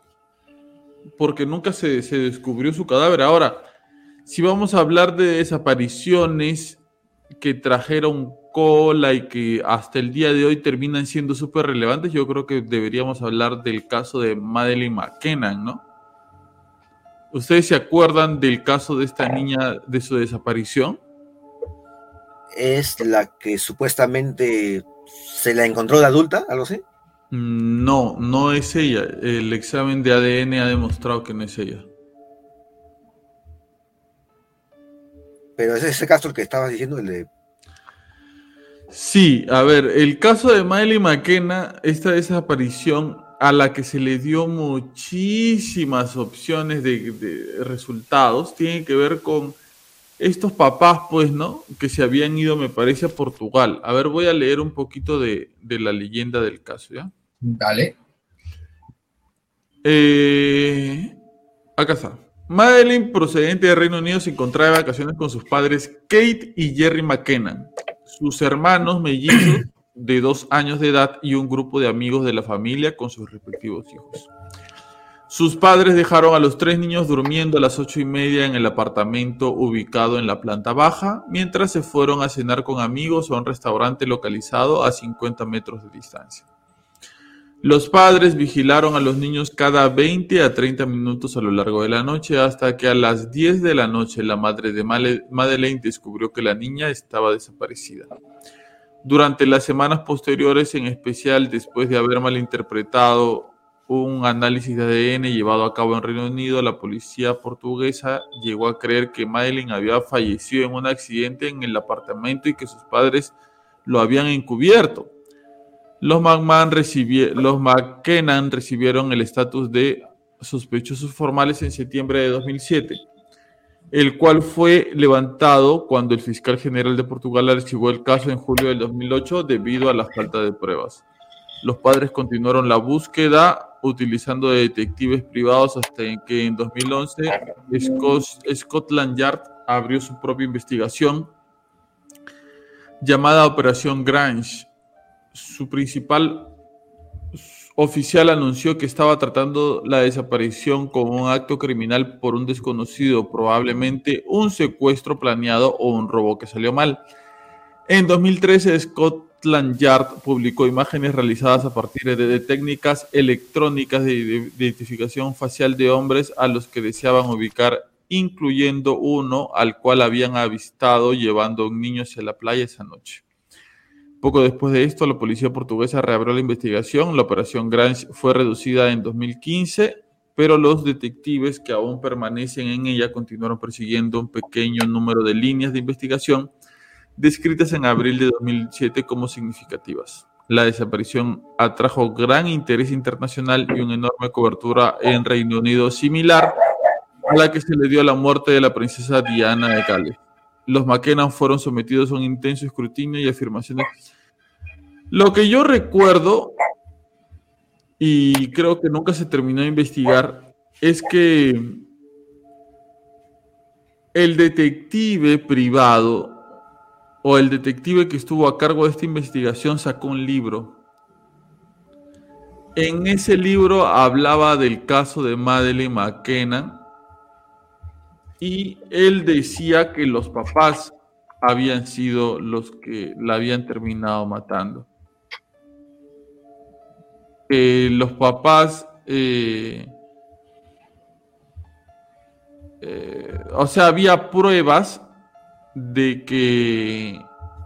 porque nunca se, se descubrió su cadáver. Ahora, si vamos a hablar de desapariciones que trajeron cola y que hasta el día de hoy terminan siendo súper relevantes, yo creo que deberíamos hablar del caso de Madeleine McKenna, ¿no? ¿Ustedes se acuerdan del caso de esta niña de su desaparición? Es la que supuestamente se la encontró de adulta, algo así. Mm, No, no es ella. El examen de ADN ha demostrado que no es ella. Pero es ese caso el que estabas diciendo, el de Sí, a ver, el caso de Miley McKenna, esta desaparición a la que se le dio muchísimas opciones de, de resultados, tiene que ver con estos papás, pues, ¿no? Que se habían ido, me parece, a Portugal. A ver, voy a leer un poquito de, de la leyenda del caso, ¿ya? Dale. Eh, acá está. Madeline, procedente de Reino Unido, se encontraba de vacaciones con sus padres Kate y Jerry McKenna, sus hermanos mellizos de dos años de edad y un grupo de amigos de la familia con sus respectivos hijos. Sus padres dejaron a los tres niños durmiendo a las ocho y media en el apartamento ubicado en la planta baja, mientras se fueron a cenar con amigos a un restaurante localizado a 50 metros de distancia. Los padres vigilaron a los niños cada 20 a 30 minutos a lo largo de la noche hasta que a las 10 de la noche la madre de Madeleine descubrió que la niña estaba desaparecida. Durante las semanas posteriores, en especial después de haber malinterpretado un análisis de ADN llevado a cabo en Reino Unido, la policía portuguesa llegó a creer que Madeleine había fallecido en un accidente en el apartamento y que sus padres lo habían encubierto. Los, los McKennan recibieron el estatus de sospechosos formales en septiembre de 2007, el cual fue levantado cuando el fiscal general de Portugal archivó el caso en julio del 2008 debido a la falta de pruebas. Los padres continuaron la búsqueda utilizando detectives privados hasta que en 2011 Scos- Scotland Yard abrió su propia investigación llamada Operación Grange. Su principal oficial anunció que estaba tratando la desaparición como un acto criminal por un desconocido, probablemente un secuestro planeado o un robo que salió mal. En 2013, Scotland Yard publicó imágenes realizadas a partir de, técnicas electrónicas de, de identificación facial de hombres a los que deseaban ubicar, incluyendo uno al cual habían avistado llevando a un niño hacia la playa esa noche. Poco después de esto, la policía portuguesa reabrió la investigación. La operación Grange fue reducida en 2015, pero los detectives que aún permanecen en ella continuaron persiguiendo un pequeño número de líneas de investigación descritas en abril de 2007 como significativas. La desaparición atrajo gran interés internacional y una enorme cobertura en Reino Unido similar a la que se le dio a la muerte de la princesa Diana de Gales. Los McKenna fueron sometidos a un intenso escrutinio y afirmaciones. Lo que yo recuerdo, y creo que nunca se terminó de investigar, es que el detective privado o el detective que estuvo a cargo de esta investigación sacó un libro. En ese libro hablaba del caso de Madeleine McKenna y él decía que los papás habían sido los que la habían terminado matando. Que los papás, eh, eh, o sea, había pruebas de que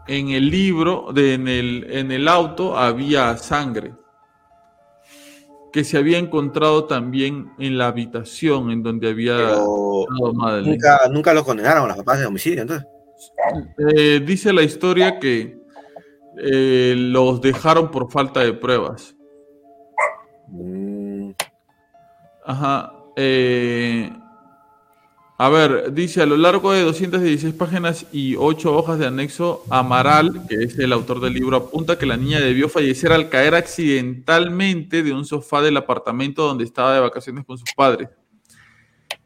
en el libro, de, en, el, en el auto, había sangre que se había encontrado también en la habitación en donde había Pero nunca, nunca los condenaron a los papás de homicidio, entonces. Eh, dice la historia que eh, los dejaron por falta de pruebas. Mm, Ajá. eh, a ver, dice a lo largo de 216 páginas y 8 hojas de anexo, Amaral, que es el autor del libro, apunta que la niña debió fallecer al caer accidentalmente de un sofá del apartamento donde estaba de vacaciones con sus padres.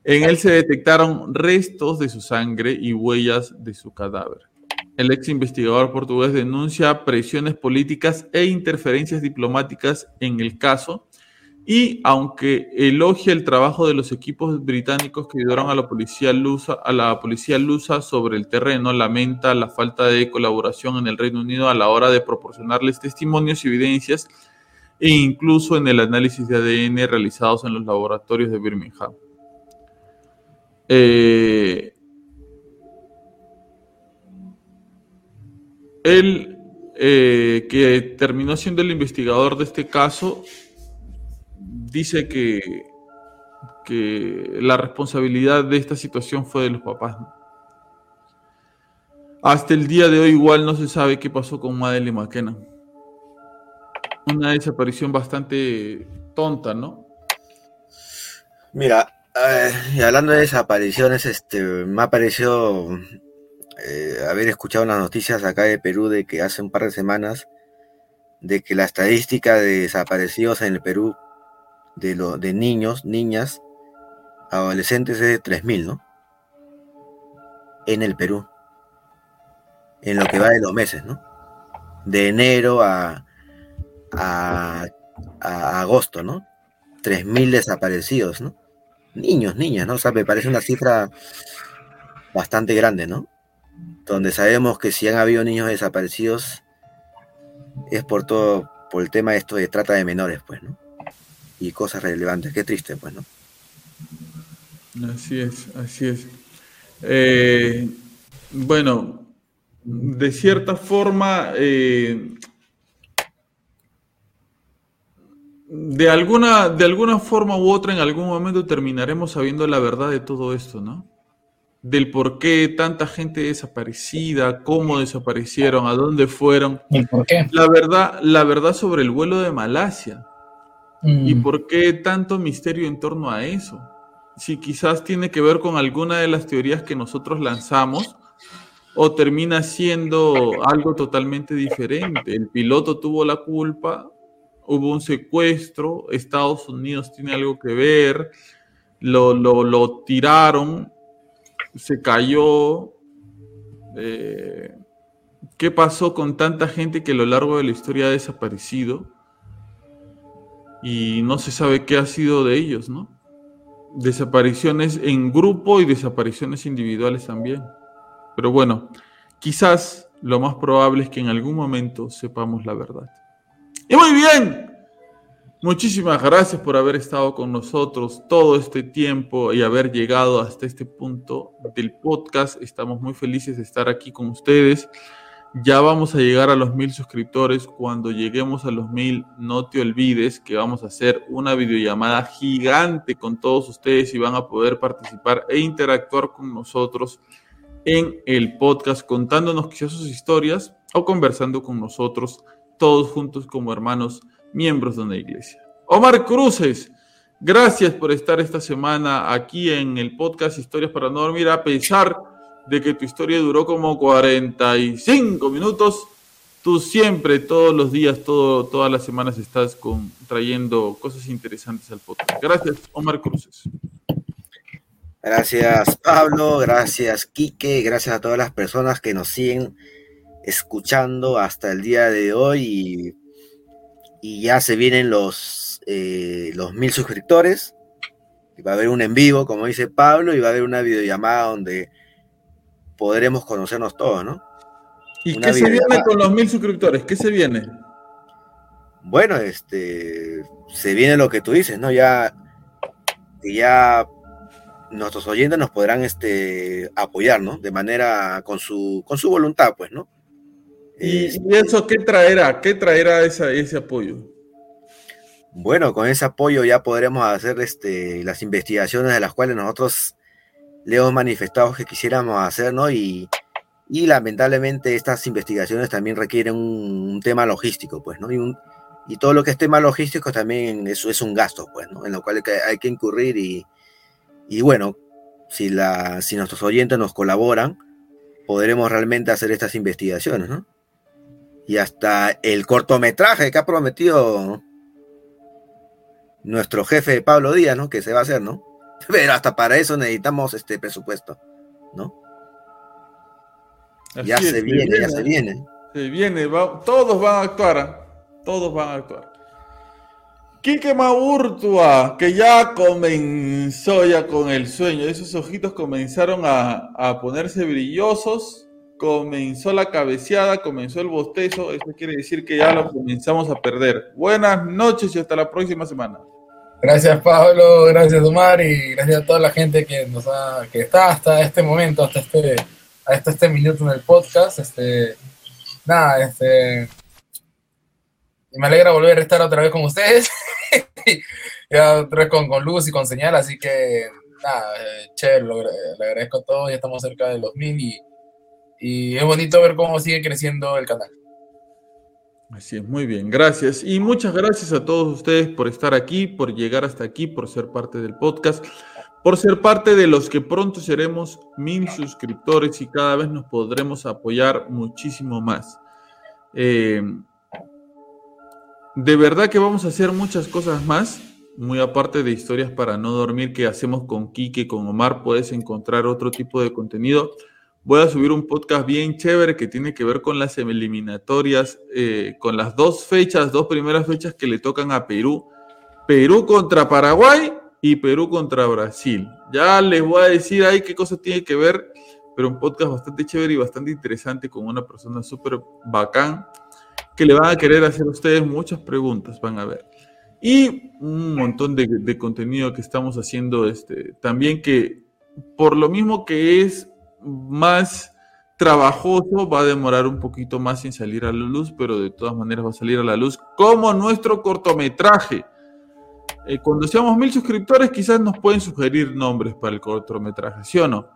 En él se detectaron restos de su sangre y huellas de su cadáver. El ex investigador portugués denuncia presiones políticas e interferencias diplomáticas en el caso y aunque elogia el trabajo de los equipos británicos que ayudaron a la policía lusa, a la policía lusa sobre el terreno, lamenta la falta de colaboración en el Reino Unido a la hora de proporcionarles testimonios y evidencias e incluso en el análisis de ADN realizados en los laboratorios de Birmingham. Eh, él, eh, que terminó siendo el investigador de este caso, dice que, que la responsabilidad de esta situación fue de los papás. Hasta el día de hoy igual no se sabe qué pasó con Madeleine McKenna. Una desaparición bastante tonta, ¿no? Mira, eh, hablando de desapariciones, este, me ha parecido eh, haber escuchado las noticias acá de Perú de que hace un par de semanas de que la estadística de desaparecidos en el Perú de, lo, de niños, niñas, adolescentes es de 3.000, ¿no? En el Perú. En lo que va de los meses, ¿no? De enero a, a, agosto, ¿no? 3.000 desaparecidos, ¿no? Niños, niñas, ¿no? O sea, me parece una cifra bastante grande, ¿no? Donde sabemos que si han habido niños desaparecidos es por todo, por el tema de esto de trata de menores, pues, ¿no? Y cosas relevantes. Qué triste, pues, ¿no? Así es, así es. Eh, bueno, de cierta forma, eh, de, alguna, de alguna forma u otra, en algún momento terminaremos sabiendo la verdad de todo esto, ¿no? Del por qué tanta gente desaparecida, cómo desaparecieron, a dónde fueron. ¿Y por qué? La verdad, la verdad sobre el vuelo de Malasia. ¿Y Mm, por qué tanto misterio en torno a eso? Si quizás tiene que ver con alguna de las teorías que nosotros lanzamos o termina siendo algo totalmente diferente. El piloto tuvo la culpa, hubo un secuestro, Estados Unidos tiene algo que ver, lo, lo- lo tiraron, se cayó. eh, ¿Qué pasó con tanta gente que a lo largo de la historia ha desaparecido? Y no se sabe qué ha sido de ellos, ¿no? Desapariciones en grupo y desapariciones individuales también. Pero bueno, quizás lo más probable es que en algún momento sepamos la verdad. Y muy bien, muchísimas gracias por haber estado con nosotros todo este tiempo y haber llegado hasta este punto del podcast. Estamos muy felices de estar aquí con ustedes. Ya vamos a llegar a los mil suscriptores. Cuando lleguemos a los mil, no te olvides que vamos a hacer una videollamada gigante con todos ustedes y van a poder participar e interactuar con nosotros en el podcast, contándonos quizás sus historias o conversando con nosotros, todos juntos como hermanos, miembros de una iglesia. Omar Cruces, gracias por estar esta semana aquí en el podcast Historias para no dormir, a pesar de que tu historia duró como 45 minutos. Tú siempre, todos los días, todo, todas las semanas estás con, trayendo cosas interesantes al podcast. Gracias, Omar Cruces. Gracias Pablo, gracias Quique, gracias a todas las personas que nos siguen escuchando hasta el día de hoy y, ya se vienen los, eh, los mil suscriptores. Y va a haber un en vivo, como dice Pablo, y va a haber una videollamada donde podremos conocernos todos, ¿no? ¿Y Una qué se viene con los mil suscriptores? ¿Qué se viene? Bueno, este, se viene lo que tú dices, ¿no? Ya, ya nuestros oyentes nos podrán, este, apoyar, ¿no? De manera, con su, con su voluntad, pues, ¿no? ¿Y, Este, y eso qué traerá? ¿Qué traerá esa- ese apoyo? Bueno, con ese apoyo ya podremos hacer, este, las investigaciones de las cuales nosotros le hemos manifestado que quisiéramos hacer, ¿no? Y, y lamentablemente estas investigaciones también requieren un, tema logístico, pues, ¿no? Y, un- y todo lo que es tema logístico también eso es un gasto, pues, ¿no? En lo cual hay que, hay que incurrir y, y bueno, si, la, si nuestros oyentes nos colaboran, podremos realmente hacer estas investigaciones, ¿no? Y hasta el cortometraje que ha prometido nuestro jefe Pablo Díaz, ¿no? Que se va a hacer, ¿no? Pero hasta para eso necesitamos este presupuesto, ¿no? ya se viene, ya se viene. Se viene, va- todos van a actuar, ¿ah? todos van a actuar. Quique Maurtua, que ya comenzó ya con el sueño. Esos ojitos comenzaron a, a ponerse brillosos. Comenzó la cabeceada, comenzó el bostezo. Eso quiere decir que ya lo comenzamos a perder. Buenas noches y hasta la próxima semana. Gracias Pablo, gracias Omar y gracias a toda la gente que nos ha, que está hasta este momento, hasta este, hasta este minuto en el podcast. Este, nada, este, y me alegra volver a estar otra vez con ustedes. ya otra vez con, con, luz y con señal, así que nada, eh, chévere, lo, le agradezco a todos, ya estamos cerca de los mil y, y es bonito ver cómo sigue creciendo el canal. Así es, muy bien, gracias. Y muchas gracias a todos ustedes por estar aquí, por llegar hasta aquí, por ser parte del podcast, por ser parte de los que pronto seremos mil suscriptores y cada vez nos podremos apoyar muchísimo más. Eh, de verdad que vamos a hacer muchas cosas más, muy aparte de historias para no dormir que hacemos con Kike, con Omar, puedes encontrar otro tipo de contenido. Voy a subir un podcast bien chévere que tiene que ver con las eliminatorias, eh, con las dos fechas, dos primeras fechas que le tocan a Perú. Perú contra Paraguay y Perú contra Brasil. Ya les voy a decir ahí qué cosa tiene que ver, pero un podcast bastante chévere y bastante interesante con una persona súper bacán que le van a querer hacer a ustedes muchas preguntas, van a ver. Y un montón de, de contenido que estamos haciendo este, también que por lo mismo que es más trabajoso, va a demorar un poquito más en salir a la luz, pero de todas maneras va a salir a la luz, como nuestro cortometraje. Eh, cuando seamos mil suscriptores, quizás nos pueden sugerir nombres para el cortometraje, ¿sí o no?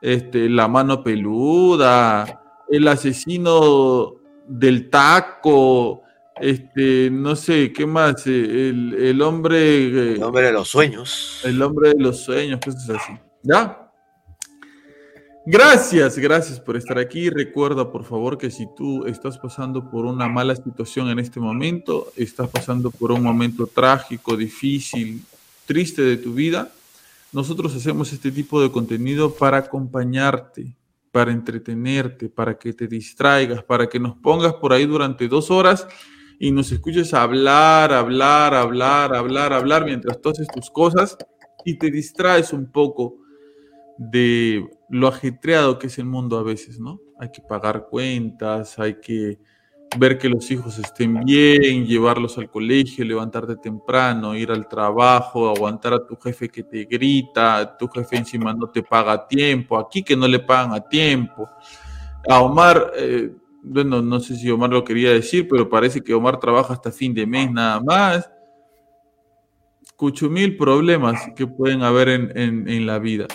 Este, la mano peluda, el asesino del taco, este, no sé, ¿qué más? El, el hombre. El hombre de los sueños. El hombre de los sueños, cosas así. ¿Ya? Gracias, gracias por estar aquí. Recuerda, por favor, que si tú estás pasando por una mala situación en este momento, estás pasando por un momento trágico, difícil, triste de tu vida, nosotros hacemos este tipo de contenido para acompañarte, para entretenerte, para que te distraigas, para que nos pongas por ahí durante dos horas y nos escuches hablar, hablar, hablar, hablar, hablar mientras tú haces tus cosas y te distraes un poco de lo ajetreado que es el mundo a veces, ¿no? Hay que pagar cuentas, hay que ver que los hijos estén bien, llevarlos al colegio, levantarte temprano, ir al trabajo, aguantar a tu jefe que te grita, tu jefe encima no te paga a tiempo, aquí que no le pagan a tiempo. A Omar, eh, bueno, no sé si Omar lo quería decir, pero parece que Omar trabaja hasta fin de mes nada más. Cuchumil problemas que pueden haber en, en, en la vida.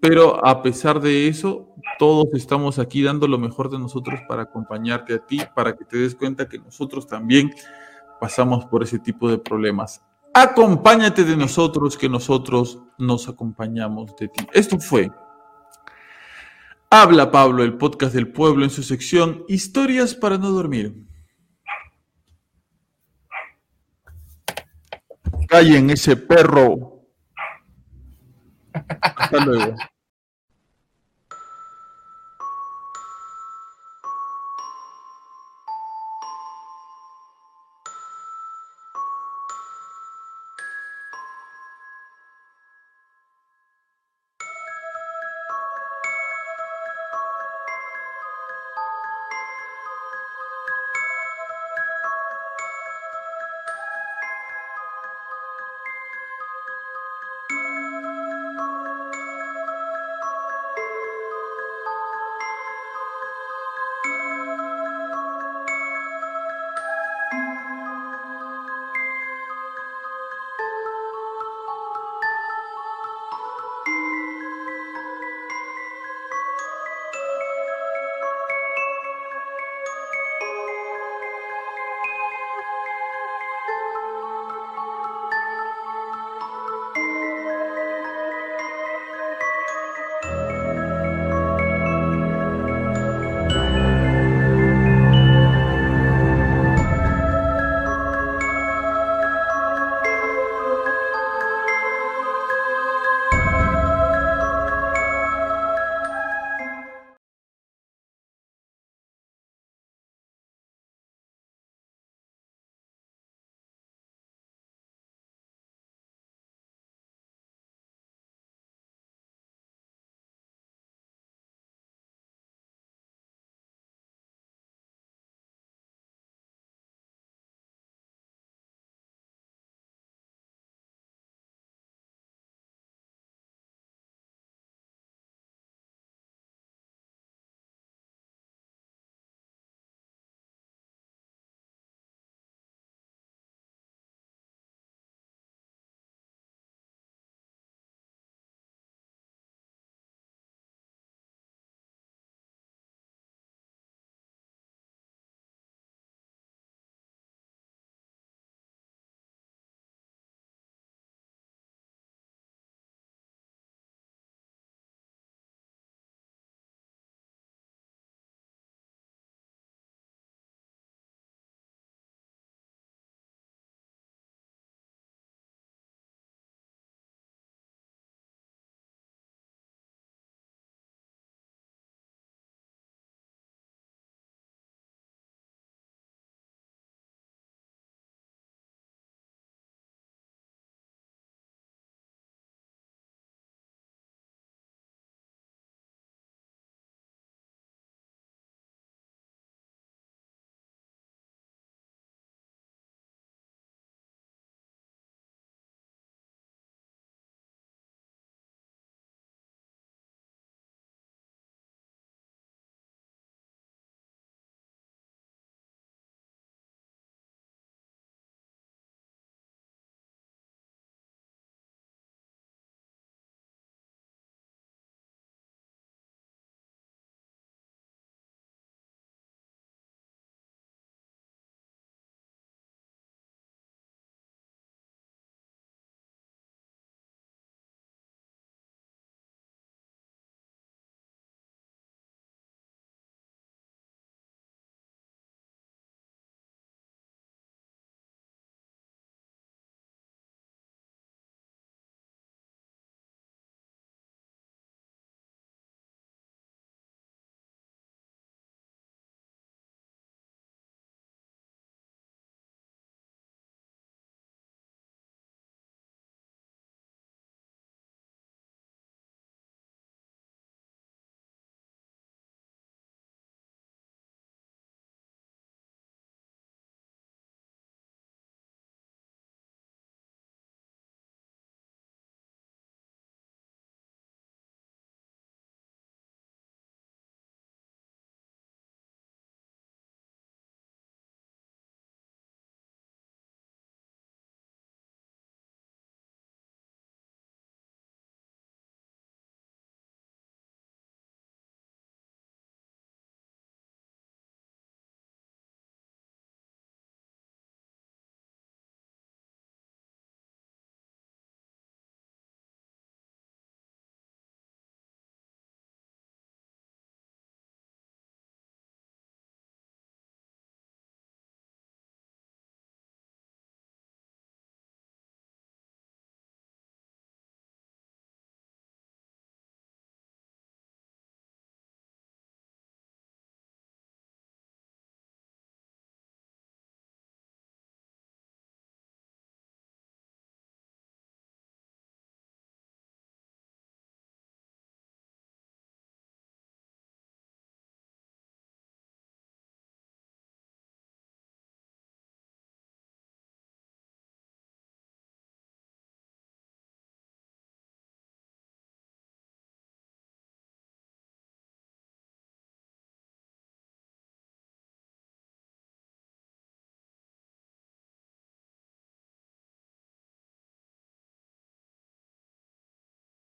Pero a pesar de eso, todos estamos aquí dando lo mejor de nosotros para acompañarte a ti, para que te des cuenta que nosotros también pasamos por ese tipo de problemas. Acompáñate de nosotros, que nosotros nos acompañamos de ti. Esto fue Habla Pablo, el podcast del pueblo en su sección Historias para no dormir. Callen ese perro. Hasta luego.